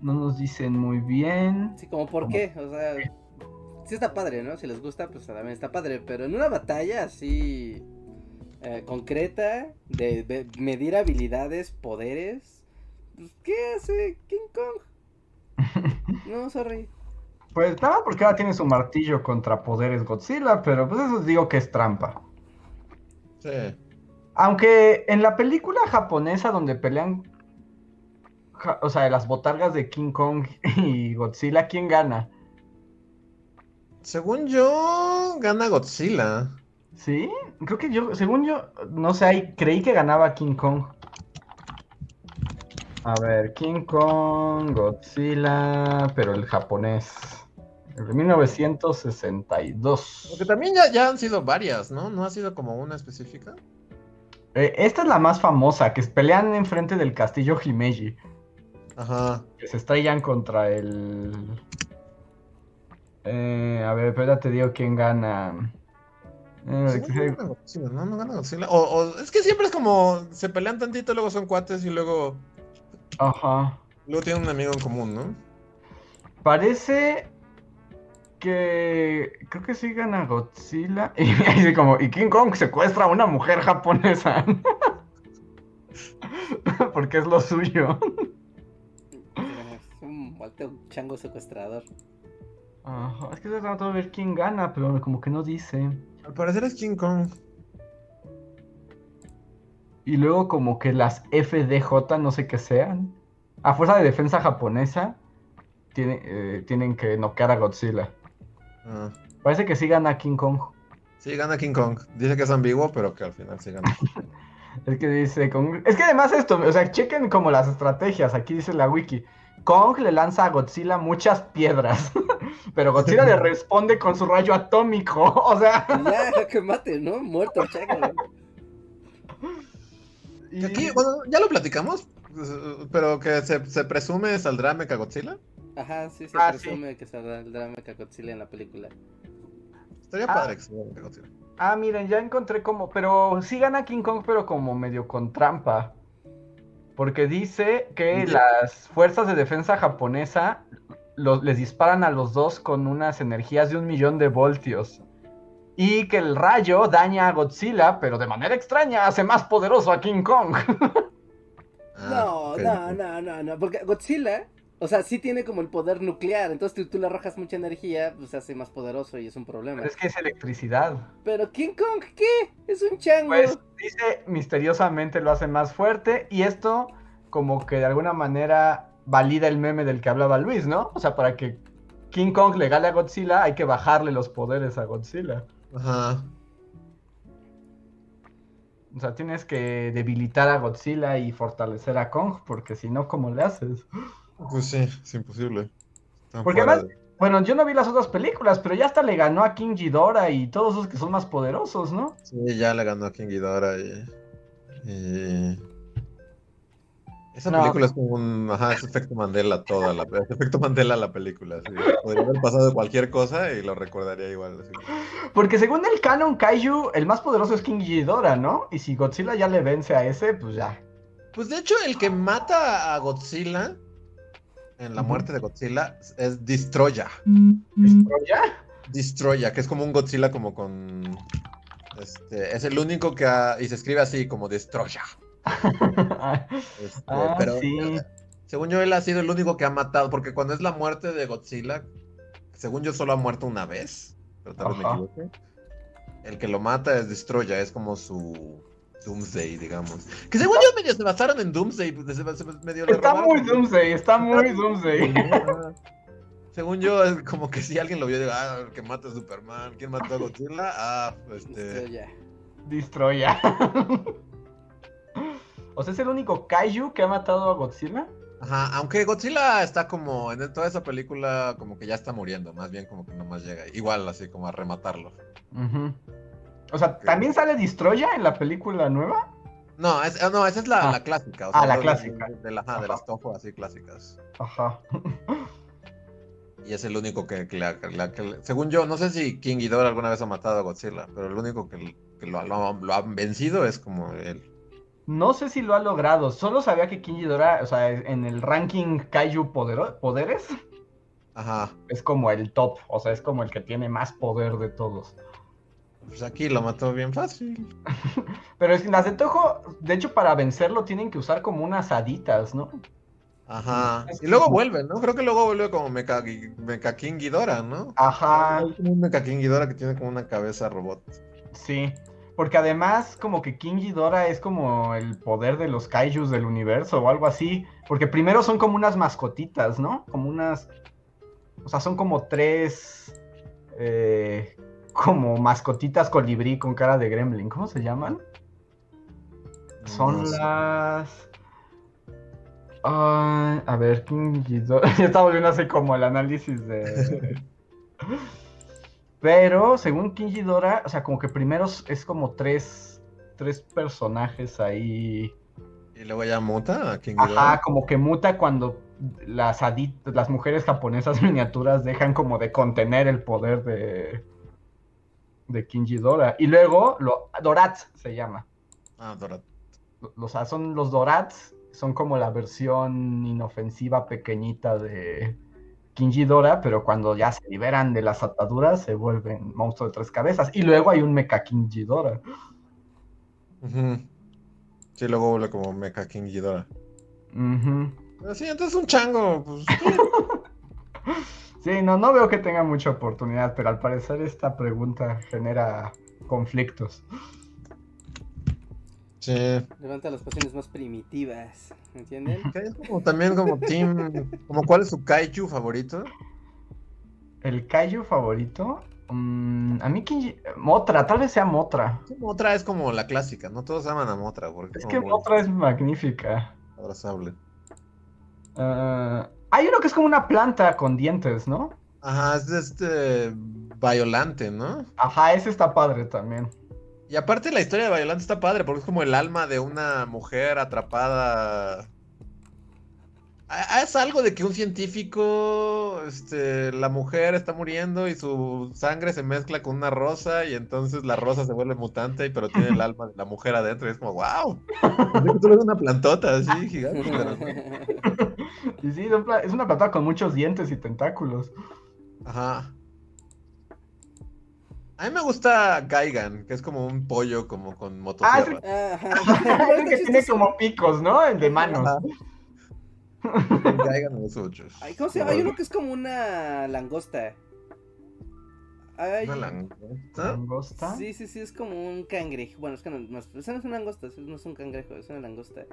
no nos dicen muy bien. Sí, como por qué, o sea, sí está padre, ¿no? Si les gusta, pues también está padre, pero en una batalla así eh, concreta, de, de medir habilidades, poderes, pues, ¿qué hace King Kong? No, sorry. Pues nada, porque ahora tiene su martillo contra poderes Godzilla, pero pues eso digo que es trampa. Sí. Aunque en la película japonesa donde pelean, ja- o sea, las botargas de King Kong y Godzilla, ¿quién gana? Según yo, gana Godzilla. ¿Sí? Creo que yo, según yo, no sé, creí que ganaba King Kong. A ver, King Kong, Godzilla, pero el japonés. El de 1962. Porque también ya, ya han sido varias, ¿no? No ha sido como una específica. Eh, esta es la más famosa, que pelean enfrente del castillo Himeji. Ajá. Que se estrellan contra el... Eh, a ver, espérate, te digo quién gana. Eh, yo, gana Godzilla, no, no gana Godzilla. O, o- es que siempre es como, se pelean tantito, luego son cuates y luego, Ajá. luego tienen un amigo en común, ¿no? Parece que creo que sí gana Godzilla. Y como, y King Kong secuestra a una mujer japonesa. Porque es lo suyo. Es un chango secuestrador. Ajá, es que estoy tratando de ver quién gana, pero como que no dice. Al parecer es King Kong. Y luego como que las FDJ, no sé qué sean. A fuerza de defensa japonesa, tiene- eh, tienen que noquear a Godzilla. Ah, Parece que sí gana King Kong. Sí, gana King Kong. Dice que es ambiguo, pero que al final sí gana. Es que dice Kong... Es que además esto, o sea, chequen como las estrategias. Aquí dice la wiki. Kong le lanza a Godzilla muchas piedras. Pero Godzilla le responde con su rayo atómico. O sea... Ya, que mate, ¿no? Muerto y- aquí, bueno, ya lo platicamos, eh, pero que se, se presume saldrá Mechagodzilla. Ajá, sí, se Ah, sí. presume que saldrá el drama Godzilla en la película. Estaría Ah. padre que saliera Mechagodzilla. Ah, miren, ya encontré como, pero sí gana King Kong, pero como medio con trampa. Porque dice que las fuerzas de defensa japonesa los- les disparan a los dos con unas energías de un millón de voltios. Y que el rayo daña a Godzilla, pero de manera extraña hace más poderoso a King Kong. Ah, No, ok. no, no, no, no, porque Godzilla O sea, sí tiene como el poder nuclear, entonces tú, tú le arrojas mucha energía, pues se hace más poderoso y es un problema. Pero es que es electricidad. Pero King Kong, ¿qué? Es un chango. Pues dice misteriosamente lo hace más fuerte y esto como que de alguna manera valida el meme del que hablaba Luis, ¿no? O sea, para que King Kong le gane a Godzilla hay que bajarle los poderes a Godzilla. Ajá. O sea, tienes que debilitar a Godzilla y fortalecer a Kong, porque si no, ¿cómo le haces? Pues sí, es imposible. Están Porque fuera además, bueno, yo no vi las otras películas, pero ya hasta le ganó a King Ghidorah y todos esos que son más poderosos, ¿no? Sí, ya le ganó a King Ghidorah y... y- Esa No. película es como un... Ajá, es efecto Mandela toda la... Es efecto Mandela la película, sí. Podría haber pasado cualquier cosa y lo recordaría igual. así. Porque según el canon Kaiju, el más poderoso es King Ghidorah, ¿no? Y si Godzilla ya le vence a ese, pues ya. Pues de hecho, el que mata a Godzilla en la muerte de Godzilla es Destroya. ¿Destroya? Destroya, que es como un Godzilla como con... Este, es el único que ha... Y se escribe así como Destroya. Este, Ah, pero sí. eh, según yo, él ha sido el único que ha matado, porque cuando es la muerte de Godzilla, según yo solo ha muerto una vez, pero tal vez me equivoque. El que lo mata es Destroya, es como su Doomsday, digamos. Que según yo medio se basaron en Doomsday, se- se- medio le Está robaron. muy Doomsday, está muy Doomsday. Ajá. Según yo, es como que si alguien lo vio, digo, ah, el que mata a Superman, ¿quién mató a Godzilla? Ah, este... Destroya. o sea, es el único Kaiju que ha matado a Godzilla. Ajá, aunque Godzilla está como en toda esa película como que ya está muriendo, más bien como que nomás llega, igual así como a rematarlo. Ujú. O sea, ¿también sale Destroya en la película nueva? No, es, ah, no, esa es la, Ah. la clásica. o Ah, la de- clásica. De, de la- ajá, de Ajá. las Toho así clásicas. Ajá. Y es el único que, que la- que según yo, no sé si King Ghidorah alguna vez ha matado a Godzilla, pero el único que, que lo, lo- lo han vencido es como él. No sé si lo ha logrado. Solo sabía que King Ghidorah, o sea, en el ranking Kaiju podero- poderes, Ajá. es como el top. O sea, es como el que tiene más poder de todos. Pues aquí lo mató bien fácil. Pero es que las de Toho, de hecho, para vencerlo tienen que usar como unas haditas, ¿no? Ajá. Y luego vuelve, ¿no? Creo que luego vuelve como Mecha, Mecha King Ghidorah, ¿no? Ajá, un Mecha King Ghidorah que tiene como una cabeza robot. sí. Porque además, como que King Ghidorah es como el poder de los kaijus del universo o algo así. Porque primero son como unas mascotitas, ¿no? Como unas. O sea, son como tres. eh, como mascotitas colibrí con cara de gremlin. ¿Cómo se llaman? Son No sé. las. A ver, King Ghidorah. Ya estaba volviendo a hacer como el análisis de. Pero según King Ghidorah, o sea, como que primero es- como tres, tres personajes ahí. Y luego ya muta a King Ajá, Ghidorah. como que muta cuando las las mujeres japonesas miniaturas dejan como de contener el poder de, de King Ghidorah. Y luego, lo, Dorats se llama. Ah, Dora. O sea, son los Dorats, son como la versión inofensiva pequeñita de King Ghidorah, pero cuando ya se liberan de las ataduras se vuelven monstruos de tres cabezas. Y luego hay un Mecha King Ghidorah. Ujú. Sí, luego vuelve como Mecha King Ghidorah. Ujú. Pero sí, entonces un chango, pues. Sí, no, no veo que tenga mucha oportunidad, pero al parecer esta pregunta genera conflictos. sí. Levanta las pasiones más primitivas. ¿Entienden? Que es como también como Team. Como cuál es su kaiju favorito. ¿El Kaiju favorito? Mm, a mí Ghi- Motra, tal vez sea Motra. Sí, Motra es como la clásica, ¿no? Todos aman a Motra porque es, que Motra es magnífica. abrazable. Ah, hay uno que es como una planta con dientes, ¿no? Ajá, es de este. Violante, ¿no? Ajá, ese está padre también. Y aparte la historia de Violante está padre porque es como el alma de una mujer atrapada. Ah, Es algo de que un científico, este, la mujer está muriendo y su sangre se mezcla con una rosa y entonces la rosa se vuelve mutante, pero tiene el alma de la mujer adentro y es como, wow. Tú eres una plantota así gigante. Y sí, es una planta con muchos dientes y tentáculos. Ajá. A mí me gusta Gaigan, que es como un pollo como con motosierra. Ajá. Es el que tiene como picos, ¿no? El de manos. Ajá. caigan los ochos. Ay, ¿Cómo se llama? Hay uno que es como una langosta. Ay, ¿Una langosta? ¿Langosta? Sí, sí, sí, es como un cangrejo. Bueno, es que no, no no es una langosta, no es un cangrejo, es una langosta.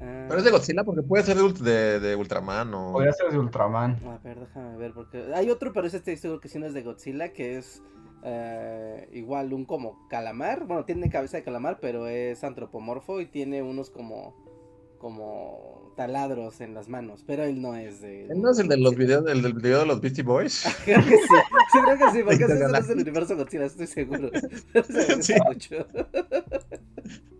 Ah, Pero es de Godzilla porque puede ser de, ult- de, de Ultraman o... Podría ser de Ultraman. A ver, déjame ver, porque hay otro, pero ese estoy seguro que sí no es de Godzilla, que es eh, igual un como calamar. Bueno, tiene cabeza de calamar, pero es antropomorfo y tiene unos como como taladros en las manos, pero él no es de... ¿Él no es el de los videos, el del video de los Beastie Boys? Creo que sí, sí, creo que sí, porque ese no es el universo Godzilla, estoy seguro. Sí. mucho.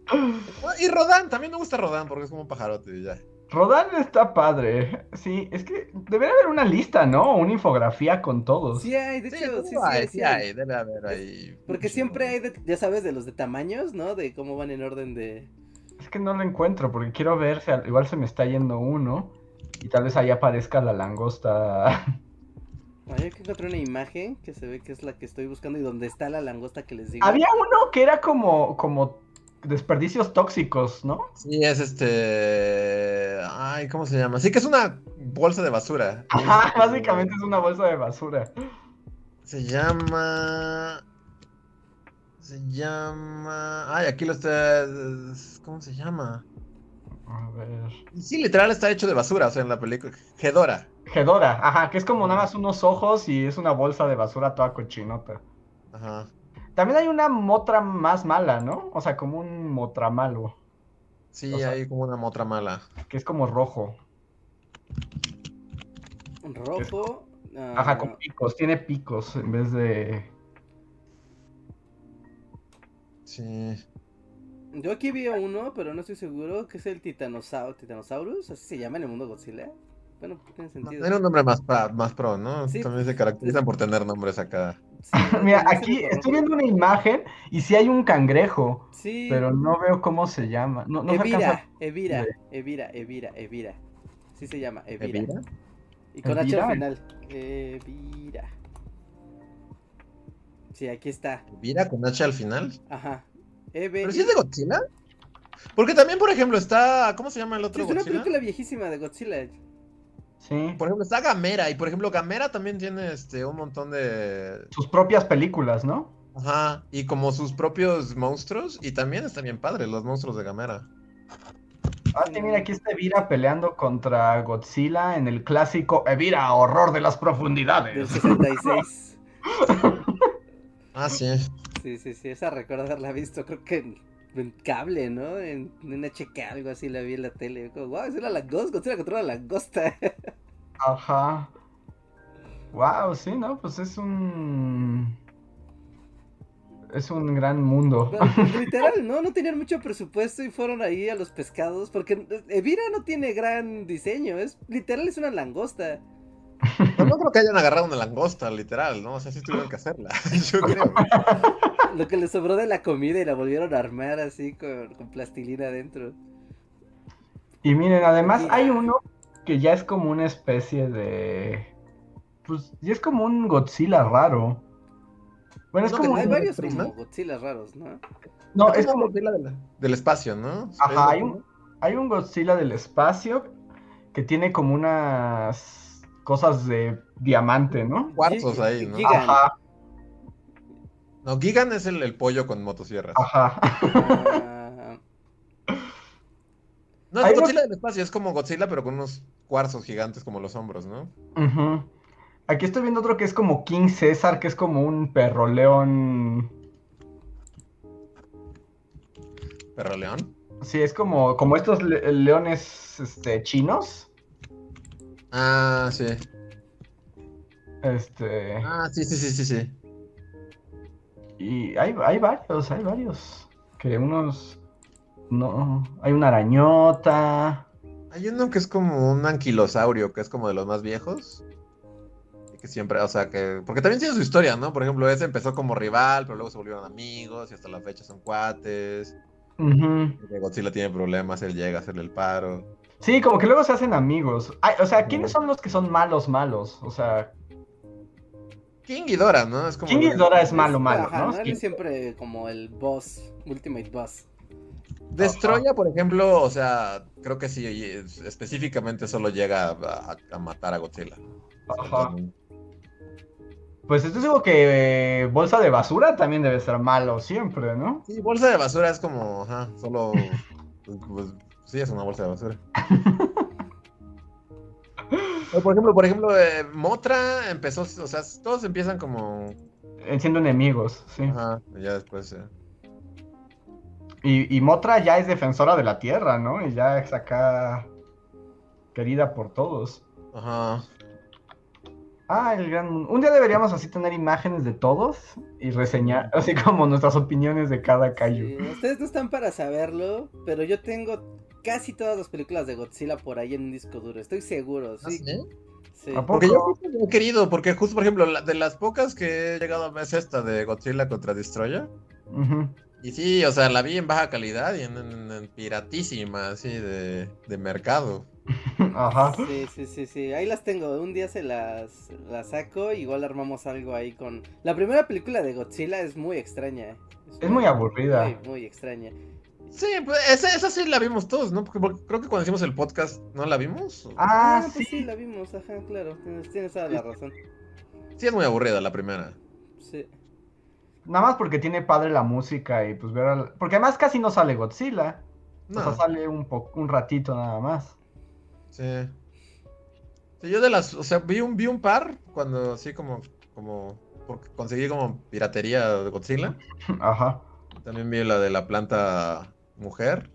Ah, Y Rodan, también me gusta Rodan porque es como un pajarote y ya. Rodan está padre. Sí, es que debería haber una lista, ¿no? Una infografía con todos. Sí hay, de hecho, ¿cómo sí, sí, hay? Sí sí hay. hay, debe haber ahí. Porque siempre hay, de- ya sabes, de los de tamaños, ¿no? De cómo van en orden de... Es que no lo encuentro porque quiero ver si al- igual se me está yendo uno y tal vez ahí aparezca la langosta. Ay, que encontré una imagen que se ve que es la que estoy buscando y donde está la langosta que les digo. Había uno que era como, como desperdicios tóxicos, ¿no? Sí, es este. Ay, ¿cómo se llama? Sí, que es una bolsa de basura. Ajá, básicamente es una bolsa de basura. Se llama. Se llama. Ay, aquí lo está. ¿Cómo se llama? A ver. Y Sí, literal está hecho de basura, o sea, en la película. Gedora. Gedora, ajá, que es como nada más unos ojos y es una bolsa de basura toda cochinota. Ajá. También hay una motra más mala, ¿no? O sea, como un motra malo, Sí, O sea- hay como una motra mala. que es como rojo. Rojo. ah, Ajá, con picos, tiene picos en vez de... Sí. Yo aquí vi uno, pero no estoy seguro, que es el titanosaurus, titanosaurus, así se llama en el mundo Godzilla. Bueno, tiene sentido. Era un nombre más, pa- más pro, ¿no? Sí. También se caracterizan por tener nombres acá. Sí, Mira, aquí estoy viendo una imagen y sí hay un cangrejo, Sí. pero no veo cómo se llama. No, no se alcanza... Evira, Sí. Evira, Evira, Evira, Evira. Sí se llama, Evira. ¿Evira? Y con H al final. Evira. Sí, aquí está. ¿Evira con H al final? Ajá. Eve. ¿Pero si es de Godzilla? Porque también, por ejemplo, está. ¿Cómo se llama el Sí, otro es una Godzilla? película viejísima de Godzilla. Sí, Por ejemplo, está Gamera. Y por ejemplo, Gamera también tiene este un montón de. sus propias películas, ¿no? Ajá. Y como sus propios monstruos. Y también están bien padres los monstruos de Gamera. Ah, sí, mira, aquí está Evira peleando contra Godzilla en el clásico Evira, horror de las Del profundidades. 66. Ah, sí. Sí, sí, sí. Esa recuerdo haberla visto, creo que en, en cable, ¿no? En, en HK, algo así la vi en la tele. Como, wow, es la langosta. Godzilla contra la langosta. Ajá. Wow, sí, ¿no? Pues es un... Es un gran mundo. Pero, literal, ¿no? No tenían mucho presupuesto y fueron ahí a los pescados. Porque Evira no tiene gran diseño. Es literal, es una langosta. Pero no creo que hayan agarrado una langosta, literal, ¿no? O sea, sí tuvieron que hacerla. Yo creo. Lo que les sobró de la comida y la volvieron a armar así con, con plastilina adentro. Y miren, además hay uno que ya es como una especie de... Pues ya es como un Godzilla raro. Bueno, es No, como... Hay un varios como Godzilla raros, ¿no? No, es como... Godzilla del, del espacio, ¿no? Ajá, hay un, hay un Godzilla del espacio que tiene como unas cosas de diamante, ¿no? cuarzos ahí, ¿no? Gigan. Ajá, No, Gigan es el, el pollo con motosierras. ajá. No, es Hay Godzilla del espacio, es como Godzilla, pero con unos cuarzos gigantes como los hombros, ¿no? Ujú. Aquí estoy viendo otro que es como King César, que es como un perro león. Perro león. Sí, es como, como estos le- leones este, chinos. Ah, sí. Este. Ah, sí, sí, sí, sí, sí. Y hay, hay varios, hay varios. Que unos. No. Hay una arañota. Hay uno que es como un anquilosaurio, que es como de los más viejos. Y que siempre, o sea, que. Porque también tiene su historia, ¿no? Por ejemplo, ese empezó como rival, pero luego se volvieron amigos y hasta la fecha son cuates. Porque Godzilla tiene problemas, él llega a hacerle el paro. Sí, como que luego se hacen amigos. Ay, o sea, ¿quiénes son los que son malos, malos? O sea, King Ghidorah, ¿no? Es como. King Ghidorah es malo, malo, Ajá, ¿no? ¿no? Él es siempre como el boss, ultimate boss. Destroya, por ejemplo, o sea, creo que sí, es- específicamente solo llega a, a- a matar a Godzilla. Ajá. Pues esto digo que eh, bolsa de basura también debe ser malo siempre, ¿no? Sí, bolsa de basura es como, ajá, solo. pues, pues, sí, es una bolsa de basura. Por ejemplo, por ejemplo, eh, Motra empezó, o sea, todos empiezan como. Eh, Siendo enemigos, sí. Ajá, y ya después. eh, Y, y Motra ya es defensora de la tierra, ¿no? Y ya es acá querida por todos. Ajá. Ah, el gran... Un día deberíamos así tener imágenes de todos y reseñar, así como nuestras opiniones de cada kaiju. Sí, ustedes no están para saberlo, pero yo tengo casi todas las películas de Godzilla por ahí en un disco duro. Estoy seguro, ¿Ah, sí. sí? sí. ¿A poco? Porque yo he querido, porque justo, por ejemplo, la- de las pocas que he llegado a ver es esta de Godzilla contra Destroyer. Ujú. Y sí, o sea, la vi en baja calidad y en, en- en piratísima, así, de, de mercado. Ajá. Sí, sí, sí, sí. Ahí las tengo. Un día se las, las saco. Igual armamos algo ahí con. La primera película de Godzilla es muy extraña. Es muy aburrida. Muy, muy extraña. Sí, pues esa, esa sí la vimos todos, ¿no? Porque, porque creo que cuando hicimos el podcast, ¿no la vimos? Ah, pues sí. sí, la vimos. Ajá, claro. Tienes, tienes toda la razón. Sí, es muy aburrida la primera. Sí. Nada más porque tiene padre la música y pues ver al... Porque además casi no sale Godzilla. No, O sea, sale un, po- un ratito nada más. sí. Sí, yo de las, o sea, vi un, vi un par cuando así como, como, porque conseguí como piratería de Godzilla. Ajá. También vi la de la planta mujer.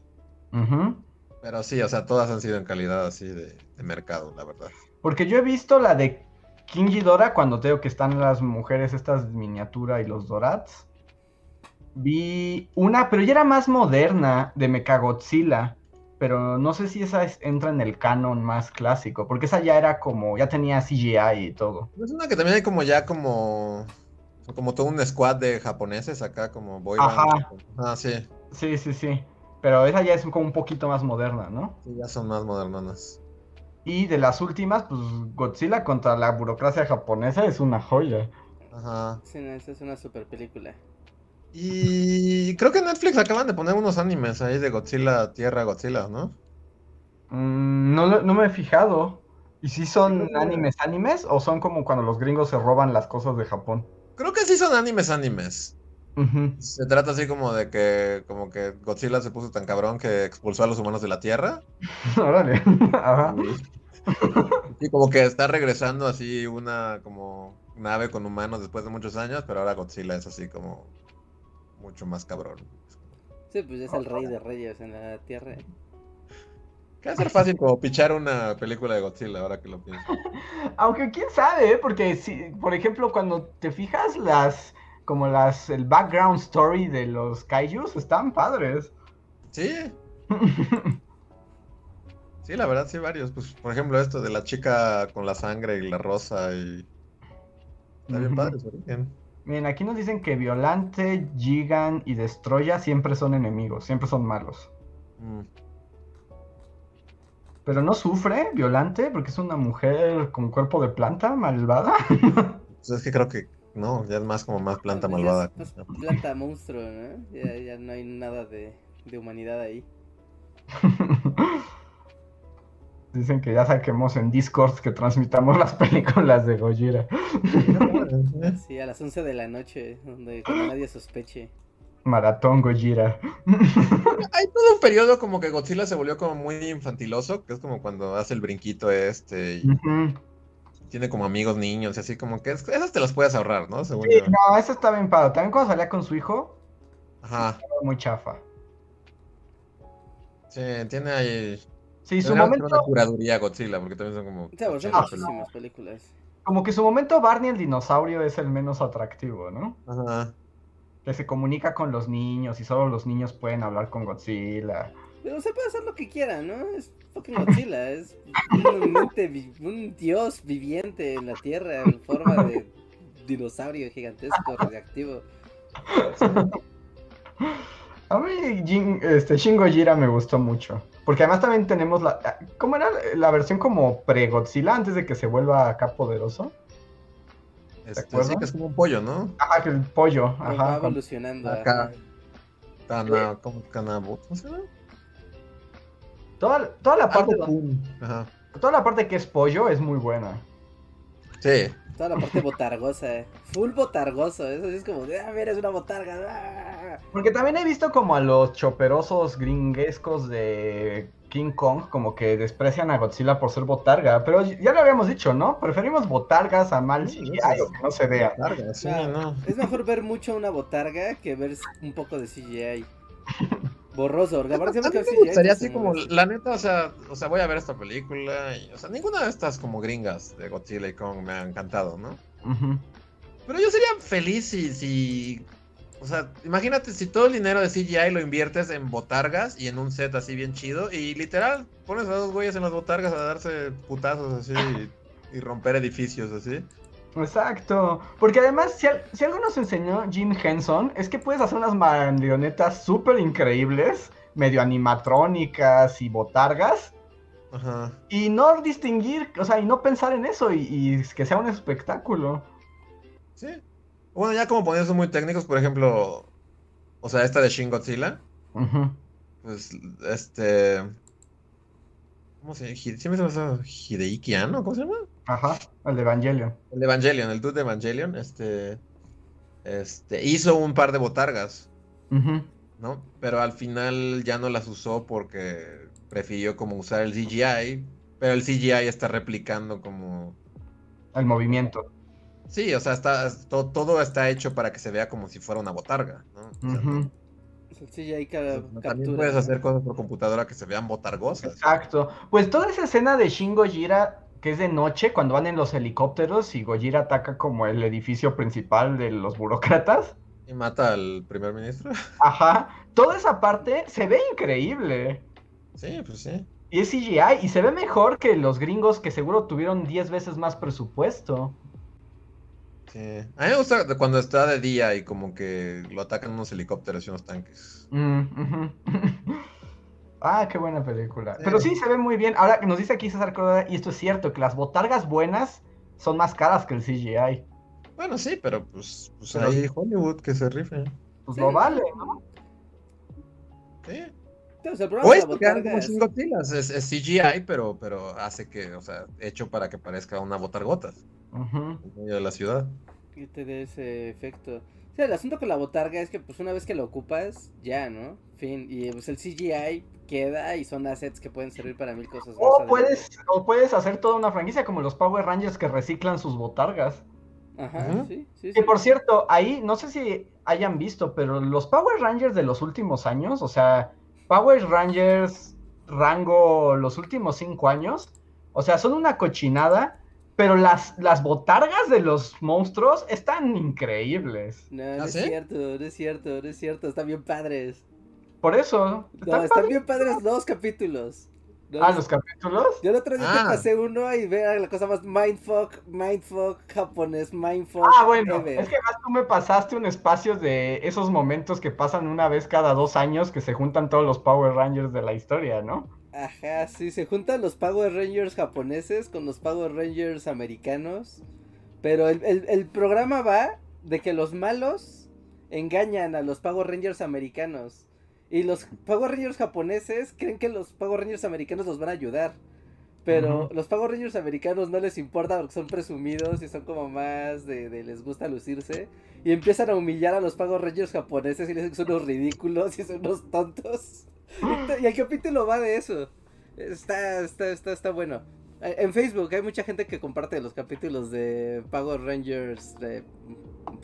Ujú. Pero sí, o sea, todas han sido en calidad así de, de mercado, la verdad. Porque yo he visto la de King Ghidorah cuando tengo que están las mujeres estas miniatura y los Dorats. Vi una, pero ya era más moderna, de Mechagodzilla. Pero no sé si esa es- entra en el canon más clásico, porque esa ya era como, ya tenía CGI y todo. Es una que también hay como ya como, como todo un squad de japoneses acá, como boy band. Ajá. Ah, sí, Sí, sí, sí. Pero esa ya es como un poquito más moderna, ¿no? sí, ya son más modernonas. Y de las últimas, pues Godzilla contra la burocracia japonesa es una joya. Ajá. Sí, no, esa es una super película. Y creo que Netflix acaban de poner unos animes ahí de Godzilla, Tierra Godzilla, ¿no? Mm, no, lo- no me he fijado. ¿Y si son animes animes o son como cuando los gringos se roban las cosas de Japón? Creo que sí son animes animes. Se trata así como de que como que Godzilla se puso tan cabrón que expulsó a los humanos de la Tierra. Órale. Ajá. Y como que está regresando así una como nave con humanos después de muchos años, pero ahora Godzilla es así como mucho más cabrón. Sí, pues es el rey de reyes en la tierra. Que va a ser fácil como pichar una película de Godzilla ahora que lo pienso. Aunque quién sabe, ¿eh? porque si, por ejemplo, cuando te fijas las, como las, el background story de los kaijus están padres. Sí, sí, la verdad sí varios. Pues por ejemplo esto de la chica con la sangre y la rosa y está bien padre su origen. Miren, aquí nos dicen que Violante, Gigan y Destroya siempre son enemigos, siempre son malos. Mm. Pero no sufre Violante porque es una mujer con cuerpo de planta malvada. Pues es que creo que no, ya es más como más planta ya malvada. más planta monstruo, ¿no? Ya, ya no hay nada de, de humanidad ahí. Dicen que ya saquemos en Discord que transmitamos las películas de Gojira. Sí, a las 11 de la noche, donde nadie sospeche. Maratón Gojira. Hay todo un periodo como que Godzilla se volvió como muy infantiloso, que es como cuando hace el brinquito este y. tiene como amigos niños y así como que es- esas te las puedes ahorrar, ¿no? Según Sí, yo. no, eso está bien padre. También cuando salía con su hijo, Ajá. estaba muy chafa. Sí, tiene ahí. Sí, su momento, una curaduría Godzilla, porque también son como. O sea, son 80 muchísimas películas. como que su momento Barney el dinosaurio es el menos atractivo, ¿no? Ajá. Que se comunica con los niños y solo los niños pueden hablar con Godzilla. Pero se puede hacer lo que quiera, ¿no? Es fucking Godzilla, es un, mente vi- un dios viviente en la Tierra en forma de dinosaurio gigantesco, radioactivo. A mí Jin- este, Shin Gojira me gustó mucho. Porque además también tenemos la... ¿Cómo era la versión como pre-Godzilla antes de que se vuelva acá poderoso? Este, sí, que es como un pollo, ¿no? Ajá, que el pollo. Va Ajá. con- evolucionando. Acá. Kanabo, ¿cómo se llama? Toda, toda la parte. Ajá. toda la parte que es pollo es muy buena. Sí. Toda la parte botargosa, eh. Full botargoso. Eso sí es como ah, mira, es una botarga. ah". Porque también he visto como a los choperosos gringuescos de King Kong como que desprecian a Godzilla por ser botarga. Pero ya lo habíamos dicho, ¿no? Preferimos botargas a mal Sí, CGI o que no se vea. Sí, Claro. no. Es mejor ver mucho una botarga que ver un poco de CGI. Borroso, porque aparte A siempre mí que me gustaría así como, la neta, o sea, o sea, voy a ver esta película y, o sea, ninguna de estas como gringas de Godzilla y Kong me han encantado, ¿no? Pero yo sería feliz si, si, o sea, imagínate si todo el dinero de CGI lo inviertes en botargas y en un set así bien chido y literal pones a dos güeyes en las botargas a darse putazos así y, y romper edificios así. Exacto. Porque además, si, al- si algo nos enseñó Jim Henson, es que puedes hacer unas marionetas súper increíbles, medio animatrónicas y botargas, Ajá. y no distinguir, o sea, y no pensar en eso, y, y que sea un espectáculo. Sí. Bueno, ya como poniéndose muy técnicos, por ejemplo, o sea, esta de Shin Godzilla, pues, este... ¿Cómo se llama? Siempre se me hace Hideiki Anno, ¿cómo se llama? Ajá, el de Evangelion. El de Evangelion, el dude de Evangelion, este... Este, hizo un par de botargas. ¿no? Pero al final ya no las usó porque prefirió como usar el CGI, pero el CGI está replicando como... El movimiento. Sí, o sea, está, to- todo está hecho para que se vea como si fuera una botarga, ¿no? O sea, Ujú. El CGI ca- También captura. puedes hacer cosas por computadora que se vean botargosas. Exacto. Pues toda esa escena de Shin Gojira, que es de noche, cuando van en los helicópteros y Gojira ataca como el edificio principal de los burócratas. Y mata al primer ministro. Ajá. Toda esa parte se ve increíble. Sí, pues sí. Y es CGI y se ve mejor que los gringos que seguro tuvieron 10 veces más presupuesto. Sí. A mí me gusta cuando está de día y como que lo atacan unos helicópteros y unos tanques. Mm. ah, qué buena película. Sí. Pero sí, se ve muy bien. Ahora nos dice aquí César Córdoba, y esto es cierto, que las botargas buenas son más caras que el CGI. Bueno, sí, pero pues, pues Pero- ahí Hollywood que se rife. Pues Sí. lo vale, ¿no? Sí. O sea, O es la que como es- es, es CGI, pero, pero hace que, o sea, hecho para que parezca una botargotas Ujú. en medio de la ciudad. que te dé ese efecto. Sí, el asunto con la botarga es que pues una vez que lo ocupas, ya, ¿no? Fin. Y pues el CGI queda y son assets que pueden servir para mil cosas. más O adelante. puedes, o puedes hacer toda una franquicia como los Power Rangers que reciclan sus botargas. Ajá, sí, sí, sí. por cierto, ahí no sé si hayan visto, pero los Power Rangers de los últimos años, o sea, Power Rangers rango los últimos cinco años, o sea, son una cochinada, pero las, las botargas de los monstruos están increíbles. No, no ¿Ah, es sí? cierto, no es cierto, no es cierto. Están bien padres. Por eso, No, están están bien padres los capítulos. No, Ah, los capítulos. Yo el otro día te Ah. pasé uno y vea la cosa más mindfuck, mindfuck japonés, mindfuck. Ah, bueno, ever. es que más tú me pasaste un espacio de esos momentos que pasan una vez cada dos años que se juntan todos los Power Rangers de la historia, ¿no? Ajá, sí, se juntan los Power Rangers japoneses con los Power Rangers americanos. Pero el, el- el programa va de que los malos engañan a los Power Rangers americanos. Y los Power Rangers japoneses creen que los Power Rangers americanos los van a ayudar. Pero los Power Rangers americanos no les importa porque son presumidos y son como más de, de les gusta lucirse. Y empiezan a humillar a los Power Rangers japoneses y les dicen que son unos ridículos y son unos tontos. Y el capítulo va de eso. Está, está, está, está bueno. Eh, En Facebook hay mucha gente que comparte los capítulos de Power Rangers de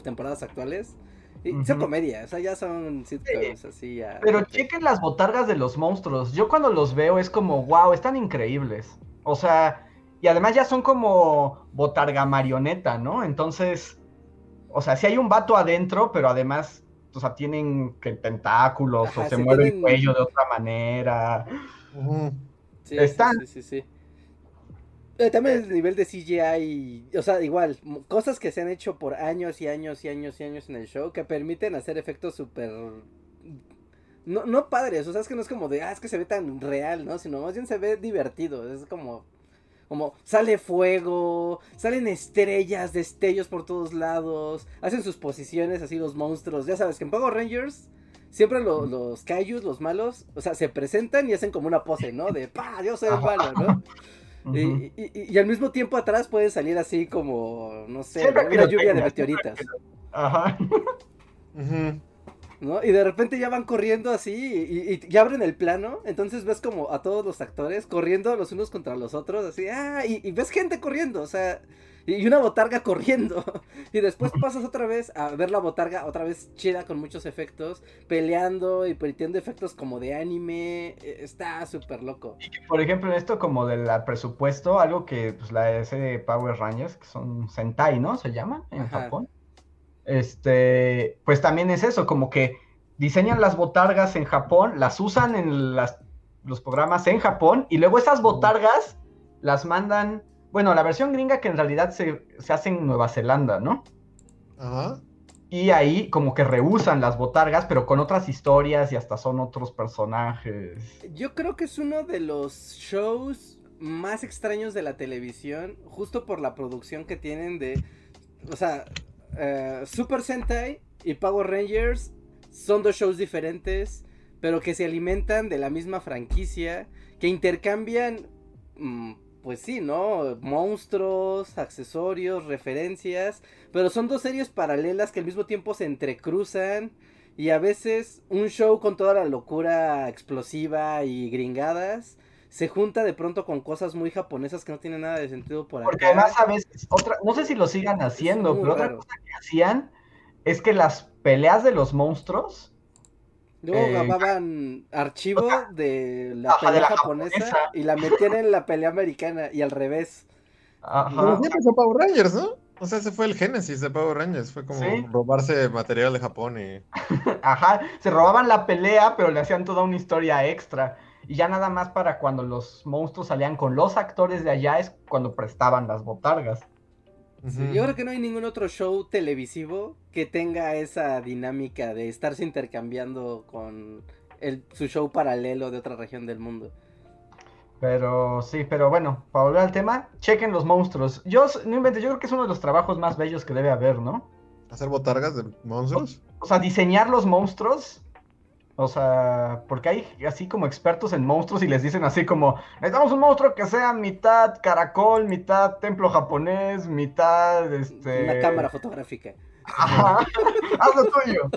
temporadas actuales. Y son Ujú. comedia, o sea, ya son sitcoms así ya. Pero chequen las botargas de los monstruos. Yo cuando los veo es como, wow, están increíbles. O sea, y además ya son como botarga marioneta, ¿no? Entonces, o sea, si hay un vato adentro, pero además, o sea, tienen que tentáculos Ajá, o se sí mueve tienen- el cuello de otra manera. Ujú. Sí, están- Sí, sí, sí. Eh, también el nivel de CGI, o sea, igual, cosas que se han hecho por años y años y años y años en el show que permiten hacer efectos súper... No, no padres, o sea, es que no es como de, ah, es que se ve tan real, ¿no? Sino más bien se ve divertido, es como... Como sale fuego, salen estrellas, destellos por todos lados, hacen sus posiciones así los monstruos. Ya sabes que en Power Rangers siempre lo- los kaijus, los malos, o sea, se presentan y hacen como una pose, ¿no? De, pa, yo soy el malo, ¿no? Y, y- y- y al mismo tiempo atrás puede salir así como, no sé, una lluvia de meteoritas, Ajá. ¿no? Y de repente ya van corriendo así y, y- abren el plano, entonces ves como a todos los actores corriendo los unos contra los otros, así, ah, y, y ves gente corriendo, o sea, y y una botarga corriendo. Y después pasas otra vez a ver la botarga, otra vez chida con muchos efectos, peleando y permitiendo efectos como de anime. eh, Está súper loco. Por ejemplo, en esto como del presupuesto, algo que pues la serie de Power Rangers, que son Sentai, ¿no? Se llama en Ajá. Japón. Este, pues también es eso, como que diseñan las botargas en Japón, las usan en las, los programas en Japón, y luego esas botargas las mandan, bueno, la versión gringa que en realidad se, se hace en Nueva Zelanda, ¿no? Ajá. Y ahí como que reusan las botargas, pero con otras historias y hasta son otros personajes. Yo creo que es uno de los shows más extraños de la televisión, justo por la producción que tienen de, o sea, eh, Super Sentai y Power Rangers son dos shows diferentes, pero que se alimentan de la misma franquicia, que intercambian, mm, pues sí, ¿no? Monstruos, accesorios, referencias, pero son dos series paralelas que al mismo tiempo se entrecruzan. Y a veces un show con toda la locura explosiva y gringadas se junta de pronto con cosas muy japonesas que no tienen nada de sentido por Porque acá. además a veces, otra, no sé si lo sigan haciendo, pero otra cosa que hacían es que las peleas de los monstruos, Luego eh, grababan archivo de la Ajá, de pelea la japonesa, japonesa. y la metían en la pelea americana y al revés. ajá, siempre fue Power Rangers, ¿no? O sea, ese fue el génesis de Power Rangers. Fue como Sí. robarse material de Japón y. ajá, se robaban la pelea, pero le hacían toda una historia extra. Y ya nada más para cuando los monstruos salían con los actores de allá es cuando prestaban las botargas. Sí. Yo creo que no hay ningún otro show televisivo que tenga esa dinámica de estarse intercambiando con el, su show paralelo de otra región del mundo. Pero sí, pero bueno, para volver al tema, chequen los monstruos. Yo no invento, yo creo que es uno de los trabajos más bellos que debe haber, ¿no? Hacer botargas de monstruos. O sea, diseñar los monstruos. O sea, porque hay así como expertos en monstruos y les dicen así como, necesitamos un monstruo que sea mitad caracol, mitad templo japonés, mitad este. Una cámara fotográfica. Ajá. Haz lo tuyo.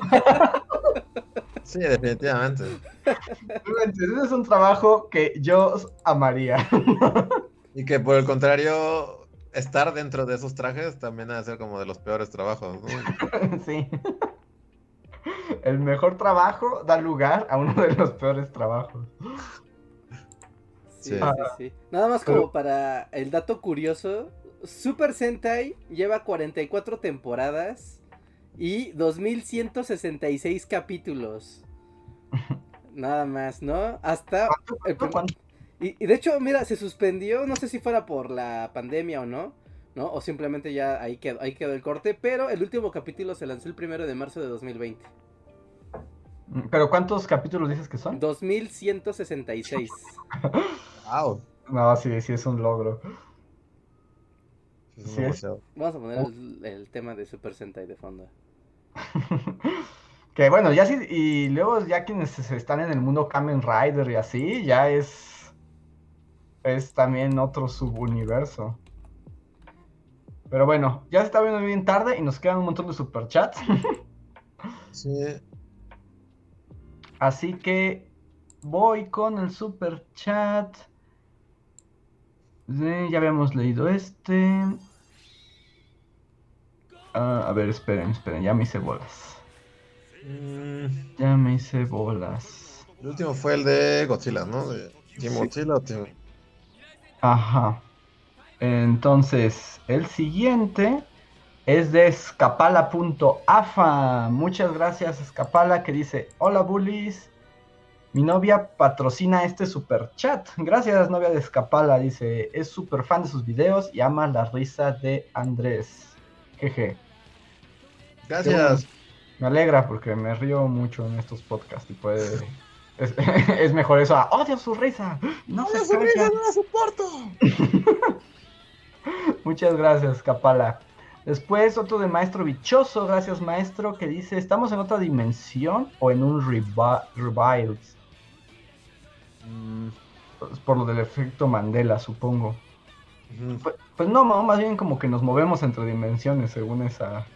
Sí, definitivamente. Ese es un trabajo que yo amaría. Y que por el contrario, estar dentro de esos trajes también ha de ser como de los peores trabajos, ¿no? sí. El mejor trabajo da lugar a uno de los peores trabajos. Sí, Sí. sí, sí. Nada más Pero- como para el dato curioso, Super Sentai lleva 44 temporadas y 2166 capítulos. Nada más, ¿no? Hasta el y, y de hecho, mira, se suspendió, no sé si fuera por la pandemia o no, ¿no? O simplemente ya ahí quedó, ahí quedó el corte, pero el último capítulo se lanzó el primero de marzo de 2020. ¿Pero cuántos capítulos dices que son? 2166. Wow. No, sí, sí es un logro. Sí, es Sí. Vamos a poner el, el tema de Super Sentai de fondo. Que bueno, ya sí, y luego ya quienes están en el mundo Kamen Rider y así, ya es. Es también otro subuniverso. Pero bueno, ya se está viendo bien tarde y nos quedan un montón de superchats. Sí. Así que voy con el superchat. Sí, ya habíamos leído este. Ah, a ver, esperen, esperen, ya me hice bolas. Mm, Ya me hice bolas. el último fue el de Godzilla, ¿no? De Team Sí. Godzilla o Team- Ajá. Entonces, el siguiente es de escapala.afa. Muchas gracias, Escapala, que dice: Hola, bullies. Mi novia patrocina este super chat. Gracias, novia de Escapala. Dice: Es súper fan de sus videos y ama la risa de Andrés. Jeje. Gracias. Me alegra porque me río mucho en estos podcasts y puede. Es, es mejor eso a odio su risa. No se callan". no la soporto! Muchas gracias, Capala. Después otro de Maestro Bichoso, gracias Maestro, que dice, ¿estamos en otra dimensión o en un reviles? Mm, Pues por lo del efecto Mandela, supongo. Pues, pues no, más bien como que nos movemos entre dimensiones según esa...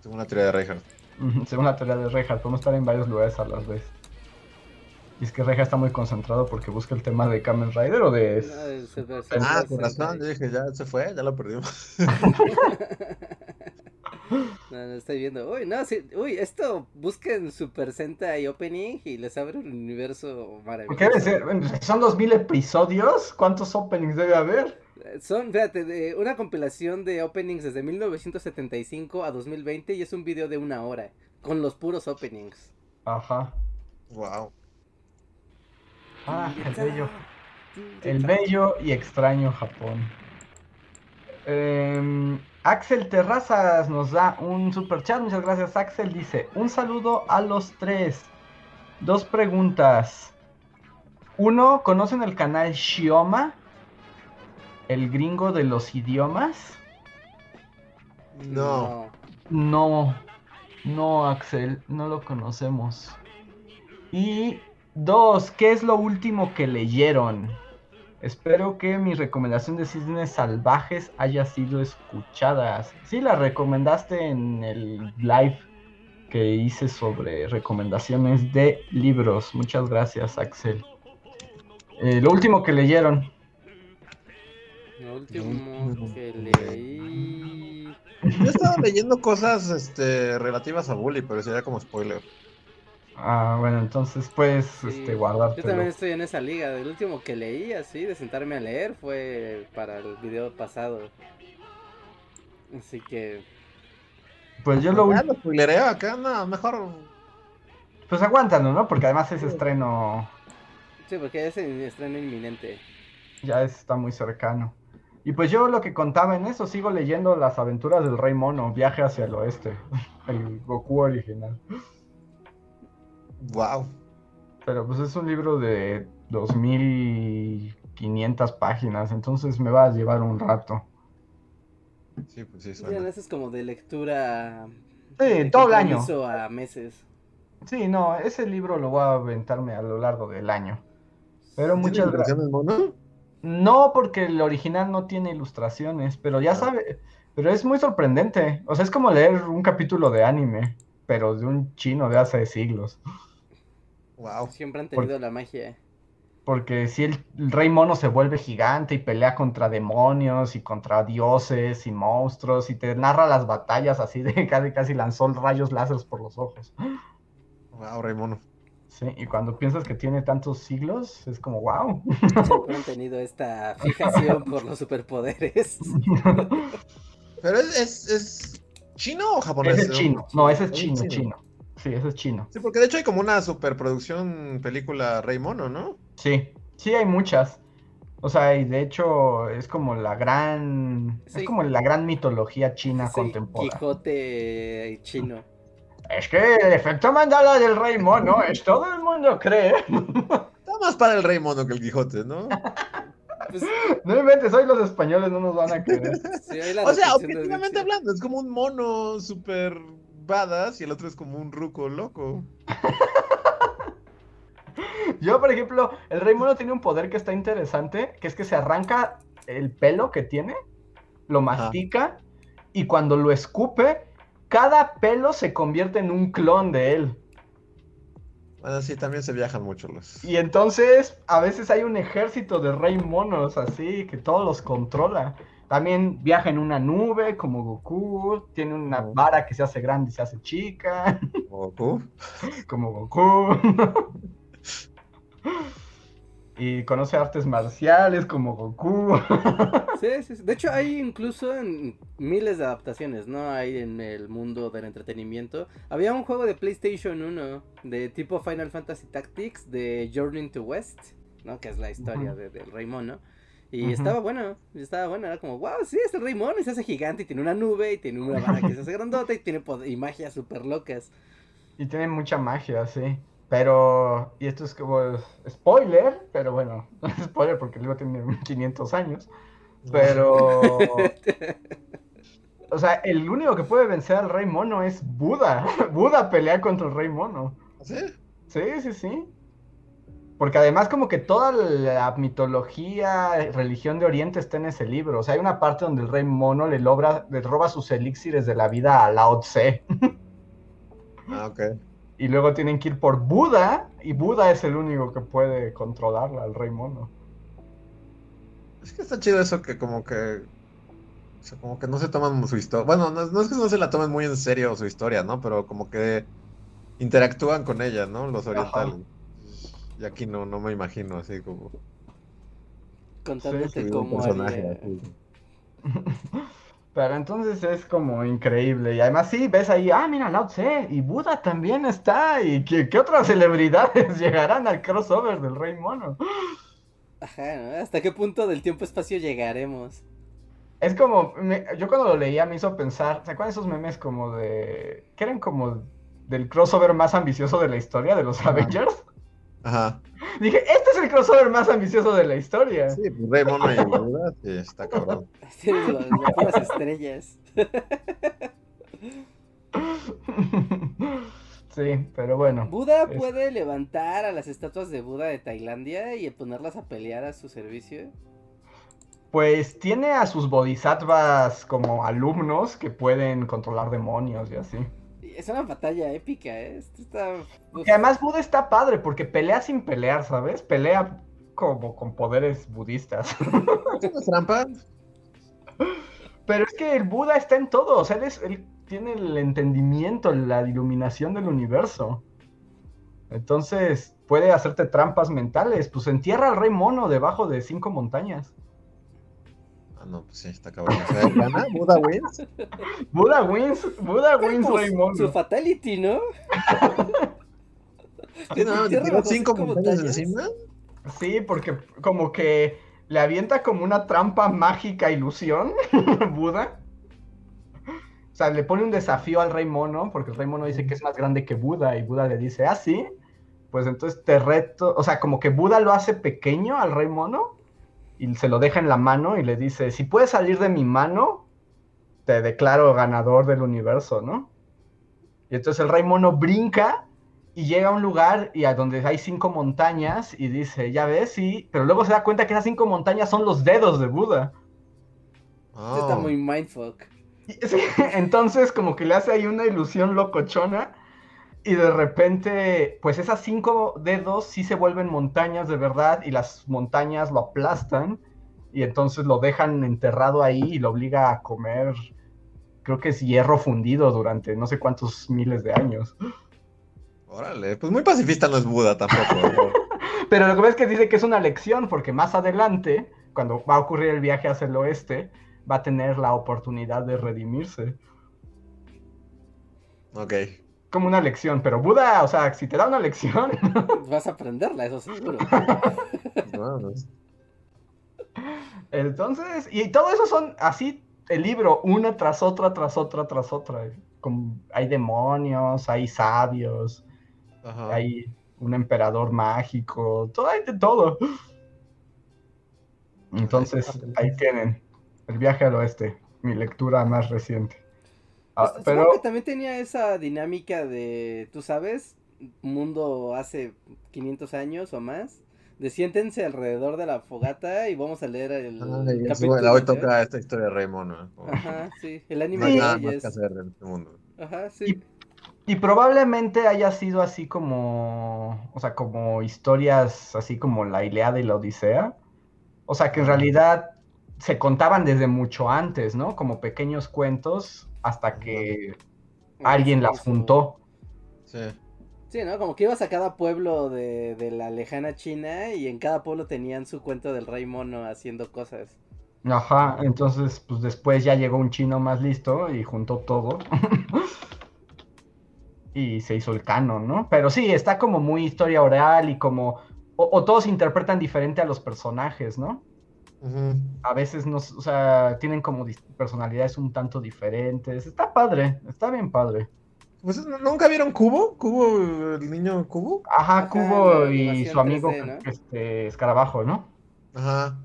Tengo una teoría de Reinhardt. Según la teoría de Reja, podemos estar en varios lugares a las veces. Y es que Reja está muy concentrado porque busca el tema de Kamen Rider o de... No, Super Ah, con razón, yo Sentai. dije, ya se fue, ya lo perdimos. No, no estoy viendo. Uy, no, sí. Uy, esto busquen Super Sentai Opening y les abre un universo maravilloso. Debe ser, son 2000 episodios, ¿cuántos openings debe haber? Eh, Son, fíjate, de una compilación de openings desde 1975 a 2020 y es un video de una hora con los puros openings. Ajá. Wow. Ah, el bello. El bello y extraño Japón. Em, Axel Terrazas nos da un super chat. Muchas gracias, Axel. Dice: Un saludo a los tres. Dos preguntas. Uno, ¿conocen el canal Shioma? El gringo de los idiomas. No. No, no, Axel, no lo conocemos. Y dos, ¿qué es lo último que leyeron? Espero que mi recomendación de Cisnes Salvajes haya sido escuchada. Sí, la recomendaste en el live que hice sobre recomendaciones de libros. Muchas gracias, Axel. Eh, lo último que leyeron. Lo último que leí. Yo he estado leyendo cosas este, relativas a Bully, pero sería como spoiler. Ah, bueno, entonces puedes Sí, este, Yo guardártelo. también estoy en esa liga. El último que leí así de sentarme a leer fue para el video pasado. Así que Pues yo lo Ya lo spoilereo acá, no, mejor. Pues aguántalo, ¿no? Porque además ese estreno sí, porque es el estreno inminente. ya está muy cercano. Y pues yo lo que contaba en eso, sigo leyendo las aventuras del Rey Mono, Viaje hacia el Oeste, el Goku original. Wow. Pero pues es un libro de 2500 páginas, entonces me va a llevar un rato. Sí, pues sí, suena. eso es como de lectura. Sí, de todo el año. a meses. Sí, no, ese libro lo voy a aventarme a lo largo del año. Pero ¿Tiene muchas gracias. ilustraciones mono? No, porque el original no tiene ilustraciones, pero ya Ah. sabe, pero es muy sorprendente. O sea, es como leer un capítulo de anime, pero de un chino de hace siglos. Wow. Siempre han Por- tenido la magia. Porque si el, el rey mono se vuelve gigante y pelea contra demonios y contra dioses y monstruos y te narra las batallas así de casi, casi lanzó rayos láseres por los ojos. Wow, Rey Mono. Sí, y cuando piensas que tiene tantos siglos, es como wow. Siempre han tenido esta fijación por los superpoderes. Pero es, es, es chino o japonés. Ese es chino. No, ese es Es chino, chino. chino. Sí, ese es chino. Sí, porque de hecho hay como una superproducción película Rey Mono, ¿no? Sí, sí hay muchas. O sea, y de hecho es como la gran, es como la gran mitología china Sí, contemporánea. Quijote chino. Es que el efecto mandala del rey mono es todo el mundo cree. Está más para el Rey Mono que el Quijote, ¿no? Pues, No inventes, hoy los españoles no nos van a creer. sí, O sea, objetivamente hablando, es como un mono super badass y el otro es como un ruco loco. Yo, por ejemplo, el rey mono tiene un poder que está interesante, que es que se arranca el pelo que tiene, lo mastica y cuando lo escupe, cada pelo se convierte en un clon de él. Bueno, sí, también se viajan mucho los. Y entonces a veces hay un ejército de rey monos así que todos los controla. También viaja en una nube como Goku, tiene una Oh. vara que se hace grande y se hace chica, Goku. como Goku. y conoce artes marciales como Goku. Sí, sí, sí. De hecho, hay incluso en miles de adaptaciones, ¿no? Hay en el mundo del entretenimiento. Había un juego de PlayStation 1 de tipo Final Fantasy Tactics de Journey to West, ¿no? Que es la historia de- del Rey Mono. Y estaba bueno, estaba bueno, era como, wow, sí, es el Rey Mono y se hace gigante y tiene una nube y tiene una vara que se hace grandota y tiene y magias súper locas. y tiene mucha magia, sí. Pero, y esto es como spoiler, pero bueno, no es spoiler porque el libro tiene 500 años. Pero O sea, el único que puede vencer al rey mono es Buda. Buda pelea contra el rey mono. ¿Sí? Sí, sí, sí. Porque además como que toda la mitología, religión de Oriente está en ese libro. O sea, hay una parte donde el rey mono le, logra, le roba sus elixires de la vida a Lao Tse. Ah, ok. Y luego tienen que ir por Buda, y Buda es el único que puede controlarla, al rey mono. Es que está chido eso que como que... O sea, como que no se toman su historia. Bueno, no, no es que no se la tomen muy en serio su historia, ¿no? Pero como que interactúan con ella, ¿no? Los orientales. Y aquí no, no me imagino así como... Contándote Sí, cómo haría. Pero entonces es como increíble. Y además sí, ves ahí, ah, mira, Lao Tse, y Buda también está. ¿Y qué, qué otras celebridades llegarán al crossover del Rey Mono? Ajá, ¿no? ¿Hasta qué punto del tiempo-espacio llegaremos? Es como, me- yo cuando lo leía me hizo pensar, ¿se acuerdan esos memes como de, que eran como del crossover más ambicioso de la historia de los Ajá. Avengers? Ajá. Dije, este es el crossover más ambicioso de la historia. Sí, pues Rey Mono y Buda, sí, está cabrón. Lo- puras estrellas. sí, pero bueno. ¿Buda Es- puede levantar a las estatuas de Buda de Tailandia y ponerlas a pelear a su servicio? Pues tiene a sus bodhisattvas como alumnos que pueden controlar demonios y así. Es una batalla épica, ¿eh? Esto está... uf. Y además Buda está padre porque pelea sin pelear, ¿sabes? Pelea como con poderes budistas. ¿Es una trampa? Pero es que el Buda está en todo, o sea, él, es- él tiene el entendimiento, la iluminación del universo. Entonces puede hacerte trampas mentales. Pues entierra al rey mono debajo de cinco montañas. Ah, no, pues sí, está cabrón. O sea, ¿Gana? ¿Buda wins? Buda wins, Buda wins rey su- mono. Su fatality, ¿no? Sí, no, cinco montañas. encima. Sí, porque como que le avienta como una trampa mágica ilusión, Buda. O sea, le pone un desafío al rey mono, porque el rey mono dice que es más grande que Buda, y Buda le dice, ah, sí, pues entonces te reto, o sea, como que Buda lo hace pequeño al rey mono, y se lo deja en la mano, y le dice, si puedes salir de mi mano, te declaro ganador del universo, ¿no? Y entonces el rey mono brinca y llega a un lugar y a donde hay cinco montañas y dice, ya ves, sí, pero luego se da cuenta que esas cinco montañas son los dedos de Buda. Oh. Está muy mindfuck. Y- sí, entonces como que le hace ahí una ilusión locochona y de repente, pues esas cinco dedos sí se vuelven montañas de verdad y las montañas lo aplastan y entonces lo dejan enterrado ahí y lo obliga a comer, creo que es hierro fundido durante no sé cuántos miles de años. Órale, pues muy pacifista no es Buda tampoco. Pero lo que pasa es que dice que es una lección, porque más adelante, cuando va a ocurrir el viaje hacia el oeste, va a tener la oportunidad de redimirse. ok. Como una lección, pero Buda, o sea, si te da una lección, Vas a aprenderla, eso seguro. Entonces, y todo eso son así, el libro, una tras otra, tras otra, tras otra. Como- hay demonios, hay sabios, Ajá. hay un emperador mágico, todo hay de todo. Entonces, ahí tienen, el viaje al oeste, mi lectura más reciente. Ah, Pues, pero Supongo que también tenía esa dinámica de, tú sabes, mundo hace 500 años o más, de siéntense alrededor de la fogata y vamos a leer el Ay, es capítulo bueno, hoy toca esta historia de Rey Mono. ¿eh? Como- Ajá, sí, el anime No hay de nada hoy más que hacer en este mundo. Ajá, sí. Y probablemente haya sido así como, o sea, como historias así como la Ilíada y la Odisea. O sea, que en realidad se contaban desde mucho antes, ¿no? Como pequeños cuentos hasta que alguien las juntó. Sí. Sí, ¿no? Como que ibas a cada pueblo de, de la lejana China y en cada pueblo tenían su cuento del rey mono haciendo cosas. Ajá, entonces pues después ya llegó un chino más listo y juntó todo. y se hizo el canon, ¿no? Pero sí, está como muy historia oral y como... O, o todos interpretan diferente a los personajes, ¿no? A veces no, o sea, tienen como personalidades un tanto diferentes. Está padre, está bien padre. Pues, ¿no- ¿Nunca vieron Cubo? ¿Cubo, el niño Cubo? Ajá, Ajá, Cubo y su amigo 3D, ¿no? este Escarabajo, ¿no? Ajá.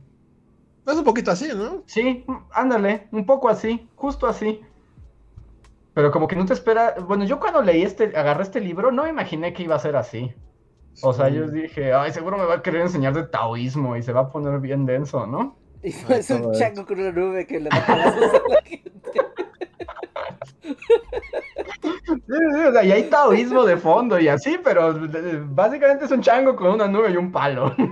Es un poquito así, ¿no? Sí, ándale, un poco así, justo así. Pero como que no te espera. Bueno, yo cuando leí este, agarré este libro, no me imaginé que iba a ser así. O sea, yo dije, ay, seguro me va a querer enseñar de taoísmo y se va a poner bien denso, ¿no? Y es un chango con una nube que le da palazos a la gente. Sí, sí, o sea, y hay taoísmo de fondo y así, pero eh, básicamente es un chango con una nube y un palo.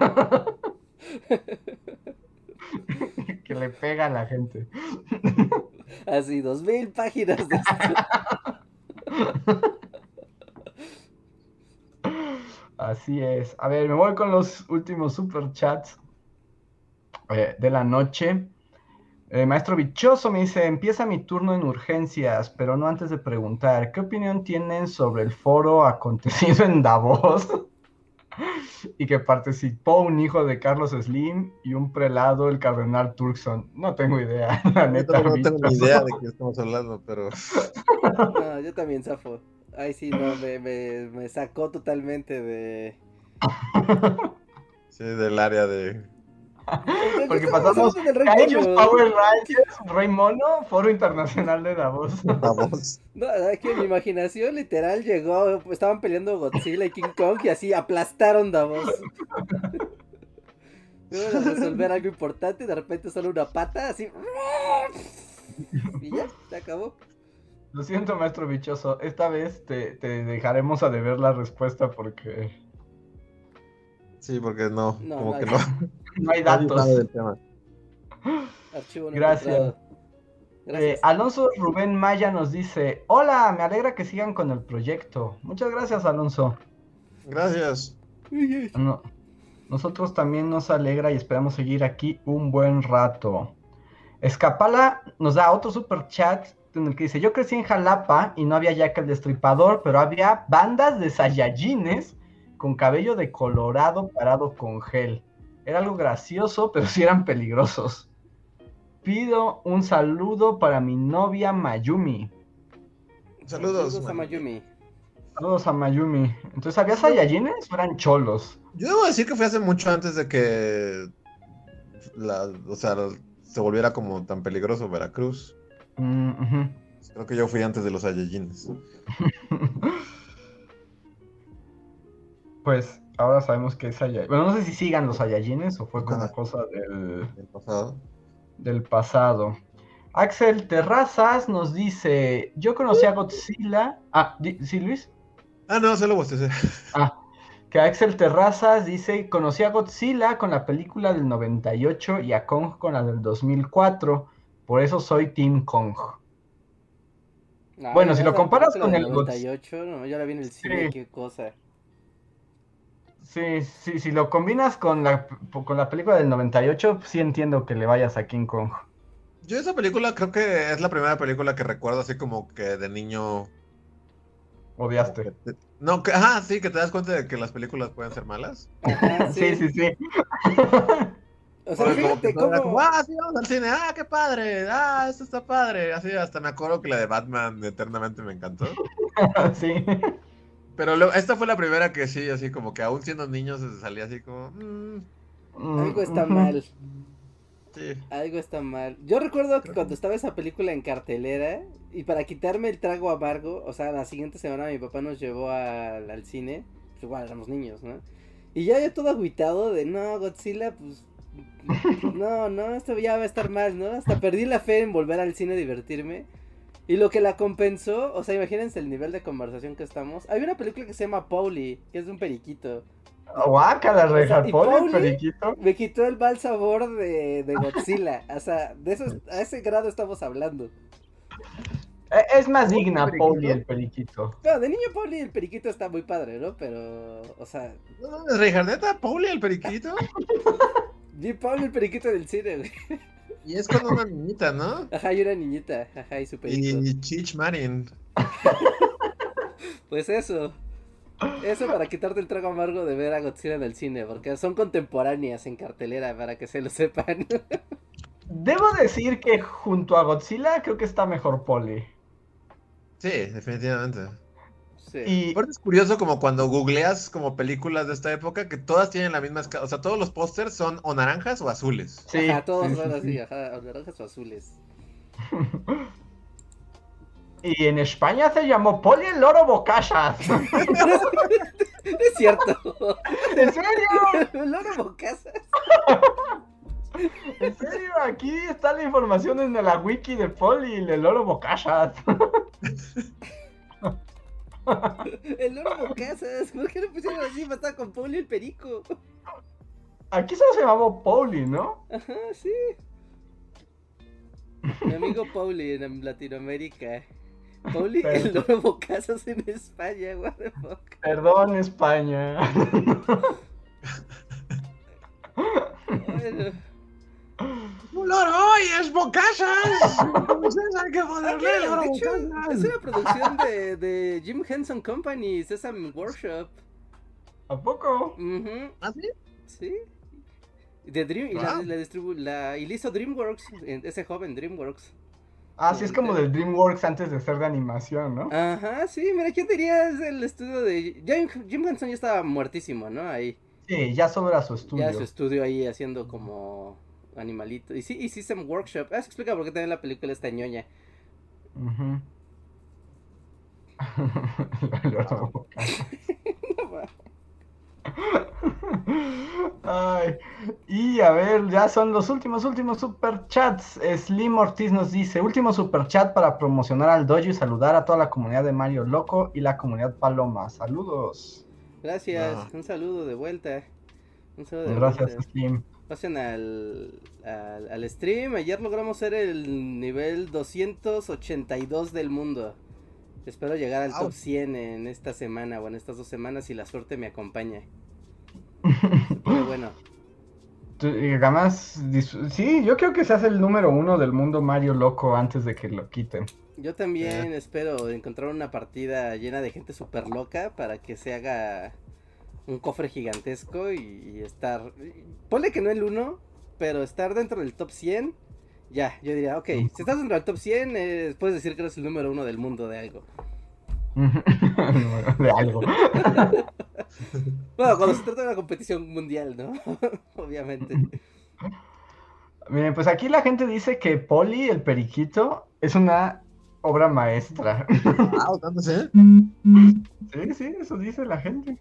que le pega a la gente. Así, dos mil páginas de Así es. A ver, me voy con los últimos superchats eh, de la noche. Eh, Maestro Bichoso me dice, empieza mi turno en urgencias, pero no antes de preguntar, ¿qué opinión tienen sobre el foro acontecido en Davos? y que participó un hijo de Carlos Slim y un prelado, el cardenal Turkson. No tengo idea, la Yo neta. tampoco tengo ni idea de qué estamos hablando, pero No, yo también zafo. Ay, sí, no, me, me, me sacó totalmente de... sí, del área de. Porque pasamos a ellos. Power Rangers, Rey Mono, Foro Internacional de Davos. Vamos. No, es que mi imaginación literal llegó, estaban peleando Godzilla y King Kong y así aplastaron Davos. Resolver algo importante y de repente solo una pata, así. Y ya, se acabó. Lo siento, maestro bichoso. Esta vez te, te dejaremos a deber la respuesta porque Sí, porque no, No, como no que hay- no. no hay datos. sabe del tema. Archivo no Gracias. Eh, Gracias. Alonso Rubén Maya nos dice: Hola, me alegra que sigan con el proyecto. Muchas gracias, Alonso. Gracias. No- nosotros también nos alegra y esperamos seguir aquí un buen rato. Escapala nos da otro super chat en el que dice: Yo crecí en Jalapa y no había Jack el Destripador, pero había bandas de Saiyajines con cabello de colorado parado con gel. Era algo gracioso, pero sí eran peligrosos. Pido un saludo para mi novia Mayumi. Saludos. a. Mayumi. Saludos a Mayumi. Entonces, ¿había Saiyajines o eran cholos? Yo debo decir que fue hace mucho antes de que la, o sea, se volviera como tan peligroso Veracruz. Mm. Creo que yo fui antes de los Saiyajines. Pues ahora sabemos que es Saiyajin. Bueno, no sé si sigan los Saiyajines o fue como Ajá. cosa del, El pasado. del pasado. Axel Terrazas nos dice: Yo conocí a Godzilla. Ah, ¿sí, Luis? Ah, no, solo bostecé. Ah, que Axel Terrazas dice: Conocí a Godzilla con la película del 98 y a Kong con la del 2004. Por eso soy Team Kong. Ay, Bueno, si lo comparas con el Godz- 98, no, yo la vi en el cine, Sí. qué cosa. Sí, sí, si lo combinas con la, con la película del 98, sí entiendo que le vayas a King Kong. Yo esa película creo que es la primera película que recuerdo así como que de niño. Odiaste. que te- No, que, ajá, sí, que te das cuenta de que las películas pueden ser malas. Ajá, Sí, sí, sí. O sea, fíjate cómo... como, ah, sí, vamos al cine, ah, qué padre, ah, esto está padre. Así, hasta me acuerdo que la de Batman eternamente me encantó. sí. Pero lo- esta fue la primera que sí, así como que aún siendo niños se salía así como, mm, Algo está Ujú. mal, sí. algo está mal. Yo recuerdo que cuando estaba esa película en cartelera, y para quitarme el trago amargo, o sea, la siguiente semana mi papá nos llevó al, al cine, pues igual éramos niños, ¿no? Y ya yo todo agüitado de, no, Godzilla, pues... No, no, esto ya va a estar mal, ¿no? Hasta perdí la fe en volver al cine a divertirme. Y lo que la compensó, o sea, imagínense el nivel de conversación que estamos. Hay una película que se llama Pauli, que es de un periquito. Guácala, O sea, Reja ¿y Poli, Pauli? periquito. Me quitó el mal sabor de, de Godzilla. O sea, de eso, a ese grado estamos hablando. Eh, Es más digna? Poli, el periquito. No, de niño Pauli el periquito está muy padre, ¿no? Pero, o sea, neta, Pauli el periquito. vi Pauli el periquito del cine, güey. Y es con una niñita, ¿no? Ajá, y una niñita, ajá, y su periquito. Y Chich Marin. Pues eso. Eso para quitarte el trago amargo de ver a Godzilla en el cine, porque son contemporáneas en cartelera, para que se lo sepan. Debo decir que junto a Godzilla creo que está mejor Poli. Sí, definitivamente. Sí. Y Aparte es curioso como cuando googleas como películas de esta época que todas tienen la misma escala, o sea, todos los pósters son o naranjas o azules. sí, ajá, todos sí, son sí, así, sí. ajá, naranjas o azules. Y en España se llamó Poli el loro bocachas. es cierto. ¿En serio? El loro bocazas. ¿En serio? Aquí está la información en la wiki de Poli, el loro bocachas. El loro bocazas. ¿Por qué no pusieron así estar con Pauli el perico? Aquí solo se llamó Poli, ¿no? Ajá, sí. Mi amigo Pauli en Latinoamérica. Pauli el loro bocazas en España, what the fuck. Perdón, España. Bueno, ¡Un es bocasas! Hay que Ah, ponerle de hecho, bocasas. es una producción de, de Jim Henson Company, Sesame Workshop. ¿A poco? Ujú, ¿Ah, sí? Sí. De Dream, y la, Wow. la distribu- la- y la hizo DreamWorks, ese joven DreamWorks. Ah, sí, es como del DreamWorks antes de ser de animación, ¿no? Ajá, sí, mira, ¿quién diría? Es el estudio de... Jim, Jim Henson ya estaba muertísimo, ¿no? Ahí. Sí, ya sobra su estudio. Ya su estudio ahí haciendo como animalito. Y sí, y System Workshop. Ah, se explica por qué también la película está ñoña. Loro bocachas. Ay, y a ver, ya son los últimos, últimos superchats. Slim Ortiz nos dice, último superchat para promocionar al dojo y saludar a toda la comunidad de Mario Loco y la comunidad Paloma. Saludos. Gracias, Ah. un saludo de vuelta. Un saludo de Gracias, vuelta. Slim. Pasen al, al, al stream. Ayer logramos ser el nivel 282 del mundo. Espero llegar al top 100 en esta semana o en estas dos semanas si la suerte me acompaña. Pero bueno, sí, yo creo que se hace el número uno del mundo Mario Loco antes de que lo quiten. yo también espero encontrar una partida llena de gente súper loca para que se haga un cofre gigantesco y, y estar... Ponle que no el 1, pero estar dentro del top 100. Ya, yo diría, ok, si estás dentro del top 100, eh, puedes decir que eres el número uno del mundo de algo. de algo. Bueno, cuando se trata de una competición mundial, ¿no? Obviamente. Miren, pues aquí la gente dice que Poli, el periquito, es una obra maestra. Ah, ¿tanto sí? Sí, sí, eso dice la gente.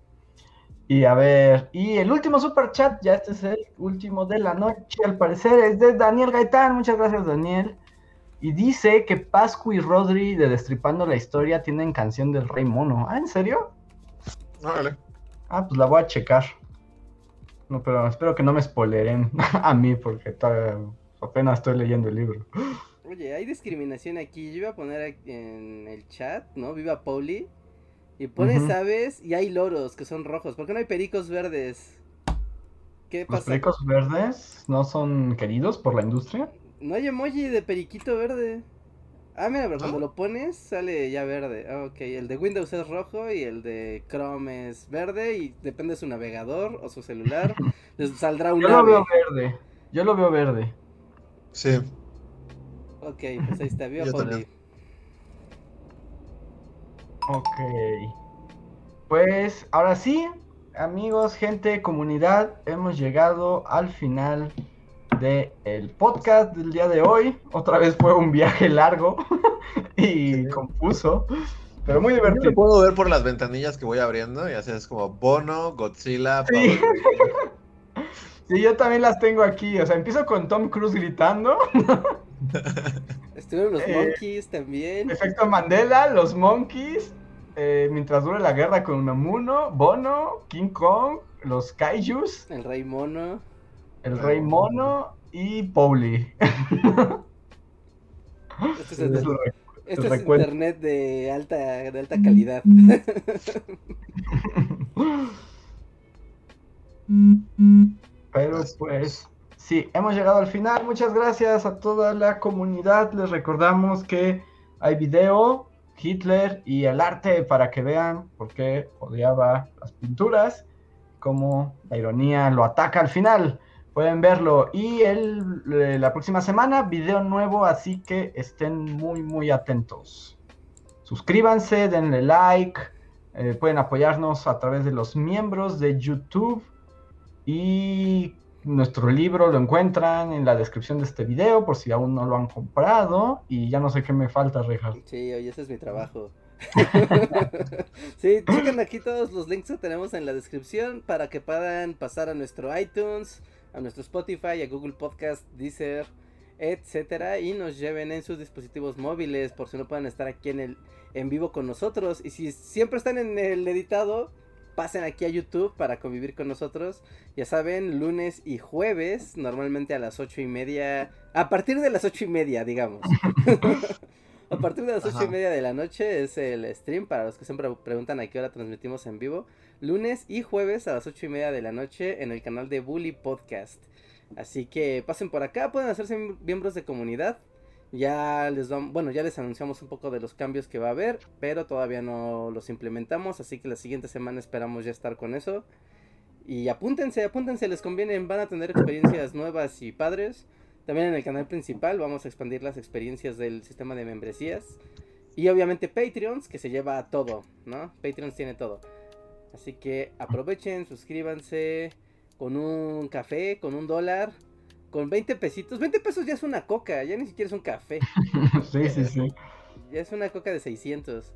Y a ver, y el último super chat, ya este es el último de la noche, al parecer, es de Daniel Gaitán. Muchas gracias, Daniel. Y dice que Pascu y Rodri de Destripando la Historia tienen canción del Rey Mono. ¿Ah, en serio? Órale. Ah, pues la voy a checar. No, pero espero que no me spoileren a mí, porque apenas estoy leyendo el libro. Oye, hay discriminación aquí. Yo iba a poner en el chat, ¿no? Viva Pauli. Y pones aves y hay loros que son rojos. ¿Por qué no hay pericos verdes? ¿Qué ¿Los pasa? pericos verdes no son queridos por la industria? No hay emoji de periquito verde. Ah, mira, pero cuando lo pones sale ya verde. Ah, ok, el de Windows es rojo y el de Chrome es verde y depende de su navegador o su celular. les saldrá un Yo lo ave. veo verde. Yo lo veo verde. Sí. Ok, pues ahí está, viva Yo Pauli. también. Ok. Pues ahora sí, amigos, gente, comunidad, hemos llegado al final del podcast del día de hoy. Otra vez fue un viaje largo y Sí. confuso, pero muy Yo divertido. puedo ver por las ventanillas que voy abriendo y así es como Bono, Godzilla, Sí. Sí, yo también las tengo aquí. O sea, empiezo con Tom Cruise gritando, Estuvieron los Eh, monkeys también. efecto Mandela, los Monkeys, eh, mientras dure la guerra con Unamuno, Bono, King Kong, los Kaijus. El rey mono. El Rey Mono y Pauli. Este es, el- este es internet de alta, de alta calidad. Pero pues sí, hemos llegado al final. Muchas gracias a toda la comunidad. Les recordamos que hay video, Hitler y el arte para que vean por qué odiaba las pinturas, como la ironía lo ataca al final. Pueden verlo. Y el, eh, la próxima semana, video nuevo, así que estén muy, muy atentos. Suscríbanse, denle like. eh, pueden apoyarnos a través de los miembros de YouTube. Y nuestro libro lo encuentran en la descripción de este video por si aún no lo han comprado. Y ya no sé qué me falta, Reja. Sí, oye, ese es mi trabajo. sí, chequen aquí todos los links que tenemos en la descripción para que puedan pasar a nuestro iTunes, a nuestro Spotify, a Google Podcast, Deezer, etcétera, y nos lleven en sus dispositivos móviles por si no pueden estar aquí en el en vivo con nosotros. Y si siempre están en el editado, pasen aquí a YouTube para convivir con nosotros. Ya saben, lunes y jueves, normalmente a las ocho y media, a partir de las ocho y media, digamos. a partir de las ocho y media de la noche es el stream, para los que siempre preguntan a qué hora transmitimos en vivo. Lunes y jueves a las ocho y media de la noche en el canal de Bully Podcast. Así que pasen por acá, pueden hacerse miembros de comunidad. Ya les vamos, bueno, ya les anunciamos un poco de los cambios que va a haber, pero todavía no los implementamos, así que la siguiente semana esperamos ya estar con eso. Y apúntense, apúntense, les conviene, van a tener experiencias nuevas y padres. También en el canal principal vamos a expandir las experiencias del sistema de membresías. Y obviamente Patreons, que se lleva todo, ¿no? Patreons tiene todo. Así que aprovechen, suscríbanse con un café, con un dólar con 20 pesitos. 20 pesos ya es una coca, ya ni siquiera es un café. sí, sí, sí. Ya es una coca de 600.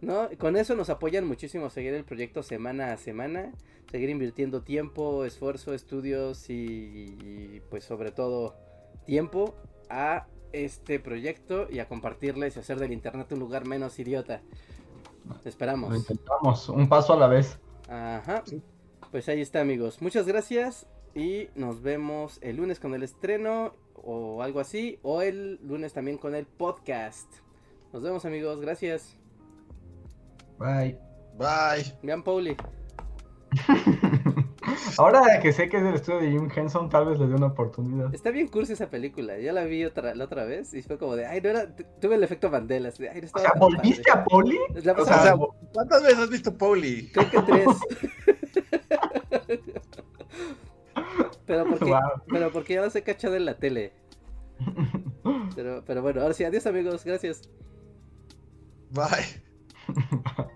¿No? Con eso nos apoyan muchísimo a seguir el proyecto semana a semana, seguir invirtiendo tiempo, esfuerzo, estudios y, pues sobre todo tiempo a este proyecto y a compartirles y hacer del internet un lugar menos idiota. Esperamos. Lo intentamos, un paso a la vez. Ajá. Pues ahí está amigos. Muchas gracias y nos vemos el lunes con el estreno o algo así. O el lunes también con el podcast. Nos vemos amigos. Gracias. Bye. Bye. Vean Pauli. Ahora que sé que es del estudio de Jim Henson, tal vez le dé una oportunidad. Está bien cursi esa película. Ya la vi otra, la otra vez y fue como de, ay, no era. Tuve el efecto Mandela. De, ay, no o sea, ¿volviste a Pauli? O sea, ¿cuántas veces has visto Pauli? Creo que tres. Pero porque, pero porque ya las he cachado en la tele. Pero, pero bueno, ahora sí, adiós amigos, gracias. Bye.